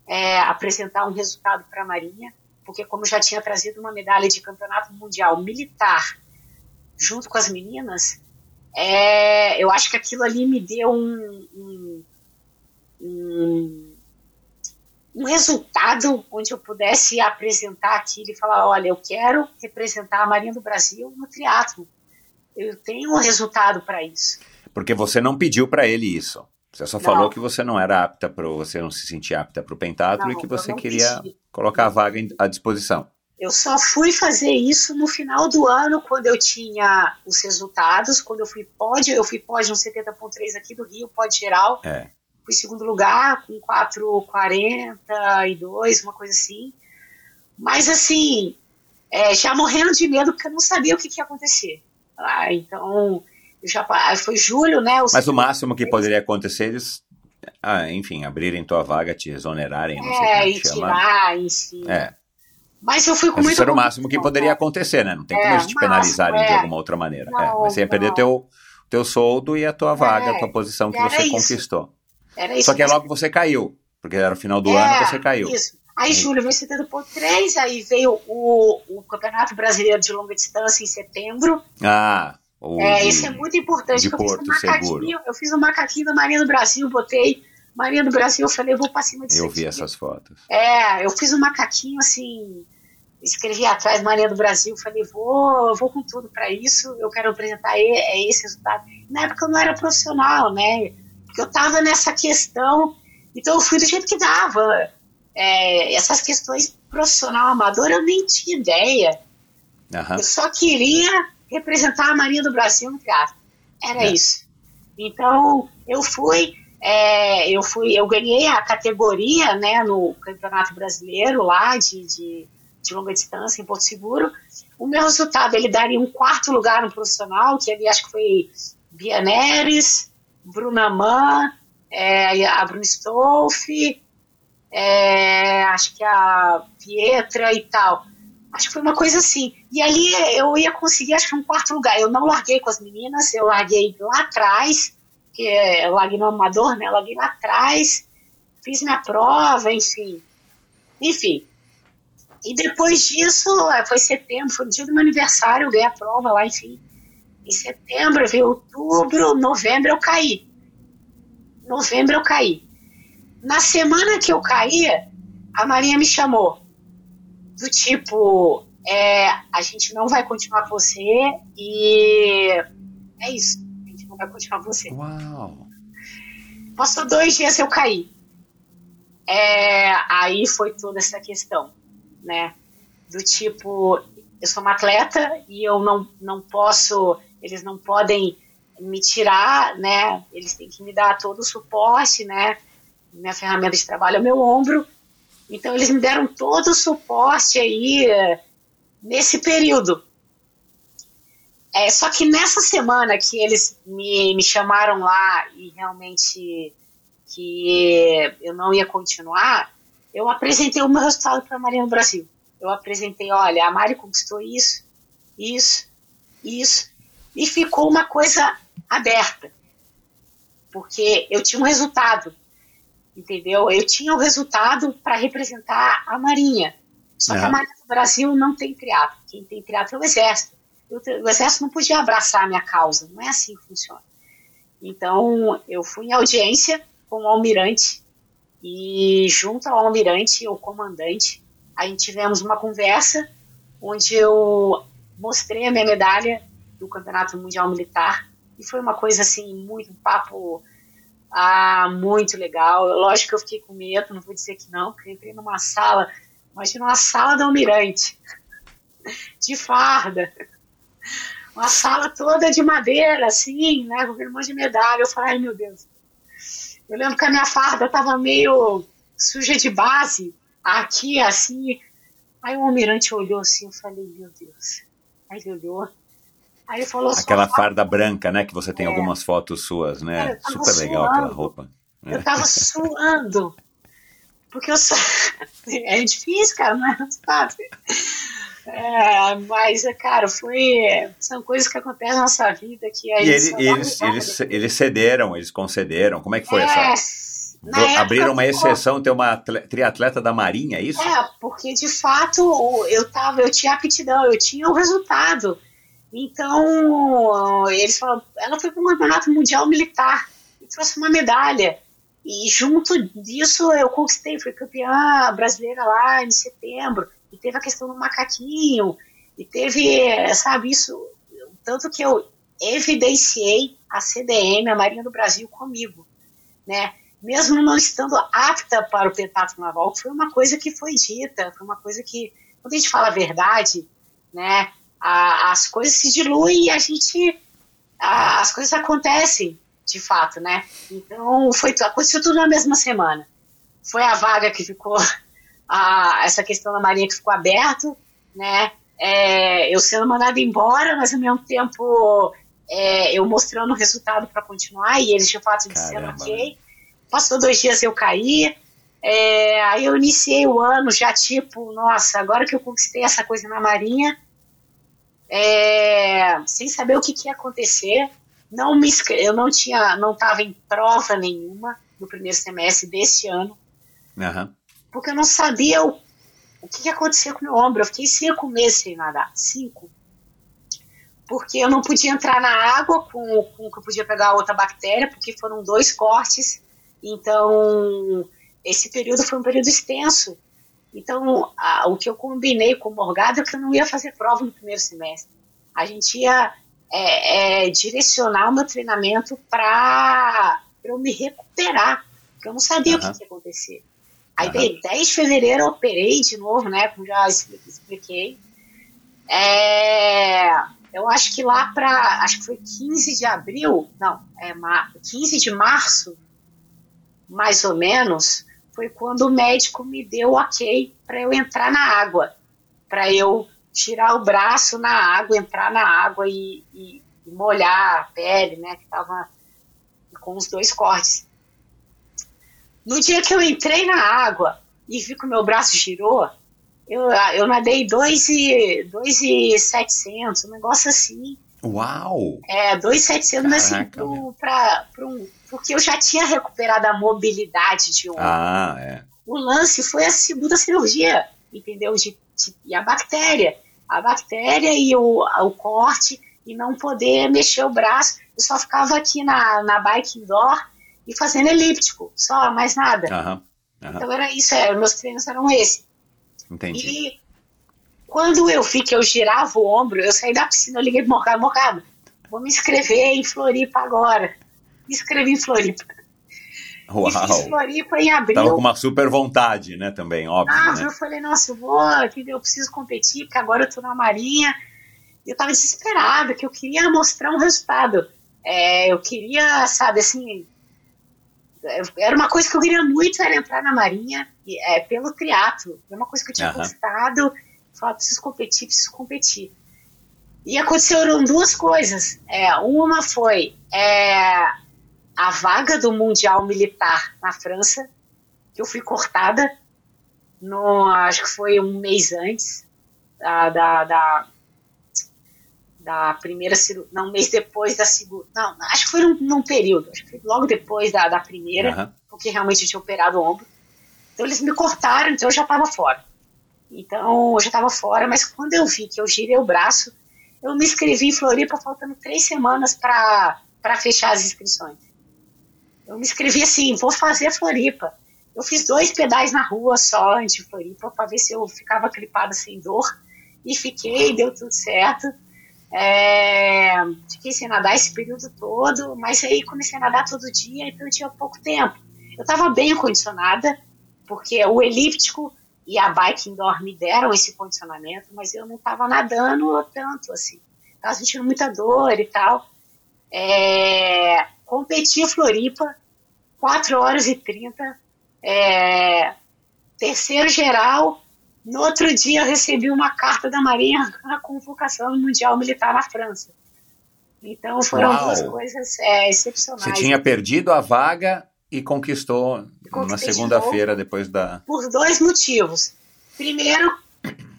é, apresentar um resultado para a Marinha, porque como já tinha trazido uma medalha de campeonato mundial militar junto com as meninas, é, eu acho que aquilo ali me deu um, um, um um resultado onde eu pudesse apresentar aquilo e falar, olha, eu quero representar a Marinha do Brasil no triatlo. Eu tenho um resultado para isso.
Porque você não pediu para ele isso. Você só não. falou que você não era apta para você não se sentir apta para o pentatlo e que você queria pedi. colocar a vaga à disposição.
Eu só fui fazer isso no final do ano, quando eu tinha os resultados, quando eu fui pódio, eu fui pódio no 70.3 aqui do Rio, pódio geral.
É
fui segundo lugar com 4,42, uma coisa assim. Mas assim, é, já morrendo de medo porque eu não sabia o que, que ia acontecer. Ah, então, já foi julho, né?
Mas o máximo que poderia acontecer eles, ah, enfim, abrirem tua vaga, te exonerarem, não
é, sei e tirar, enfim.
É.
Mas eu fui com
Mas
muito.
Isso era o máximo que poderia acontecer, né? Não tem como é, eles te penalizarem é. de alguma outra maneira. É, não, é. Mas você ia perder teu, teu soldo e a tua vaga, a
É,
tua posição que
era
você
isso.
conquistou.
Era isso.
Só que é logo você caiu, porque era o final do
É,
ano você caiu.
Isso. Aí julho veio 70.3, aí veio o, o Campeonato Brasileiro de Longa Distância em setembro.
Ah,
É,
de-
isso é muito importante. eu, fiz um
Porto Seguro.
macaquinho, eu fiz um macaquinho da Marinha do Brasil, botei Marinha do Brasil, eu falei, eu vou pra cima disso
Eu vi
aqui.
essas fotos.
É, eu fiz um macaquinho assim, escrevi atrás Marinha do Brasil, falei, vou, vou com tudo pra isso, eu quero apresentar é esse resultado. Na época eu não era profissional, né? Porque eu tava nessa questão, então eu fui do jeito que dava. É, essas questões profissional amador eu nem tinha ideia.
Aham.
Eu só queria representar a Marinha do Brasil no teatro. Era
É.
isso. Então, eu fui, é, eu fui, eu ganhei a categoria, né, no Campeonato Brasileiro lá de, de, de longa distância em Porto Seguro. O meu resultado, ele daria um quarto lugar no profissional, que ali acho que foi Bia Neres, Bruna Mann, é, a Bruna Stolfi, é, acho que a Pietra e tal. Acho que foi uma coisa assim. E ali eu ia conseguir, acho que um quarto lugar. Eu não larguei com as meninas, eu larguei lá atrás, que eu larguei no amador, né? Larguei lá atrás, fiz minha prova, enfim. Enfim. E depois disso, eh, foi setembro, foi no dia do meu aniversário, eu ganhei a prova lá, enfim. Em setembro, veio outubro, novembro eu caí. Novembro eu caí. Na semana que eu caí, a Marinha me chamou do tipo, é, a gente não vai continuar com você e é isso, a gente não vai continuar com você.
Uau!
Passou dois dias eu caí. É, aí foi toda essa questão, né? Do tipo, eu sou uma atleta e eu não, não posso, eles não podem me tirar, né? Eles têm que me dar todo o suporte, né? Minha ferramenta de trabalho é o meu ombro. Então eles me deram todo o suporte aí eh, nesse período. É, só que nessa semana que eles me, me chamaram lá e realmente que eu não ia continuar, eu apresentei o meu resultado para a Marinha do Brasil. Eu apresentei, olha, a Mari conquistou isso, isso, isso, e ficou uma coisa aberta, porque eu tinha um resultado, entendeu? Eu tinha o resultado para representar a Marinha. Só que a
Aham.
Marinha do Brasil não tem triatlo. Quem tem triatlo é o Exército. Eu O Exército não podia abraçar a minha causa. Não é assim que funciona. Então, eu fui em audiência com o almirante e junto ao almirante, o comandante, a gente tivemos uma conversa onde eu mostrei a minha medalha do Campeonato Mundial Militar e foi uma coisa assim, muito um papo ah, muito legal. Lógico que eu fiquei com medo, não vou dizer que não, porque eu entrei numa sala, imagina uma sala do almirante, de farda, uma sala toda de madeira, assim, né, com aquele monte de medalha. Eu falei, ai meu Deus. Eu lembro que a minha farda tava meio suja de base, aqui, assim. Aí o almirante olhou assim, eu falei, meu Deus. Aí ele olhou. Aí ele falou,
Aquela
só
farda branca, né? Que você tem
É.
algumas fotos suas,
É,
né? Super legal aquela
suando.
roupa.
Eu tava suando. Porque eu sou. É difícil, cara, não é fácil. É, mas, cara, foi. São coisas que acontecem na nossa vida que a
E ele-
só
eles, eles, eles cederam, eles concederam. Como é que foi
É,
essa? Abriram uma exceção, ter uma atle- triatleta da Marinha, é isso?
É, porque de fato eu tava, eu tinha aptidão, eu tinha o resultado. Então, eles falaram, ela foi para um campeonato mundial militar e trouxe uma medalha. E junto disso eu conquistei, fui campeã brasileira lá em setembro. E teve a questão do macaquinho, e teve, sabe, isso. Tanto que eu evidenciei a CDM, a Marinha do Brasil, comigo, né? Mesmo não estando apta para o pentatlo naval, foi uma coisa que foi dita, foi uma coisa que, quando a gente fala a verdade, né, a- as coisas se diluem e a gente, a- as coisas acontecem, de fato, né? Então, foi, aconteceu tudo na mesma semana. Foi a vaga que ficou, a, essa questão da Marinha que ficou aberto, né? É, eu sendo mandada embora, mas ao mesmo tempo é, eu mostrando o resultado para continuar e eles de fato disseram ok. Passou dois dias eu caí, é, aí eu iniciei o ano já tipo, nossa, agora que eu conquistei essa coisa na Marinha, é, sem saber o que, que ia acontecer, não me eu não tinha, não estava em prova nenhuma no primeiro semestre desse ano,
Aham.
porque eu não sabia o, o que, que acontecia com o meu ombro. Eu fiquei cinco meses sem nadar, cinco. Porque eu não podia entrar na água com, com que eu podia pegar outra bactéria, porque foram dois cortes. Então, esse período foi um período extenso. Então, a- o que eu combinei com o Morgado é que eu não ia fazer prova no primeiro semestre. A gente ia é, é, direcionar o meu treinamento para eu me recuperar, porque eu não sabia
Aham.
o que ia acontecer. Aí, daí, 10 de fevereiro, eu operei de novo, né? Como já expli- expliquei. É, eu acho que lá para. Acho que foi 15 de abril, não, é ma- 15 de março, mais ou menos, foi quando o médico me deu ok para eu entrar na água, para eu tirar o braço na água, entrar na água e, e- e molhar a pele, né? Que estava com os dois cortes. No dia que eu entrei na água e vi que o meu braço girou, eu, eu nadei 2,700, um negócio assim.
Uau!
É, 2,700, mas assim, pra um, porque eu já tinha recuperado a mobilidade de ombro.
Ah, é.
O lance foi a segunda cirurgia, entendeu? De, de- e a bactéria. A bactéria e o, o corte e não poder mexer o braço. Eu só ficava aqui na, na bike indoor e fazendo elíptico, só, mais nada.
Aham. Aham.
Então era isso, é, meus treinos eram esses.
Entendi.
E quando eu vi que eu girava o ombro, eu saí da piscina, eu liguei pro Morgado, Morgado, vou me inscrever em Floripa agora. Me inscrevi em Floripa. E fiz
Uau!
Floripa em abril.
Tava com uma super vontade, né? Também, óbvio,
Ah,
né?
eu falei, nossa, eu vou, eu preciso competir, porque agora eu tô na Marinha. E eu tava desesperada, que eu queria mostrar um resultado. É, eu queria, sabe, assim. Era uma coisa que eu queria muito, era entrar na Marinha, e, é, pelo triatlo. É uma coisa que eu tinha
Aham.
gostado. Falei, preciso competir, preciso competir. E aconteceram duas coisas. É, uma foi é, a vaga do Mundial Militar na França, que eu fui cortada no, acho que foi um mês antes da, da, da, da primeira cirurgia, não, um mês depois da segunda, não, acho que foi num, num período, acho que foi logo depois da, da primeira,
Aham.
porque realmente eu tinha operado o ombro. Então eles me cortaram, então eu já estava fora. Então eu já estava fora, mas quando eu vi que eu girei o braço, eu me inscrevi em Floripa faltando três semanas para fechar as inscrições. Eu me inscrevi assim, vou fazer Floripa. Eu fiz dois pedais na rua só antes de Floripa para ver se eu ficava clipada sem dor. E fiquei, deu tudo certo. É, fiquei sem nadar esse período todo, mas aí comecei a nadar todo dia, então eu tinha pouco tempo. Eu estava bem condicionada, porque o elíptico e a bike indoor me deram esse condicionamento, mas eu não estava nadando tanto assim. Estava sentindo muita dor e tal. É, competi em Floripa, 4 horas e 30, é, terceiro geral. No outro dia eu recebi uma carta da Marinha na convocação do Mundial Militar na França. Então foram
Uau.
duas coisas é, excepcionais.
Você tinha perdido a vaga e conquistou na segunda-feira depois da.
por dois motivos. Primeiro,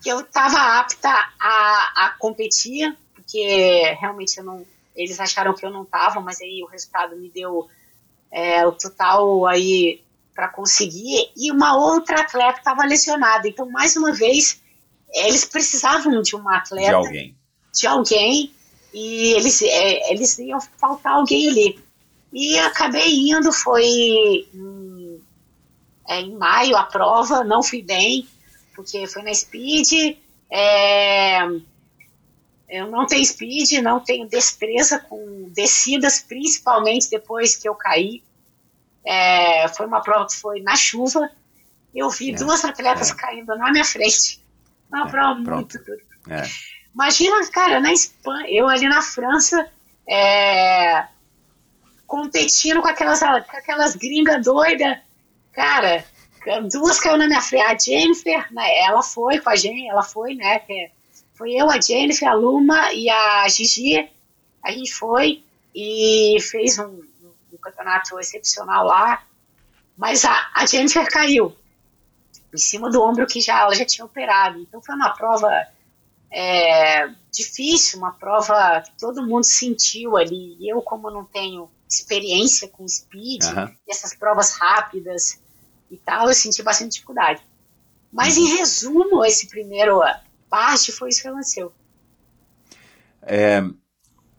que eu estava apta a, a competir, porque realmente eu não, eles acharam que eu não estava, mas aí o resultado me deu é, o total aí para conseguir. E uma outra atleta estava lesionada. Então, mais uma vez, eles precisavam de uma atleta
De alguém.
de alguém e eles, é, eles iam faltar alguém ali. E acabei indo, foi em, é, em maio a prova, não fui bem, porque foi na speed. é, eu não tenho speed, não tenho destreza com descidas, principalmente depois que eu caí. É, foi uma prova que foi na chuva. Eu vi
É,
duas atletas
é.
caindo na minha frente. Uma
É,
prova muito dura.
É.
Imagina, cara, na Espanha, eu ali na França, é, competindo com aquelas, com aquelas gringas doidas. Cara, duas caiu na minha frente. A Jennifer, né, ela foi com a gente, ela foi, né? que Foi eu, a Jennifer, a Luma e a Gigi. A gente foi e fez um, um campeonato excepcional lá. Mas a, a Jennifer caiu em cima do ombro que já ela já tinha operado. Então foi uma prova é, difícil, uma prova que todo mundo sentiu ali. Eu, como não tenho experiência com speed,
Aham.
essas provas rápidas e tal, eu senti bastante dificuldade. Mas, em resumo, esse primeiro parte foi isso que aconteceu.
É,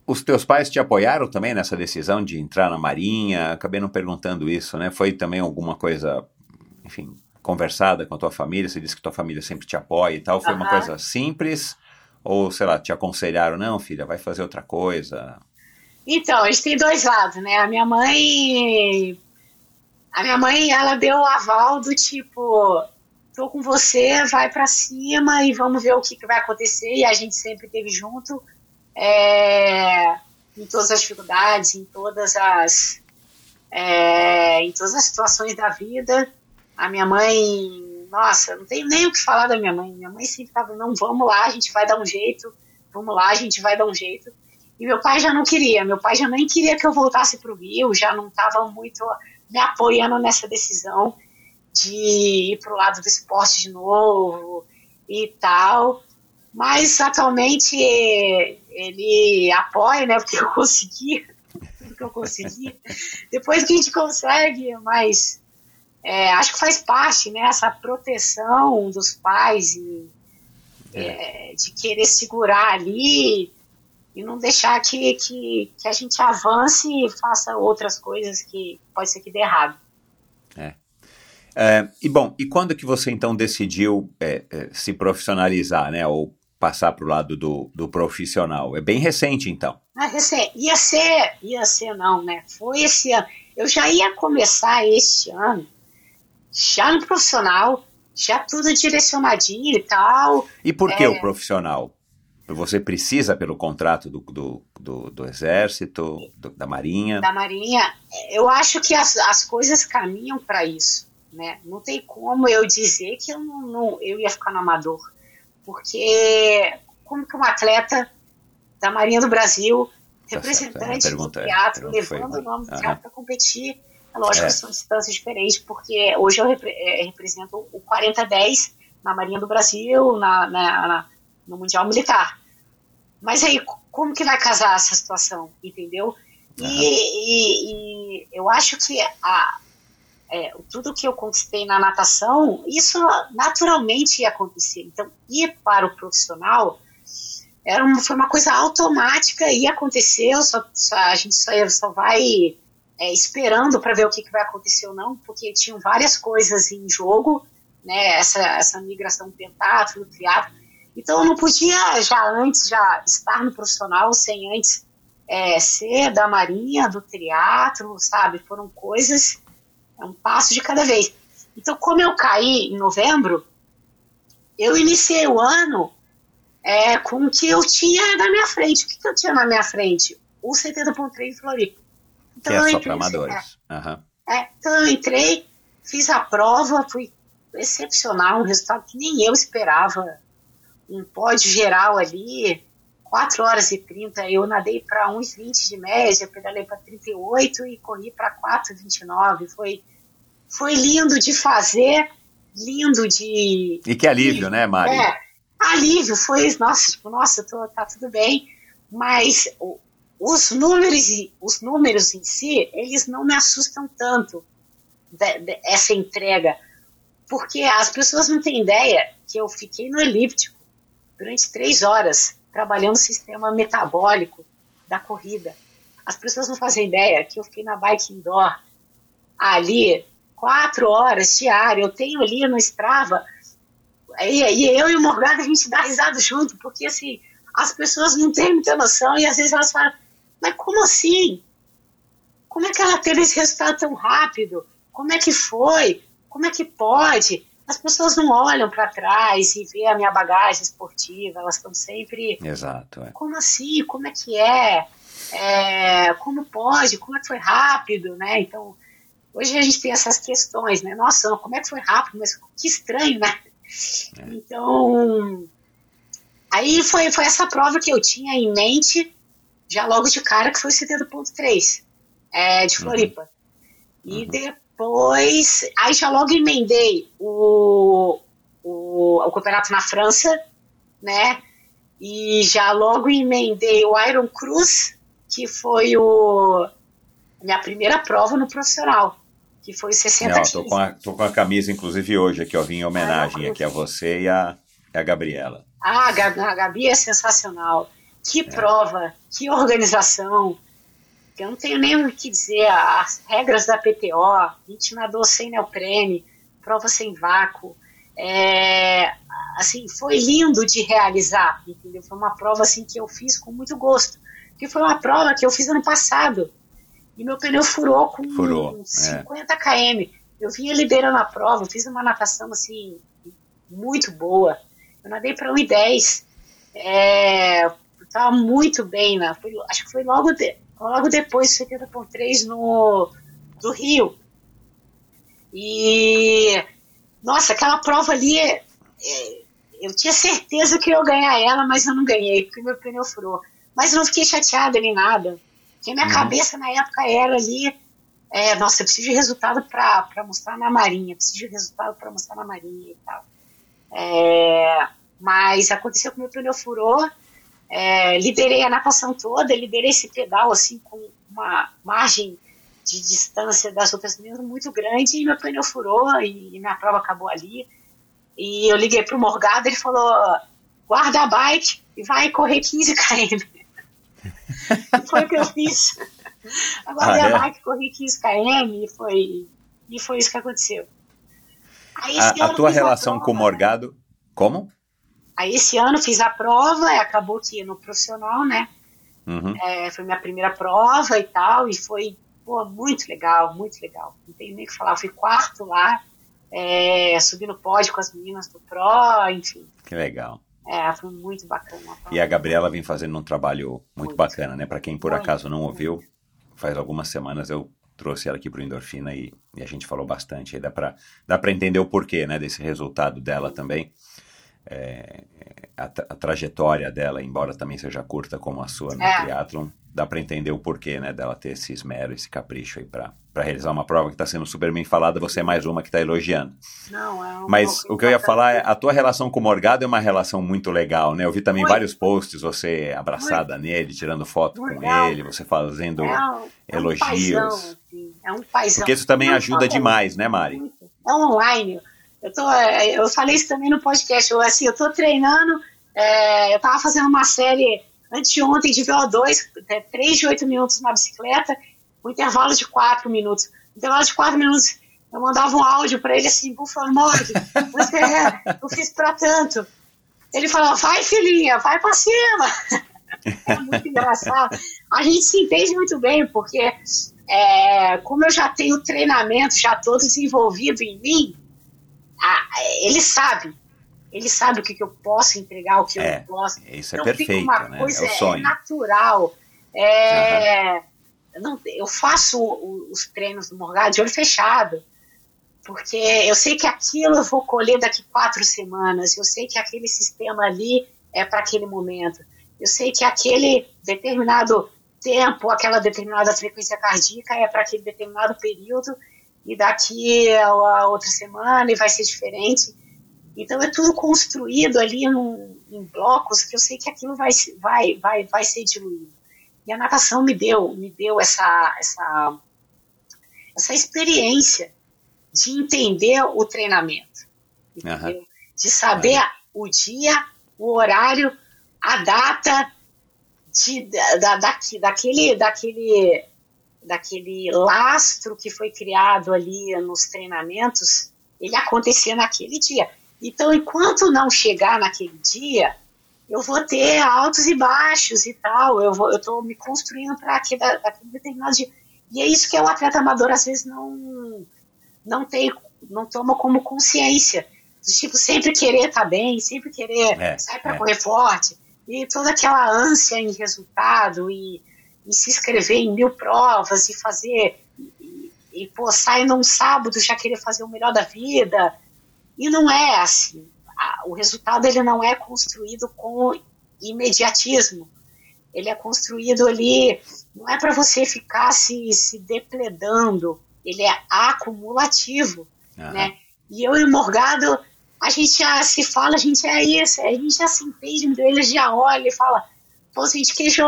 os teus pais te apoiaram também nessa decisão de entrar na Marinha? Acabei não perguntando isso, né? Foi também alguma coisa, enfim, conversada com a tua família? Você disse que tua família sempre te apoia e tal. Foi uma
Aham.
coisa simples? Ou, sei lá, te aconselharam, não, filha, vai fazer outra coisa?
Então, a gente tem dois lados, né? A minha mãe. A minha mãe, ela deu o aval do tipo: tô com você, vai pra cima e vamos ver o que, que vai acontecer. E a gente sempre esteve junto é, em todas as dificuldades, em todas as. é, em todas as situações da vida. A minha mãe, nossa, não tenho nem o que falar da minha mãe. Minha mãe sempre tava, não, vamos lá, a gente vai dar um jeito, vamos lá, a gente vai dar um jeito. E meu pai já não queria, meu pai já nem queria que eu voltasse para o Rio, já não estava muito me apoiando nessa decisão de ir para o lado do esporte de novo e tal. Mas atualmente ele apoia, né? Porque eu consegui, tudo que eu consegui. Depois que a gente consegue, mas é, acho que faz parte, né? Essa proteção dos pais e é, de querer segurar ali e não deixar que, que, que a gente avance e faça outras coisas que pode ser que dê errado.
É, e bom, e quando que você então decidiu é, é, se profissionalizar, né? Ou passar para o lado do, do profissional? É bem recente, então.
Mas assim, ia ser, ia ser não, né? Foi esse ano. Eu já ia começar este ano, já no profissional, já tudo direcionadinho e tal.
E por que
É.
o profissional? Você precisa pelo contrato do, do, do, do Exército, do- da Marinha?
da Marinha, eu acho que as, as coisas caminham para isso, né? Não tem como eu dizer que eu não, não- eu ia ficar no amador, porque como que um atleta da Marinha do Brasil,
Tá
representante
é, a
do
é-
teatro,
pergunta foi
levando o nome do
Aham.
teatro para competir, é lógico
É.
que são distâncias diferentes, porque hoje eu repre- eh, represento o 40-10 na Marinha do Brasil, na, na- na- no Mundial Militar. Mas aí, co- como que vai casar essa situação, entendeu? E, e- e eu acho que a, é, tudo que eu conquistei na natação, isso naturalmente ia acontecer. Então, ir para o profissional era uma, foi uma coisa automática, ia acontecer, só, só- a gente só, só vai é, esperando para ver o que, que vai acontecer ou não, porque tinham várias coisas em jogo, né, essa, essa migração pentatlo, triatlo, então eu não podia já antes já estar no profissional sem antes é, ser da marinha, do triatlo, sabe? Foram coisas, é um passo de cada vez. Então, como eu caí em novembro, eu iniciei o ano é, com o que eu tinha na minha frente. O que, que eu tinha na minha frente? O 70.3 em Floripa.
Que é só para amadores. Aham.
é, então eu entrei, fiz a prova, fui excepcional, um resultado que nem eu esperava. Um pódio geral ali, 4 horas e 30, eu nadei para 1,20 de média, pedalei para 38 e corri para 4,29. Foi, foi lindo de fazer, lindo de,
E que alívio, né, Mari?
é, alívio, foi, nossa, tipo, nossa, tô, tá tudo bem, mas os números, os números em si, eles não me assustam tanto, de- de- essa entrega, porque as pessoas não têm ideia que eu fiquei no elíptico durante três horas, trabalhando o sistema metabólico da corrida. As pessoas não fazem ideia que eu fiquei na bike indoor ali quatro horas diário. Eu tenho ali no Strava Aí, aí eu e o Morgado a gente dá risada junto, porque assim, as pessoas não têm muita noção e às vezes elas falam, mas como assim? Como é que ela teve esse resultado tão rápido? Como é que foi? Como é que pode? As pessoas não olham para trás e vê a minha bagagem esportiva, elas estão sempre
Exato. é.
como assim? Como é que é? É, Como pode? Como é que foi rápido, né? Então, hoje a gente tem essas questões, né? Nossa, como é que foi rápido? Mas que estranho, né? Então, aí foi, foi essa prova que eu tinha em mente, já logo de cara, que foi o 70.3 é, de Floripa. E depois, aí já logo emendei o, o, o campeonato na França, né? E já logo emendei o Iron Cruz, que foi o minha primeira prova no profissional, que foi 60
Não, tô, com a, tô com a camisa, inclusive, hoje aqui, ó, vim em homenagem aqui a você e a, a Gabriela.
Ah, a Gabi, a Gabi é sensacional. Que prova, que organização. Eu não tenho nem o que dizer. As regras da PTO, a gente nadou sem neoprene, prova sem vácuo. É, assim, foi lindo de realizar, entendeu? Foi uma prova assim que eu fiz com muito gosto. Porque foi uma prova que eu fiz ano passado. E meu pneu furou com
Furou,
50 km. Eu vinha liderando a prova, fiz uma natação assim muito boa. Eu nadei para 1,10. É, tava muito bem, né? Foi, acho que foi logo, de, logo depois, 70.3 no do Rio. E nossa, aquela prova ali, é, é, eu tinha certeza que eu ia ganhar ela, mas eu não ganhei, porque meu pneu furou. Mas eu não fiquei chateada nem nada. Porque minha
Uhum.
cabeça na época era ali, é, nossa, eu preciso de resultado para mostrar na Marinha, preciso de resultado para mostrar na Marinha e tal. É, mas aconteceu que meu pneu furou, é, liderei a natação toda, liderei esse pedal assim com uma margem de distância das outras meninas muito grande e meu pneu furou e, minha prova acabou ali. E eu liguei pro Morgado, ele falou: guarda a bike e vai correr 15 km. e foi o que eu fiz. Eu guardei
Ah, é?
a bike, corri 15 km e foi, e foi isso que aconteceu. Aí,
A, a tua relação
prova,
com o Morgado. Como?
Aí esse ano fiz a prova, e acabou que no profissional, né?
Uhum.
É, foi minha primeira prova e tal, e foi pô, muito legal, muito legal. Não tenho nem o que falar. Eu fui quarto lá, é, subi no pódio com as meninas do Pro, enfim.
Que legal.
É, foi muito bacana.
E a Gabriela vem fazendo um trabalho muito,
Muito.
bacana, né? Para quem por
Muito,
acaso não
muito.
ouviu, faz algumas semanas eu trouxe ela aqui pro Endorfina e, e a gente falou bastante. Aí dá para dá pra entender o porquê, né? Desse resultado dela também. É, a, tra- a trajetória dela, embora também seja curta como a sua no
É.
triatlon, dá para entender o porquê, né? Dela ter esse esmero, esse capricho aí para realizar uma prova que está sendo super bem falada. Você é mais uma que está elogiando.
Não, é uma
Mas o que eu ia falar é, a tua relação com o Morgado é uma relação muito legal, né? Eu vi também
Muito.
vários posts, você abraçada nele, tirando foto com
Legal.
ele, você fazendo...
É um, é um
elogios.
paizão, assim, é um paizão.
Porque isso também ajuda
é
demais, né, Mari?
muito. É online. Eu, tô, é, eu falei isso também no podcast. Eu, assim, eu tô treinando, é, eu tava fazendo uma série anteontem de VO2, é, 3 de 8 minutos na bicicleta, com intervalo de 4 minutos. Intervalo de 4 minutos, eu mandava um áudio para ele assim, Buffalo Morgue, você é, eu fiz pra tanto. Ele falava, vai filhinha, vai pra cima. É muito engraçado. A gente se entende muito bem, porque é, como eu já tenho treinamento já todo desenvolvido em mim, a- ele sabe. Ele sabe o que, que eu posso entregar, o que
É,
eu não posso.
Isso é
fica
perfeito,
uma
né?
coisa
É o sonho.
natural. É, eu não- eu faço os treinos do Morgado de olho fechado, porque eu sei que aquilo eu vou colher daqui quatro semanas, eu sei que aquele sistema ali é para aquele momento, eu sei que aquele determinado tempo, aquela determinada frequência cardíaca é para aquele determinado período, e daqui a outra semana e vai ser diferente. Então é tudo construído ali num- em blocos que eu sei que aquilo vai, vai, vai, vai ser diluído. E a natação me deu, me deu essa, essa, essa experiência de entender o treinamento, entendeu? de saber o dia, o horário, a data de, da, daqui- daquele, daquele, daquele lastro que foi criado ali nos treinamentos, ele acontecia naquele dia. Então, enquanto não chegar naquele dia, eu vou ter altos e baixos e tal. Eu vou, eu estou me construindo para aquele, aquele determinado dia. E é isso que o atleta amador às vezes não não tem, não toma como consciência. Tipo sempre querer estar bem, sempre querer
É,
sair para
é.
correr forte e toda aquela ânsia em resultado e, e se inscrever em mil provas e fazer e, e, pô, sai num sábado já querer fazer o melhor da vida e não é assim. A- O resultado ele não é construído com imediatismo. Ele é construído ali, não é para você ficar se, se depredando, ele é acumulativo,
Aham.
né? E eu e o Morgado, a gente já se fala, a gente é isso, a gente já se entende, ele já olha e fala, pô, gente, queijo,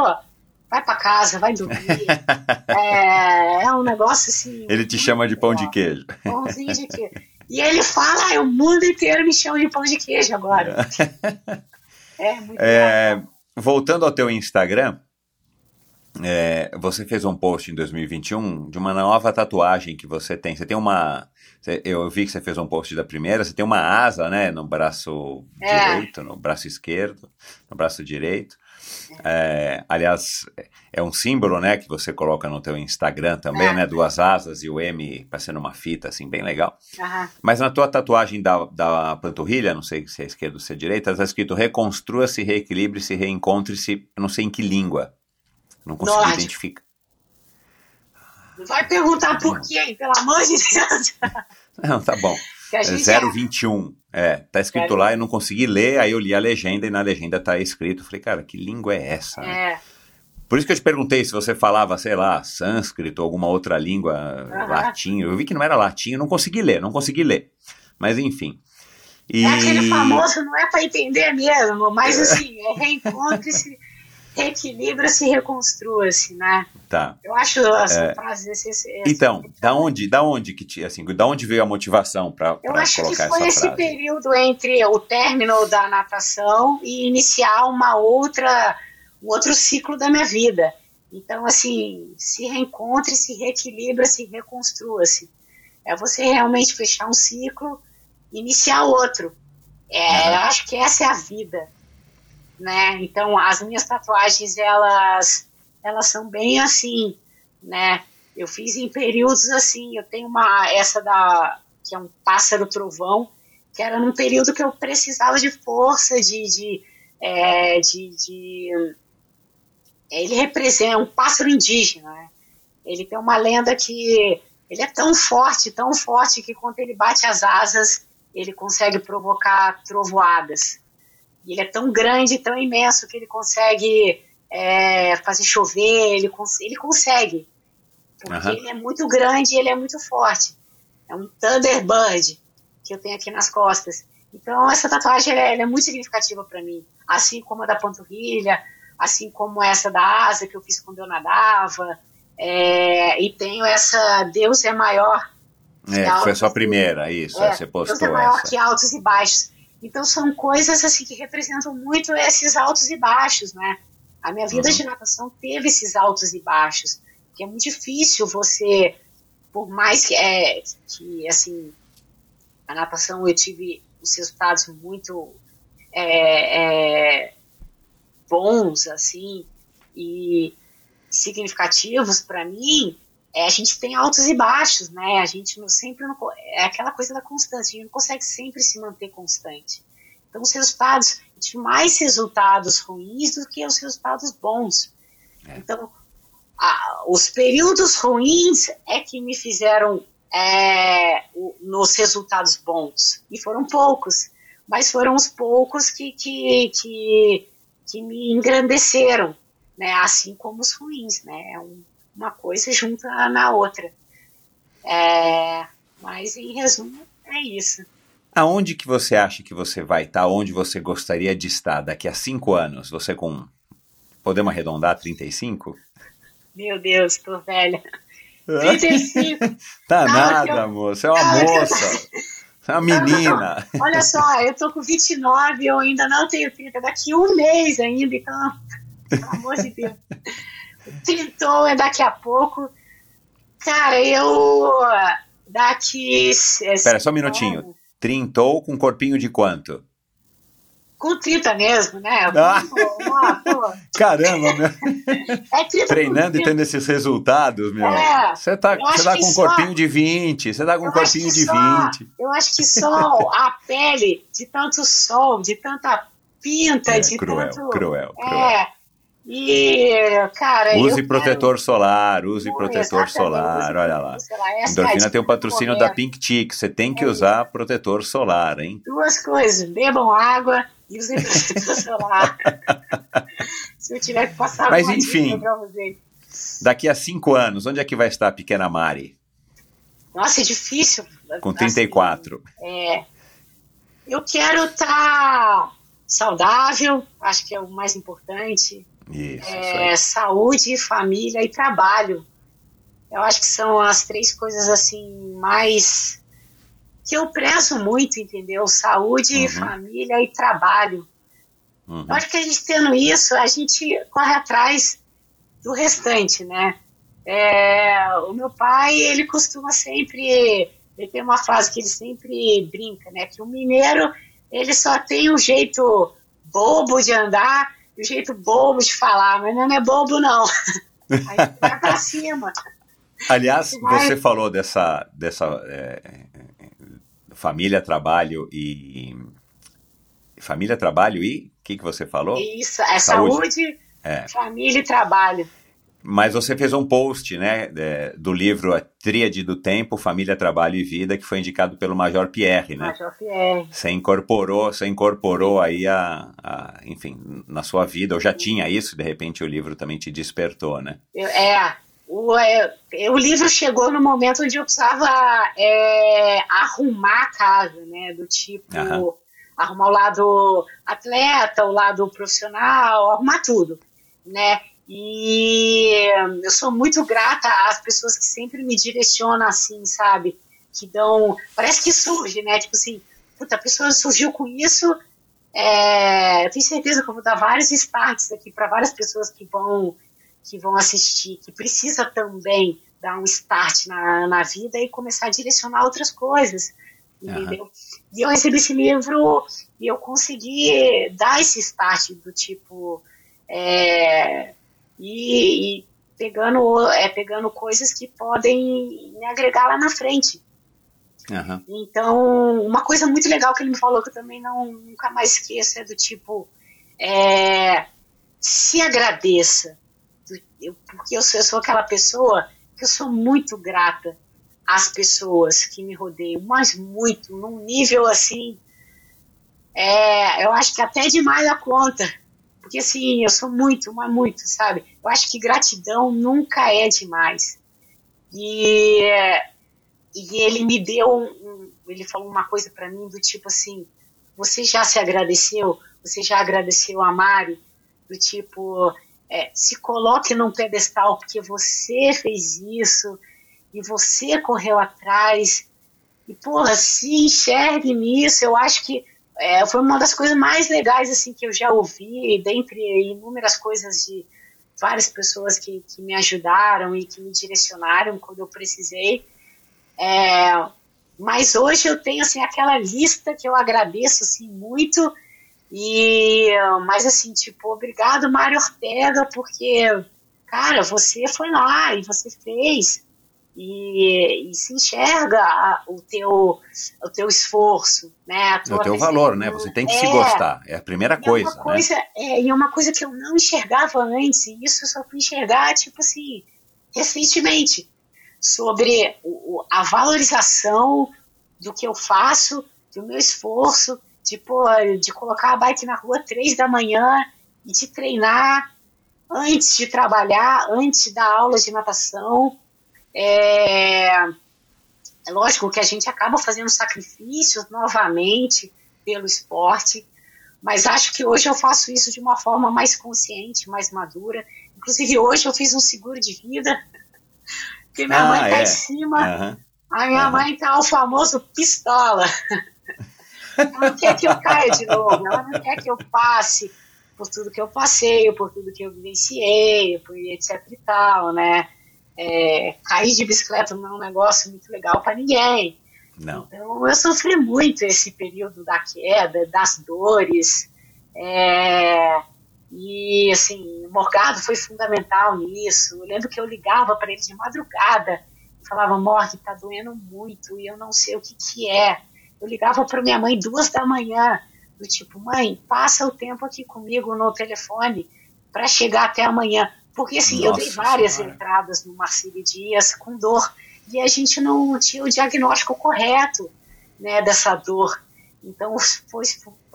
vai pra casa, vai dormir. é, é um negócio assim.
Ele te chama de pão de queijo.
Pãozinho de queijo. E ele fala, ah, o mundo inteiro me chama de pão de queijo agora. É, muito
É, voltando ao teu Instagram, é, você fez um post em 2021 de uma nova tatuagem que você tem. Você tem uma. eu vi que você fez um post da primeira, você tem uma asa, né? No braço
É.
direito, no braço esquerdo, no braço direito. É, aliás, é um símbolo, né, que você coloca no teu Instagram também,
É.
né? Duas asas e o M parecendo uma fita, assim, bem legal.
Aham.
Mas na tua tatuagem da, da panturrilha, não sei se é esquerda ou se é direita, está escrito reconstrua-se, reequilibre-se, reencontre-se, não sei em que língua. Não
Nórdico.
identificar.
Vai perguntar por quê, pelo amor de Deus.
Não, tá bom.
Que a
É
gente
021. É, tá escrito
Zero-
lá, eu não consegui ler, aí eu li a legenda e na legenda tá escrito. Falei, cara, que língua é essa? né?
É,
Por isso que eu te perguntei se você falava, sei lá, sânscrito ou alguma outra língua,
Aham.
latim. Eu vi que não era latim, eu não consegui ler, não consegui ler. Mas enfim. E...
é aquele famoso, não é para entender mesmo, mas assim, é reencontre-se, reequilibra-se, reconstrua-se, né?
Tá.
Eu acho essa frase esse, esse,
Então, da onde, da onde que te, assim, da onde veio a motivação para
Eu acho que
colocar
foi
essa
esse
frase?
período entre o término da natação e iniciar uma outra, um outro ciclo da minha vida. Então, assim, se reencontre, se reequilibra, se reconstrua-se. É você realmente fechar um ciclo, iniciar outro. É,
Uhum.
Eu acho que essa é a vida, né? Então, as minhas tatuagens, elas, elas são bem assim, né? Eu fiz em períodos assim, eu tenho uma, essa da, que é um pássaro trovão, que era num período que eu precisava de força, de, de, é, de, de ele representa um pássaro indígena, né? Ele tem uma lenda que ele é tão forte, tão forte que quando ele bate as asas, ele consegue provocar trovoadas. E ele é tão grande, tão imenso que ele consegue é, fazer chover, ele, cons ele consegue. Porque
Aham.
ele é muito grande e ele é muito forte. É um Thunderbird que eu tenho aqui nas costas. Então essa tatuagem ela é, ela é muito significativa para mim, assim como a da panturrilha, assim como essa da asa que eu fiz quando eu nadava. É, e tenho essa Deus é maior.
É, que foi a sua primeira, isso,
É,
você
Deus
postou
é maior
essa.
que altos e baixos. Então são coisas assim que representam muito esses altos e baixos, né? A minha vida
Uhum.
de natação teve esses altos e baixos, que é muito difícil você, por mais que é que assim a natação eu tive os resultados muito é, é, bons assim e significativos para mim é, a gente tem altos e baixos, né? A gente não, sempre não, é aquela coisa da constância, a gente não consegue sempre se manter constante. Então, os resultados, eu tive mais resultados ruins do que os resultados bons. Então, a- os períodos ruins é que me fizeram é, o- nos resultados bons. E foram poucos, mas foram os poucos que, que, que, que me engrandeceram, né? assim como os ruins. Né? É um- uma coisa junta na outra. É, mas, em resumo, é isso.
Aonde que você acha que você vai estar? Onde você gostaria de estar daqui a cinco anos? Você com, podemos arredondar, 35?
Meu Deus, tô velha. 35.
Tá
Não,
nada,
eu-
moça. É uma
Não, eu-
moça. É uma menina.
Olha só, eu tô com 29, eu ainda não tenho 30. Daqui um mês ainda, então, pelo amor de Deus. Trintou é daqui a pouco. Cara, eu. Daqui.
Espera, só um minutinho. Trintou com corpinho de quanto?
Com 30 mesmo, né?
Ah.
Pô, pô,
Caramba, meu.
é 30
Treinando e
com 30.
tendo esses resultados, meu.
É,
Você tá, você tá
que
com um
só-
corpinho de 20, você tá com um corpinho de
só-
20.
Eu acho que só a pele de tanto sol, de tanta pinta,
É,
de
cruel,
tanto.
cruel, cruel.
É. E, cara. eu
Use
quero-
protetor solar, use protetor solar, olha lá.
essa é
Endorfina
dica
tem o
do
patrocínio da Pink Chick, você tem que
É
usar protetor solar, hein?
Duas coisas, bebam água e usem protetor solar. Se eu tiver que passar
Mas, enfim. Daqui a cinco anos, onde é que vai estar a pequena Mari?
Nossa, é difícil.
Com
assim,
34.
É, Eu quero estar tá saudável, acho que é o mais importante.
Isso,
é, saúde, família e trabalho. Eu acho que são as três coisas assim mais que eu prezo muito, entendeu? Saúde, uhum. família e trabalho. Uhum. Eu acho que a gente tendo isso, a gente corre atrás do restante, né? É, o meu pai, ele costuma sempre, ele tem uma frase que ele sempre brinca, né? Que o mineiro, ele só tem um jeito bobo de andar um jeito bobo de falar, mas não é bobo não. A gente vai pra cima.
Aliás, você falou dessa, dessa é, família, trabalho e família, trabalho e o que, que você falou?
Isso, é saúde, saúde é. família e trabalho.
Mas você fez um post, né, é, do livro A Tríade do Tempo, Família, Trabalho e Vida, que foi indicado pelo Major Pierre, né?
Major Pierre.
Você incorporou, você incorporou aí a, a enfim, na sua vida, ou já tinha isso, de repente o livro também te despertou, né?
É, o, é, o livro chegou no momento onde eu precisava é, arrumar a casa, né, do tipo... Aham arrumar o lado atleta, o lado profissional, arrumar tudo, né? E eu sou muito grata às pessoas que sempre me direcionam assim, sabe? Que dão. Parece que surge, né? Tipo assim, puta, a pessoa surgiu com isso. É, eu tenho certeza que eu vou dar vários starts aqui para várias pessoas que vão, que vão assistir, que precisa também dar um start na, na vida e começar a direcionar outras coisas entendeu? Uhum. E eu recebi esse livro e eu consegui dar esse start do tipo é, e, e, pegando é, pegando coisas que podem me agregar lá na frente. Uhum. Então, uma coisa muito legal que ele me falou que eu também não nunca mais esqueço é do tipo é, se agradeça, eu, porque eu sou, eu sou aquela pessoa que eu sou muito grata as pessoas que me rodeiam, mas muito, num nível assim, é, eu acho que até demais a conta, porque assim, eu sou muito, mas muito, sabe? Eu acho que gratidão nunca é demais. E, e ele me deu, um, ele falou uma coisa para mim do tipo assim, você já se agradeceu? Você já agradeceu a Mari? Do tipo, é, se coloque num pedestal porque você fez isso, e você correu atrás. E, porra, se enxergue nisso, eu acho que é, foi uma das coisas mais legais assim que eu já ouvi, dentre inúmeras coisas de várias pessoas que, que me ajudaram e que me direcionaram quando eu precisei. É, mas hoje eu tenho assim aquela lista que eu agradeço assim muito e mas assim tipo obrigado Mário Ortega porque cara você foi lá e você fez e, e se enxerga o teu, o teu esforço, né?
o teu valor, né? Você tem que é, se gostar, é a primeira coisa.
É uma coisa
né?
é, e é uma coisa que eu não enxergava antes, e isso eu só fui enxergar, tipo assim, recentemente, sobre o, a valorização do que eu faço, do meu esforço, de, pô, de colocar a bike na rua três da manhã e de treinar antes de trabalhar, antes da aula de natação, é, é lógico que a gente acaba fazendo sacrifícios novamente pelo esporte, mas acho que hoje eu faço isso de uma forma mais consciente, mais madura. Inclusive, hoje eu fiz um seguro de vida, porque minha ah, mãe está é. em cima, uhum. a minha uhum. mãe está o famoso pistola. Ela não quer que eu caia de novo, ela não quer que eu passe por tudo que eu passei, por tudo que eu vivenciei, por etc e tal, né? É, cair de bicicleta não é um negócio muito legal para ninguém.
Não.
Então eu sofri muito esse período da queda, das dores. É, e assim, o Morgado foi fundamental nisso. Eu lembro que eu ligava para ele de madrugada e falava: Morg, tá doendo muito e eu não sei o que, que é. Eu ligava para minha mãe duas da manhã, do tipo: mãe, passa o tempo aqui comigo no telefone para chegar até amanhã. Porque assim, Nossa eu dei várias senhora. entradas no Marcelo Dias com dor e a gente não tinha o diagnóstico correto né, dessa dor. Então foi,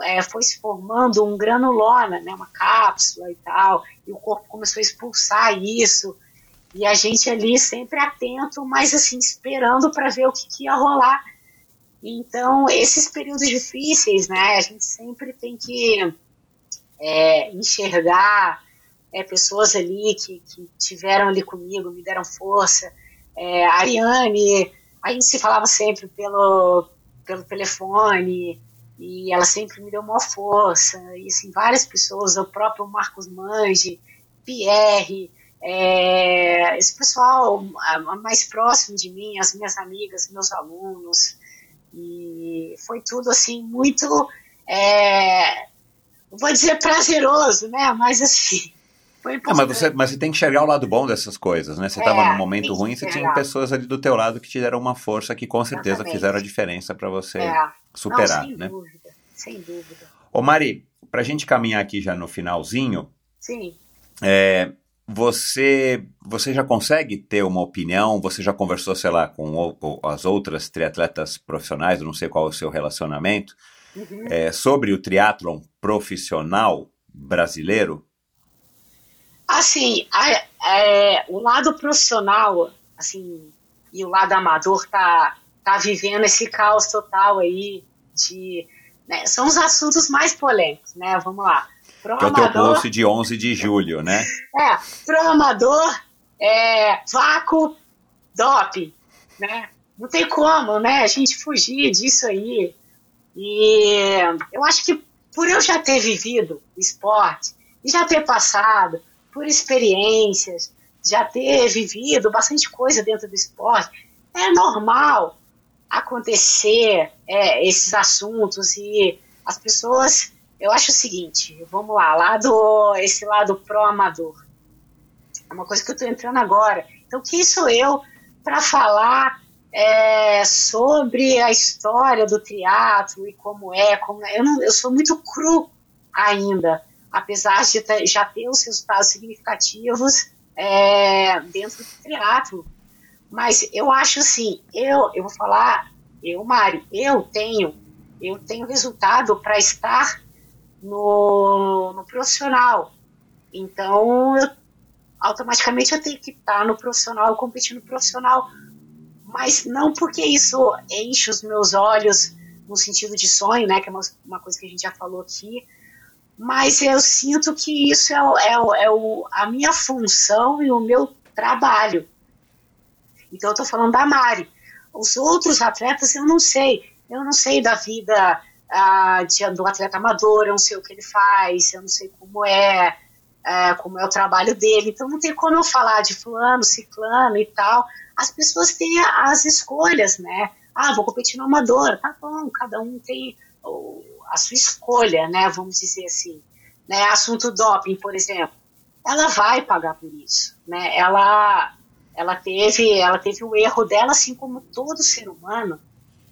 é, foi se formando um granuloma, né, uma cápsula e tal, e o corpo começou a expulsar isso. E a gente ali sempre atento, mas assim, esperando para ver o que, que, ia rolar. Então, esses períodos difíceis, né, a gente sempre tem que é, enxergar é, pessoas ali que, que tiveram ali comigo, me deram força. É, a Ariane, a gente se falava sempre pelo, pelo telefone, e ela sempre me deu uma força, e assim, várias pessoas, o próprio Marcos Mange, Pierre, é, esse pessoal mais próximo de mim, as minhas amigas, meus alunos, e foi tudo assim muito, é, vou dizer prazeroso, né? Mas assim, foi
é, mas, você, mas você tem que enxergar o lado bom dessas coisas, né? Você estava é, num momento ruim, você tinha pessoas ali do teu lado que te deram uma força que com certeza Exatamente. fizeram a diferença para você é. superar,
Não, sem
né?
Dúvida, sem dúvida.
Ô Mari, para a gente caminhar aqui já no finalzinho,
Sim.
É, você, você já consegue ter uma opinião? Você já conversou, sei lá, com, com as outras triatletas profissionais, eu não sei qual é o seu relacionamento, uhum. é, sobre o triatlon profissional brasileiro?
Assim, a, é, o lado profissional, assim, e o lado amador tá, tá vivendo esse caos total aí de... Né, são os assuntos mais polêmicos, né? Vamos lá.
Pro que é o teu post de 11 de julho, né?
É, pro amador, é, vácuo, doping, né? Não tem como, né, a gente fugir disso aí. E eu acho que por eu já ter vivido esporte e já ter passado por experiências, já ter vivido bastante coisa dentro do esporte, é normal acontecer é, esses assuntos e as pessoas. Eu acho o seguinte, vamos lá, lado, esse lado pró-amador. É uma coisa que eu estou entrando agora. Então, quem sou eu para falar é, sobre a história do triatlo e como é, como é. Eu, não, eu sou muito cru ainda apesar de já ter os resultados significativos é, dentro do triatlo. Mas eu acho assim, eu, eu vou falar, eu, Mari, eu tenho, eu tenho resultado para estar no, no profissional. Então, eu, automaticamente eu tenho que estar no profissional, competindo no profissional. Mas não porque isso enche os meus olhos no sentido de sonho, né, que é uma, uma coisa que a gente já falou aqui, mas eu sinto que isso é, é, é o, a minha função e o meu trabalho. Então eu estou falando da Mari. Os outros atletas eu não sei. Eu não sei da vida ah, de, do atleta amador, eu não sei o que ele faz, eu não sei como é, é, como é o trabalho dele. Então não tem como eu falar de fulano, ciclano e tal. As pessoas têm as escolhas, né? Ah, vou competir no amador. Tá bom, cada um tem a sua escolha, né, vamos dizer assim. Né, assunto doping, por exemplo, ela vai pagar por isso, né? Ela, ela teve, ela teve o erro dela, assim como todo ser humano.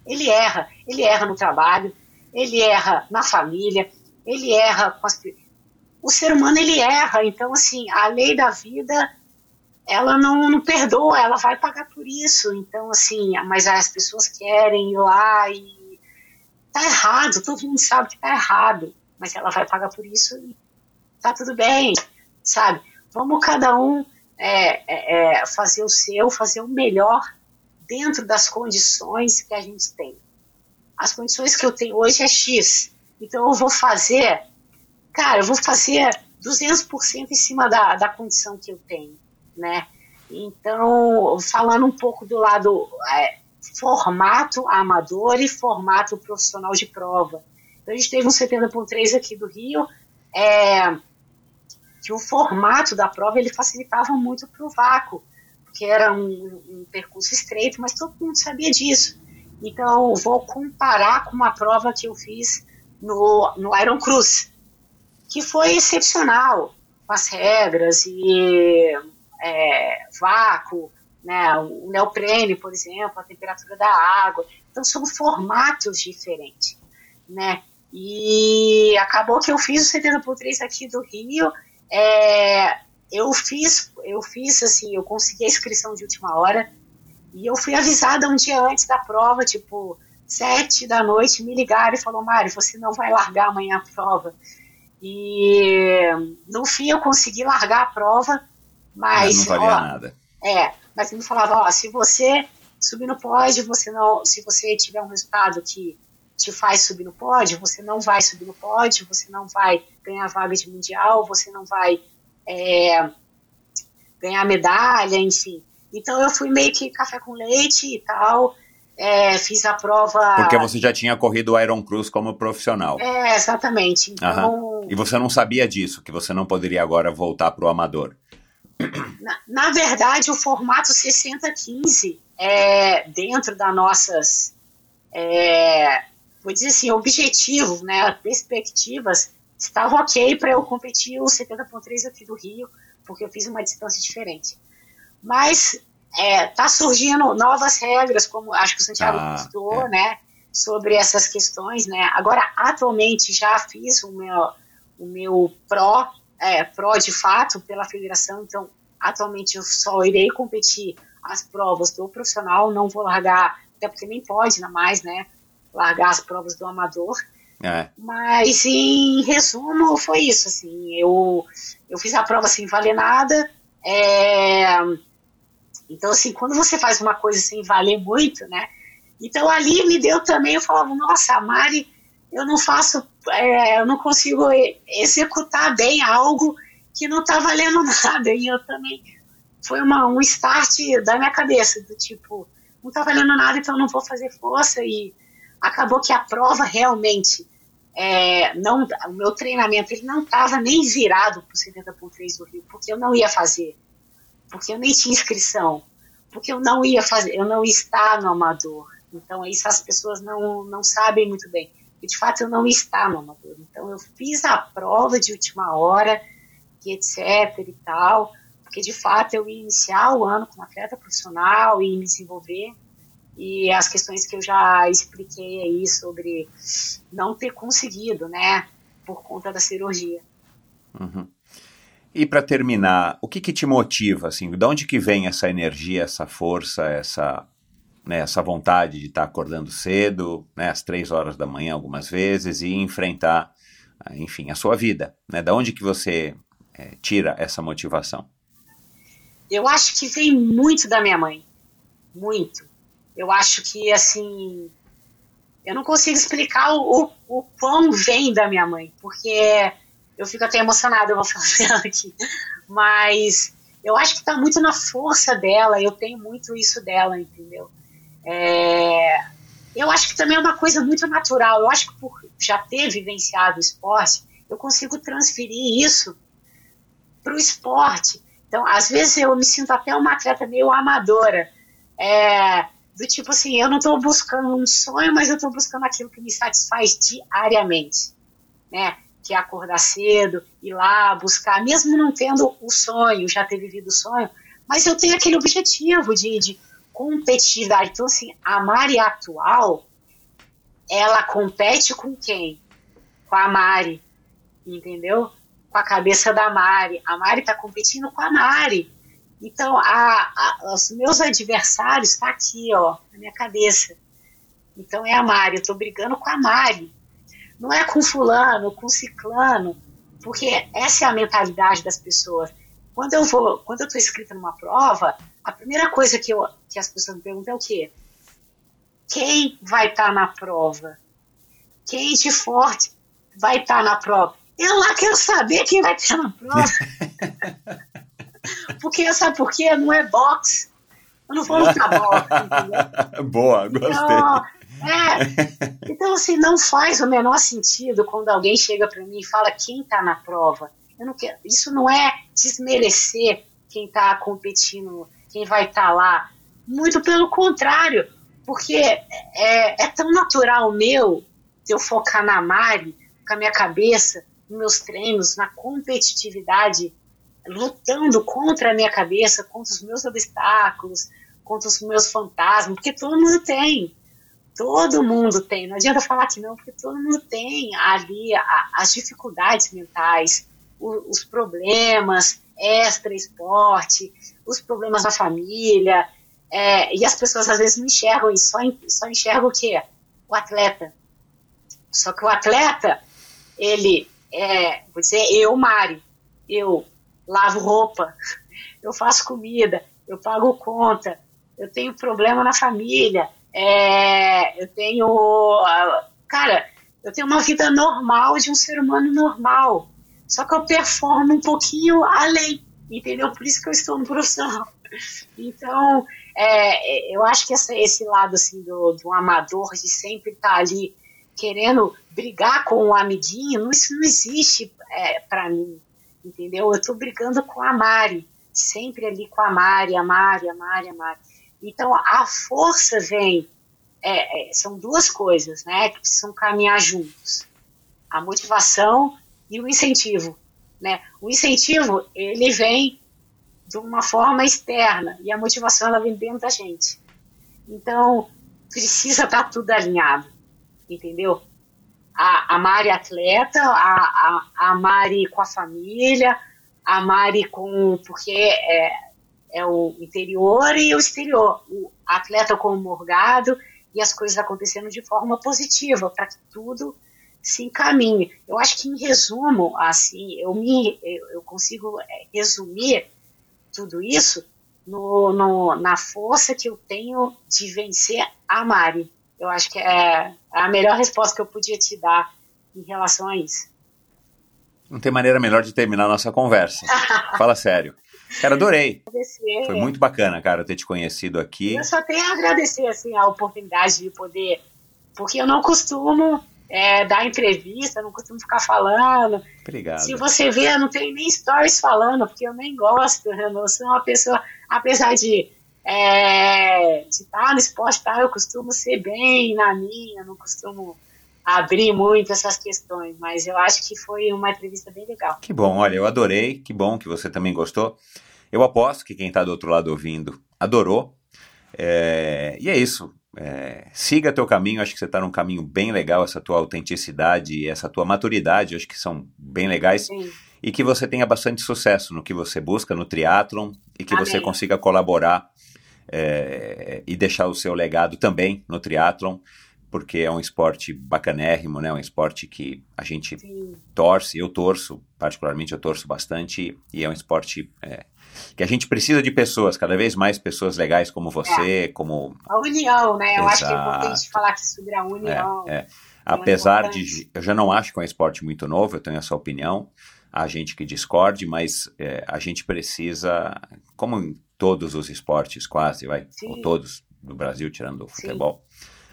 Ele erra, ele erra no trabalho, ele erra na família, ele erra com as o ser humano ele erra, então assim, a lei da vida ela não, não perdoa, ela vai pagar por isso. Então, assim, mas as pessoas querem ir lá e tá errado, todo mundo sabe que tá errado, mas ela vai pagar por isso e tá tudo bem, sabe? Vamos cada um é, é, é, fazer o seu, fazer o melhor dentro das condições que a gente tem. As condições que eu tenho hoje é X, então eu vou fazer, cara, eu vou fazer 200% em cima da, da condição que eu tenho, né? Então, falando um pouco do lado é, formato amador e formato profissional de prova. Então, a gente teve um 70.3 aqui do Rio, é, que o formato da prova ele facilitava muito para o vácuo, porque era um, um, percurso estreito, mas todo mundo sabia disso. Então, vou comparar com uma prova que eu fiz no, no Iron Cruz, que foi excepcional, com as regras e é, vácuo, né? O neoprene, por exemplo, a temperatura da água. Então são formatos diferentes, né? E acabou que eu fiz o 70 por 3 aqui do Rio. É, eu fiz, eu fiz assim, eu consegui a inscrição de última hora e eu fui avisada um dia antes da prova, tipo sete da noite, me ligaram e falou, Mário, você não vai largar amanhã a prova. E no fim eu consegui largar a prova, mas,
mas não valia
ó,
nada.
É, mas ele falava, ó, se você subir no pódio, você não, se você tiver um resultado que te faz subir no pódio, você não vai subir no pódio, você não vai ganhar vaga de mundial, você não vai é, ganhar medalha, enfim. Então eu fui meio que café com leite e tal, é, fiz a prova.
Porque você já tinha corrido o Iron Cruz como profissional.
É, exatamente. Então,
Aham. E você não sabia disso, que você não poderia agora voltar para o amador.
Na, na verdade, o formato 60-15 é dentro das nossas, é, vou dizer assim, objetivos, né, perspectivas, estava ok para eu competir o 70.3 aqui do Rio, porque eu fiz uma distância diferente. Mas é, tá surgindo novas regras, como acho que o Santiago
Ah,
postou,
é.
né, sobre essas questões, né. Agora, atualmente, já fiz o meu, o meu pró, é, pró de fato pela federação, então, atualmente eu só irei competir as provas do profissional, não vou largar, até porque nem pode ainda mais, né, largar as provas do amador.
É.
Mas em resumo foi isso, assim, eu, eu fiz a prova sem valer nada, é, então assim, quando você faz uma coisa sem valer muito, né, então ali me deu também, eu falava, nossa, a Mari, eu não faço, é, eu não consigo executar bem algo que não tá valendo nada, e eu também, foi uma, um start da minha cabeça, do tipo, não tá valendo nada, então eu não vou fazer força, e acabou que a prova realmente é, não, o meu treinamento ele não estava nem virado para o 70.3 do Rio, porque eu não ia fazer, porque eu nem tinha inscrição, porque eu não ia fazer, eu não ia estar no amador. Então isso as pessoas não, não sabem muito bem. E de fato eu não no amador. Então eu fiz a prova de última hora, e etc e tal, porque de fato eu ia iniciar o ano como atleta profissional e me desenvolver e as questões que eu já expliquei aí sobre não ter conseguido, né, por conta da cirurgia.
Uhum. E para terminar, o que, que te motiva, assim, de onde que vem essa energia, essa força, essa, né, essa vontade de estar acordando cedo, né, às três horas da manhã algumas vezes e enfrentar, ah, enfim, a sua vida, né? Da onde que você eh, tira essa motivação?
Eu acho que vem muito da minha mãe, muito. Eu acho que assim, eu não consigo explicar o, o, quão vem da minha mãe, porque eu fico até emocionada, eu vou falar aqui, mas eu acho que está muito na força dela, eu tenho muito isso dela, entendeu? É, eu acho que também é uma coisa muito natural, eu acho que por já ter vivenciado o esporte, eu consigo transferir isso para o esporte. Então, às vezes eu me sinto até uma atleta meio amadora, é, do tipo assim, eu não estou buscando um sonho, mas eu estou buscando aquilo que me satisfaz diariamente, né? Que é acordar cedo, ir lá buscar, mesmo não tendo o sonho, já ter vivido o sonho, mas eu tenho aquele objetivo de, de competitividade. Então, assim, a Mari atual, ela compete com quem? Com a Mari, entendeu? Com a cabeça da Mari. A Mari está competindo com a Mari. Então, a, a, os meus adversários estão tá aqui, ó, na minha cabeça. Então, é a Mari. Eu estou brigando com a Mari. Não é com fulano, com ciclano, porque essa é a mentalidade das pessoas. Quando eu vou, quando eu estou inscrita numa prova, a primeira coisa que, eu, que as pessoas me perguntam é o quê? Quem vai estar tá na prova? Quem de forte vai estar tá na prova? Eu lá quero saber quem vai estar na prova. Porque, sabe por quê? Não é boxe. Eu não vou lutar boxe?
Boa, gostei.
Então, é, então, assim, não faz o menor sentido quando alguém chega para mim e fala quem está na prova. Eu não quero, isso não é desmerecer quem está competindo, quem vai estar tá lá. Muito pelo contrário, porque é, é tão natural meu eu focar na Mari, com a minha cabeça, nos meus treinos, na competitividade, lutando contra a minha cabeça, contra os meus obstáculos, contra os meus fantasmas, porque todo mundo tem. Todo mundo tem. Não adianta falar que não, porque todo mundo tem ali as dificuldades mentais, os problemas extra-esporte, os problemas na família. É, e as pessoas às vezes não enxergam isso, só, só enxergam o quê? O atleta. Só que o atleta, ele, é, vou dizer, eu, Mari, eu lavo roupa, eu faço comida, eu pago conta, eu tenho problema na família, é, eu tenho. Cara, eu tenho uma vida normal de um ser humano normal. Só que eu performo um pouquinho além, entendeu? Por isso que eu estou no profissional. Então, é, eu acho que essa, esse lado assim do, do amador de sempre estar tá ali querendo brigar com o amiguinho, isso não existe é, para mim, entendeu? Eu estou brigando com a Mari, sempre ali com a Mari, a Mari, a Mari, a Mari. Então, a força vem, é, é, são duas coisas, né, que precisam caminhar juntos. A motivação e o incentivo, né? O incentivo, ele vem de uma forma externa e a motivação, ela vem dentro da gente. Então, precisa estar tá tudo alinhado, entendeu? A, a Mari atleta, a, a, a Mari com a família, a Mari com. porque é, é o interior e o exterior. O atleta com o morgado e as coisas acontecendo de forma positiva, para que tudo se encaminhe. Eu acho que, em resumo, assim, eu, me, eu, consigo é, resumir tudo isso no, no, na força que eu tenho de vencer a Mari. Eu acho que é a melhor resposta que eu podia te dar em relação a isso.
Não tem maneira melhor de terminar a nossa conversa. Fala sério. Cara, adorei.
Agradecer.
Foi muito bacana, cara, ter te conhecido aqui.
Eu só tenho a agradecer assim, a oportunidade de poder. Porque eu não costumo é, dar entrevista, não costumo ficar falando.
Obrigado.
Se você vê, eu não tenho nem stories falando, porque eu nem gosto. Eu não sou uma pessoa, apesar de é, estar no esporte, tá, eu costumo ser bem na minha, não costumo abrir muito essas questões, mas eu acho que foi uma entrevista bem legal.
Que bom, olha, eu adorei, que bom que você também gostou. Eu aposto que quem está do outro lado ouvindo adorou. É, e é isso. É, siga teu caminho, acho que você está num caminho bem legal, essa tua autenticidade e essa tua maturidade, acho que são bem legais.
Sim.
E que você tenha bastante sucesso no que você busca no triatlon e que
Amém.
você consiga colaborar é, e deixar o seu legado também no triatlon, porque é um esporte bacanérrimo, né? Um esporte que a gente
Sim.
torce, eu torço, particularmente eu torço bastante, e é um esporte é, que a gente precisa de pessoas, cada vez mais pessoas legais como você, como...
A união, né? Eu acho que é
Exato.
importante falar que sobre a união.
É, é. Apesar de. Eu já não acho que é um esporte muito novo, eu tenho essa opinião. Há gente que discorde, mas é, a gente precisa, como em todos os esportes, quase, vai,
Sim.
ou todos do Brasil, tirando o futebol,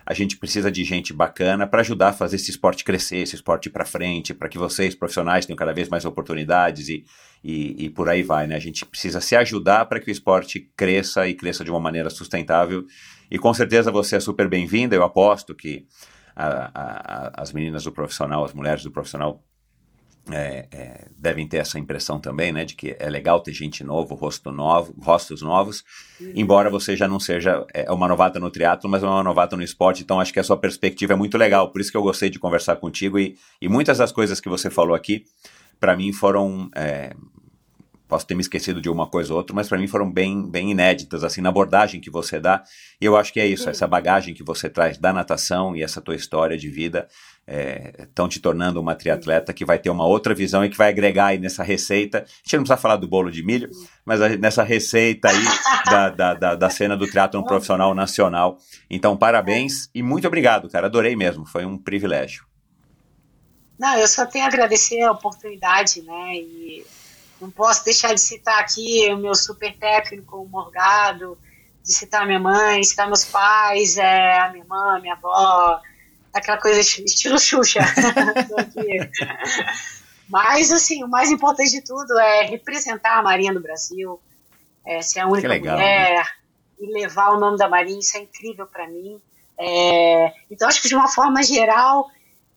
a gente precisa de gente bacana para ajudar a fazer esse esporte crescer, esse esporte ir para frente, para que vocês, profissionais, tenham cada vez mais oportunidades e, e, e por aí vai, né? A gente precisa se ajudar para que o esporte cresça e cresça de uma maneira sustentável. E com certeza você é super bem-vinda, eu aposto que a- a- as meninas do profissional, as mulheres do profissional é, é, devem ter essa impressão também, né, de que é legal ter gente novo, rosto novo, rostos novos, embora você já não seja é, uma novata no triatlo, mas é uma novata no esporte, então acho que a sua perspectiva é muito legal, por isso que eu gostei de conversar contigo e, e muitas das coisas que você falou aqui, para mim foram é, posso ter me esquecido de uma coisa ou outra, mas para mim foram bem, bem inéditas, assim, na abordagem que você dá. E eu acho que é isso, essa bagagem que você traz da natação e essa tua história de vida estão te tornando uma triatleta que vai ter uma outra visão e que vai agregar aí nessa receita. A gente não precisa falar do bolo de milho, mas nessa receita aí da, da, da, da cena do triatlon profissional nacional. Então, parabéns e muito obrigado, cara. Adorei mesmo, foi um privilégio.
Não, eu só tenho a agradecer a oportunidade, né? E não posso deixar de citar aqui o meu super técnico, o Morgado, de citar minha mãe, citar meus pais, é, a minha irmã, minha avó, aquela coisa esti- estilo Xuxa. Mas, assim, o mais importante de tudo é representar a Marinha do Brasil, é, ser a única
legal,
mulher e levar o nome da Marinha, isso é incrível para mim. É, então, acho que de uma forma geral,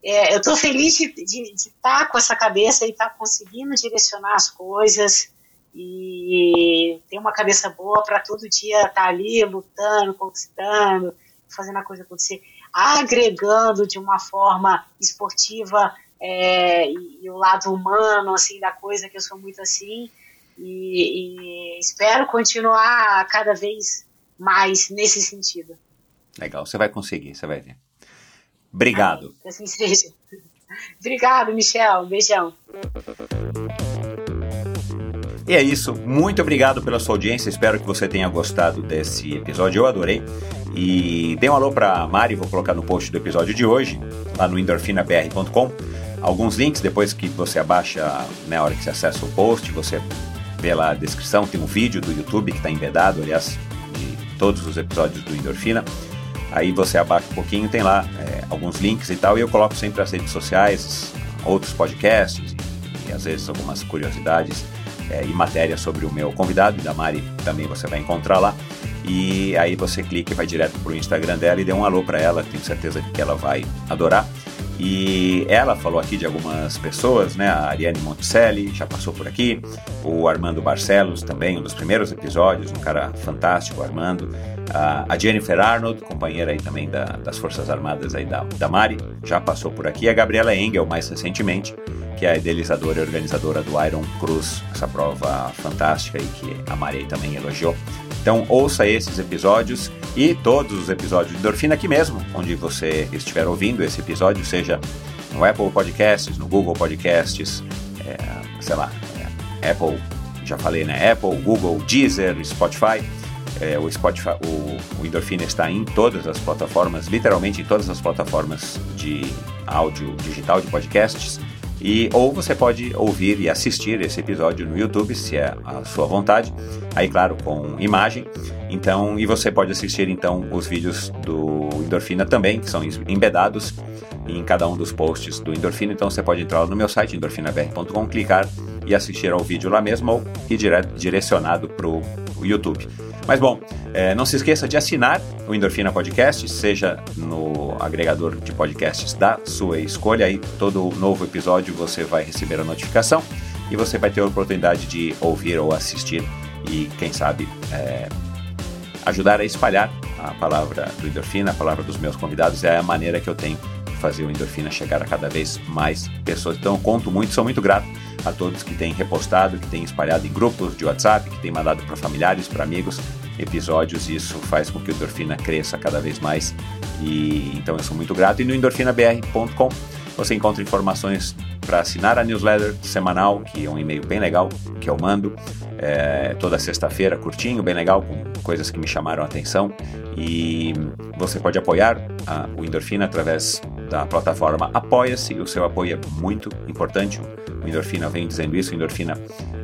é, eu estou feliz de estar com essa cabeça e estar conseguindo direcionar as coisas e ter uma cabeça boa para todo dia estar ali lutando, conquistando, fazendo a coisa acontecer, agregando de uma forma esportiva é, e, e o lado humano assim da coisa que eu sou muito assim e, e espero continuar cada vez mais nesse sentido.
Legal, você vai conseguir, você vai ver. Obrigado.
Que assim seja. Obrigado, Michel. Beijão.
E é isso. Muito obrigado pela sua audiência. Espero que você tenha gostado desse episódio. Eu adorei. E dê um alô para Mari, vou colocar no post do episódio de hoje, lá no endorfinabr.com. Alguns links depois que você abaixa, na né, hora que você acessa o post, você vê lá a descrição, tem um vídeo do YouTube que está embedado, aliás, de todos os episódios do Endorfina. Aí você abaixa um pouquinho, tem lá é, alguns links e tal, e eu coloco sempre as redes sociais, outros podcasts e, e às vezes algumas curiosidades é, e matérias sobre o meu convidado, da Mari, também você vai encontrar lá. E aí você clica e vai direto para o Instagram dela e dê um alô para ela, tenho certeza que ela vai adorar. E ela falou aqui de algumas pessoas, né? A Ariane Monticelli já passou por aqui, o Armando Barcelos também, um dos primeiros episódios, um cara fantástico, Armando. A Jennifer Arnold, companheira aí também da, das Forças Armadas aí da, da Mari, já passou por aqui. A Gabriela Engel, mais recentemente, que é a idealizadora e organizadora do Iron Cruz, essa prova fantástica aí que a Mari também elogiou. Então ouça esses episódios e todos os episódios de Endorfina aqui mesmo, onde você estiver ouvindo esse episódio, seja no Apple Podcasts, no Google Podcasts, é, sei lá, é, Apple, já falei, né? Apple, Google, Deezer, Spotify. É, o Spotify, o, o Endorfina está em todas as plataformas, literalmente em todas as plataformas de áudio digital de podcasts. E, ou você pode ouvir e assistir esse episódio no YouTube, se é a sua vontade. Aí, claro, com imagem. Então, e você pode assistir então os vídeos do Endorfina também, que são embedados em cada um dos posts do Endorfina. Então, você pode entrar no meu site endorfinabr.com, clicar e assistir ao vídeo lá mesmo ou ir direto, direcionado para o YouTube. Mas bom, é, não se esqueça de assinar o Endorfina Podcast, seja no agregador de podcasts da sua escolha. Aí todo novo episódio você vai receber a notificação e você vai ter a oportunidade de ouvir ou assistir e, quem sabe, é, ajudar a espalhar a palavra do Endorfina, a palavra dos meus convidados. É a maneira que eu tenho fazer o Endorfina chegar a cada vez mais pessoas. Então, eu conto muito, sou muito grato a todos que têm repostado, que têm espalhado em grupos de WhatsApp, que têm mandado para familiares, para amigos episódios. Isso faz com que o Endorfina cresça cada vez mais. E então eu sou muito grato. E no endorfinabr.com você encontra informações para assinar a newsletter semanal, que é um e-mail bem legal que eu mando é, toda sexta-feira, curtinho, bem legal, com coisas que me chamaram a atenção. E você pode apoiar a, o Endorfina através da plataforma Apoia-se. O seu apoio é muito importante. O Endorfina vem dizendo isso. O Endorfina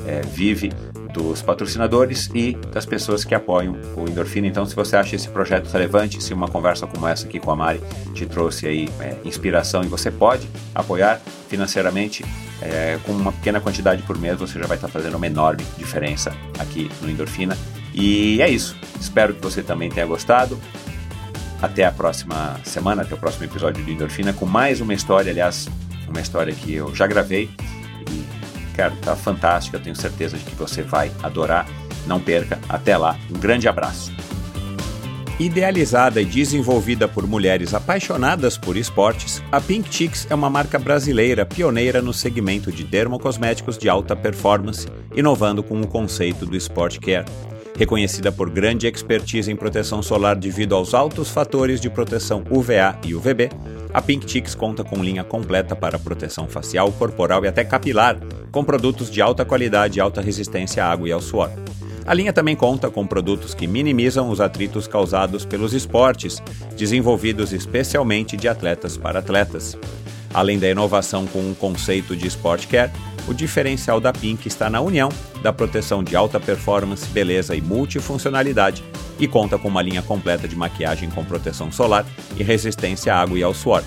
é, vive dos patrocinadores e das pessoas que apoiam o Endorfina. Então, se você acha esse projeto relevante, se uma conversa como essa aqui com a Mari te trouxe aí é, inspiração e você pode apoiar financeiramente é, com uma pequena quantidade por mês, você já vai estar fazendo uma enorme diferença aqui no Endorfina. E é isso. Espero que você também tenha gostado. Até a próxima semana, até o próximo episódio do Endorfina, com mais uma história, aliás, uma história que eu já gravei cara, tá fantástica. Eu tenho certeza de que você vai adorar. Não perca. Até lá. Um grande abraço. Idealizada e desenvolvida por mulheres apaixonadas por esportes, a Pink Chicks é uma marca brasileira pioneira no segmento de dermocosméticos de alta performance, inovando com o conceito do Sport Care. Reconhecida por grande expertise em proteção solar devido aos altos fatores de proteção UVA e UVB, a Pink conta com linha completa para proteção facial, corporal e até capilar, com produtos de alta qualidade e alta resistência à água e ao suor. A linha também conta com produtos que minimizam os atritos causados pelos esportes, desenvolvidos especialmente de atletas para atletas. Além da inovação com um conceito de Sport Care, o diferencial da Pink está na união da proteção de alta performance, beleza e multifuncionalidade e conta com uma linha completa de maquiagem com proteção solar e resistência à água e ao suor.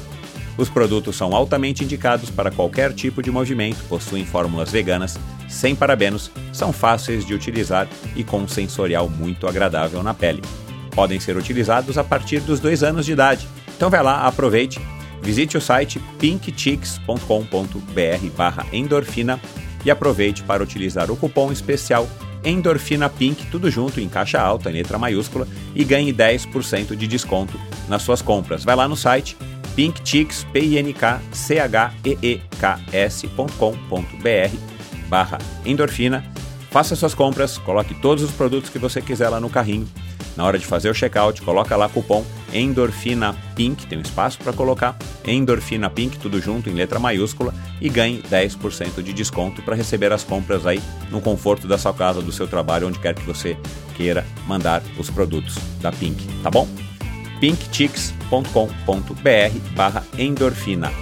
Os produtos são altamente indicados para qualquer tipo de movimento, possuem fórmulas veganas, sem parabenos, são fáceis de utilizar e com um sensorial muito agradável na pele. Podem ser utilizados a partir dos dois anos de idade. Então vai lá, aproveite, visite o site pinkchicks.com.br endorfina e aproveite para utilizar o cupom especial Endorfina Pink, tudo junto em caixa alta, em letra maiúscula, e ganhe 10% de desconto nas suas compras. Vai lá no site pinkchicks, p i n k c h e e k s.com.br barra endorfina. Faça suas compras, coloque todos os produtos que você quiser lá no carrinho. Na hora de fazer o checkout, coloca lá cupom Endorfina Pink, tem um espaço para colocar Endorfina Pink, tudo junto em letra maiúscula, e ganhe 10% de desconto para receber as compras aí no conforto da sua casa, do seu trabalho, onde quer que você queira mandar os produtos da Pink, tá bom? pinkchicks.com.br barra endorfina.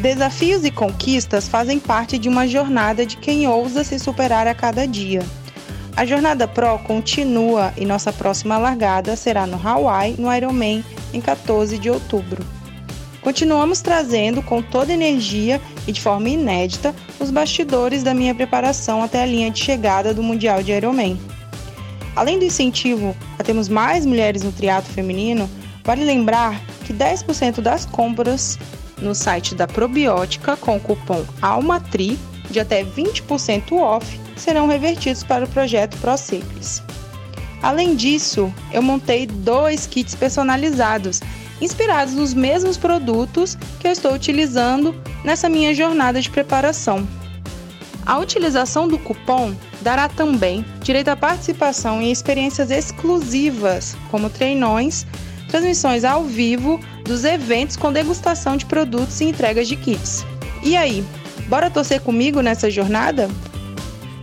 Desafios e conquistas fazem parte de uma jornada de quem ousa se superar a cada dia. A Jornada Pro continua e nossa próxima largada será no Hawaii, no Ironman, em 14 de outubro. Continuamos trazendo com toda energia e de forma inédita os bastidores da minha preparação até a linha de chegada do Mundial de Ironman. Além do incentivo a termos mais mulheres no triatlo feminino, vale lembrar que 10% das compras no site da Probiótica com o cupom ALMATRI de até 20% off serão revertidos para o projeto ProCiclis. Além disso, eu montei dois kits personalizados, inspirados nos mesmos produtos que eu estou utilizando nessa minha jornada de preparação. A utilização do cupom dará também direito à participação em experiências exclusivas, como treinões, transmissões ao vivo dos eventos com degustação de produtos e entregas de kits. E aí, bora torcer comigo nessa jornada?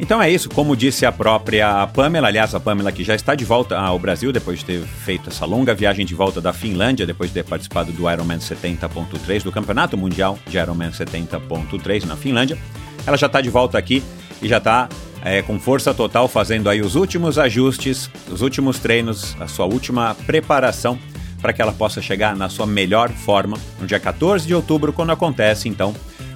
Então é isso, como disse a própria Pamela, aliás, a Pamela que já está de volta ao Brasil depois de ter feito essa longa viagem de volta da Finlândia, depois de ter participado do Ironman 70.3, do Campeonato Mundial de Ironman 70.3 na Finlândia. Ela já está de volta aqui e já está é, com força total fazendo aí os últimos ajustes, os últimos treinos, a sua última preparação para que ela possa chegar na sua melhor forma no dia 14 de outubro, quando acontece então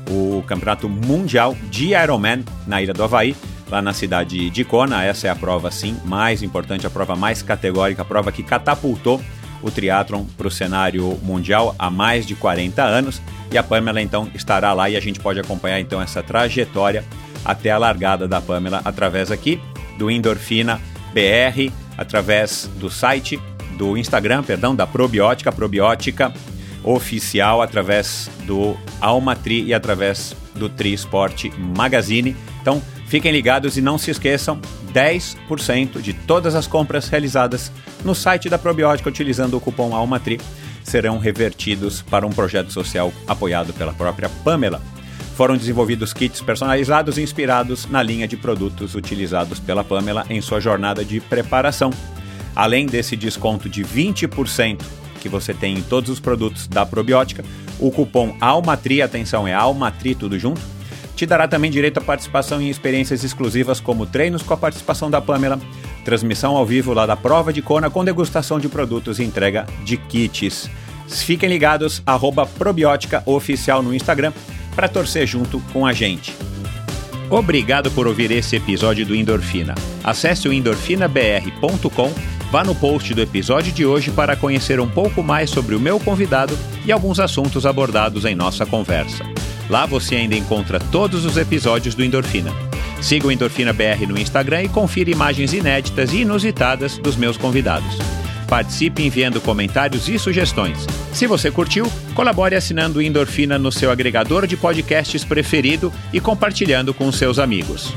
o Campeonato Mundial de Ironman na Ilha do Havaí, lá na cidade de Kona. Essa é a prova, sim, mais importante, a prova mais categórica, a prova que catapultou o triatlon para o cenário mundial há mais de 40 anos. E a Pamela então estará lá e a gente pode acompanhar então essa trajetória até a largada da Pamela através aqui do Endorfina BR, através do site, do Instagram, perdão, da Probiótica, Probiótica oficial através do Almatri e através do Tri Sport Magazine. Então, fiquem ligados e não se esqueçam, 10% de todas as compras realizadas no site da Probiótica utilizando o cupom Almatri serão revertidos para um projeto social apoiado pela própria Pamela. Foram desenvolvidos kits personalizados inspirados na linha de produtos utilizados pela Pamela em sua jornada de preparação. Além desse desconto de 20% que você tem em todos os produtos da probiótica, o cupom ALMATRI, atenção, é ALMATRI tudo junto, te dará também direito à participação em experiências exclusivas como treinos com a participação da Pamela, transmissão ao vivo lá da prova de Kona com degustação de produtos e entrega de kits. Fiquem ligados, arroba probiótica oficial no Instagram para torcer junto com a gente. Obrigado por ouvir esse episódio do Endorfina. Acesse o endorfinabr.com Vá no post do episódio de hoje para conhecer um pouco mais sobre o meu convidado e alguns assuntos abordados em nossa conversa. Lá você ainda encontra todos os episódios do Endorfina. Siga o Endorfina BR no Instagram e confira imagens inéditas e inusitadas dos meus convidados. Participe enviando comentários e sugestões. Se você curtiu, colabore assinando o Endorfina no seu agregador de podcasts preferido e compartilhando com seus amigos.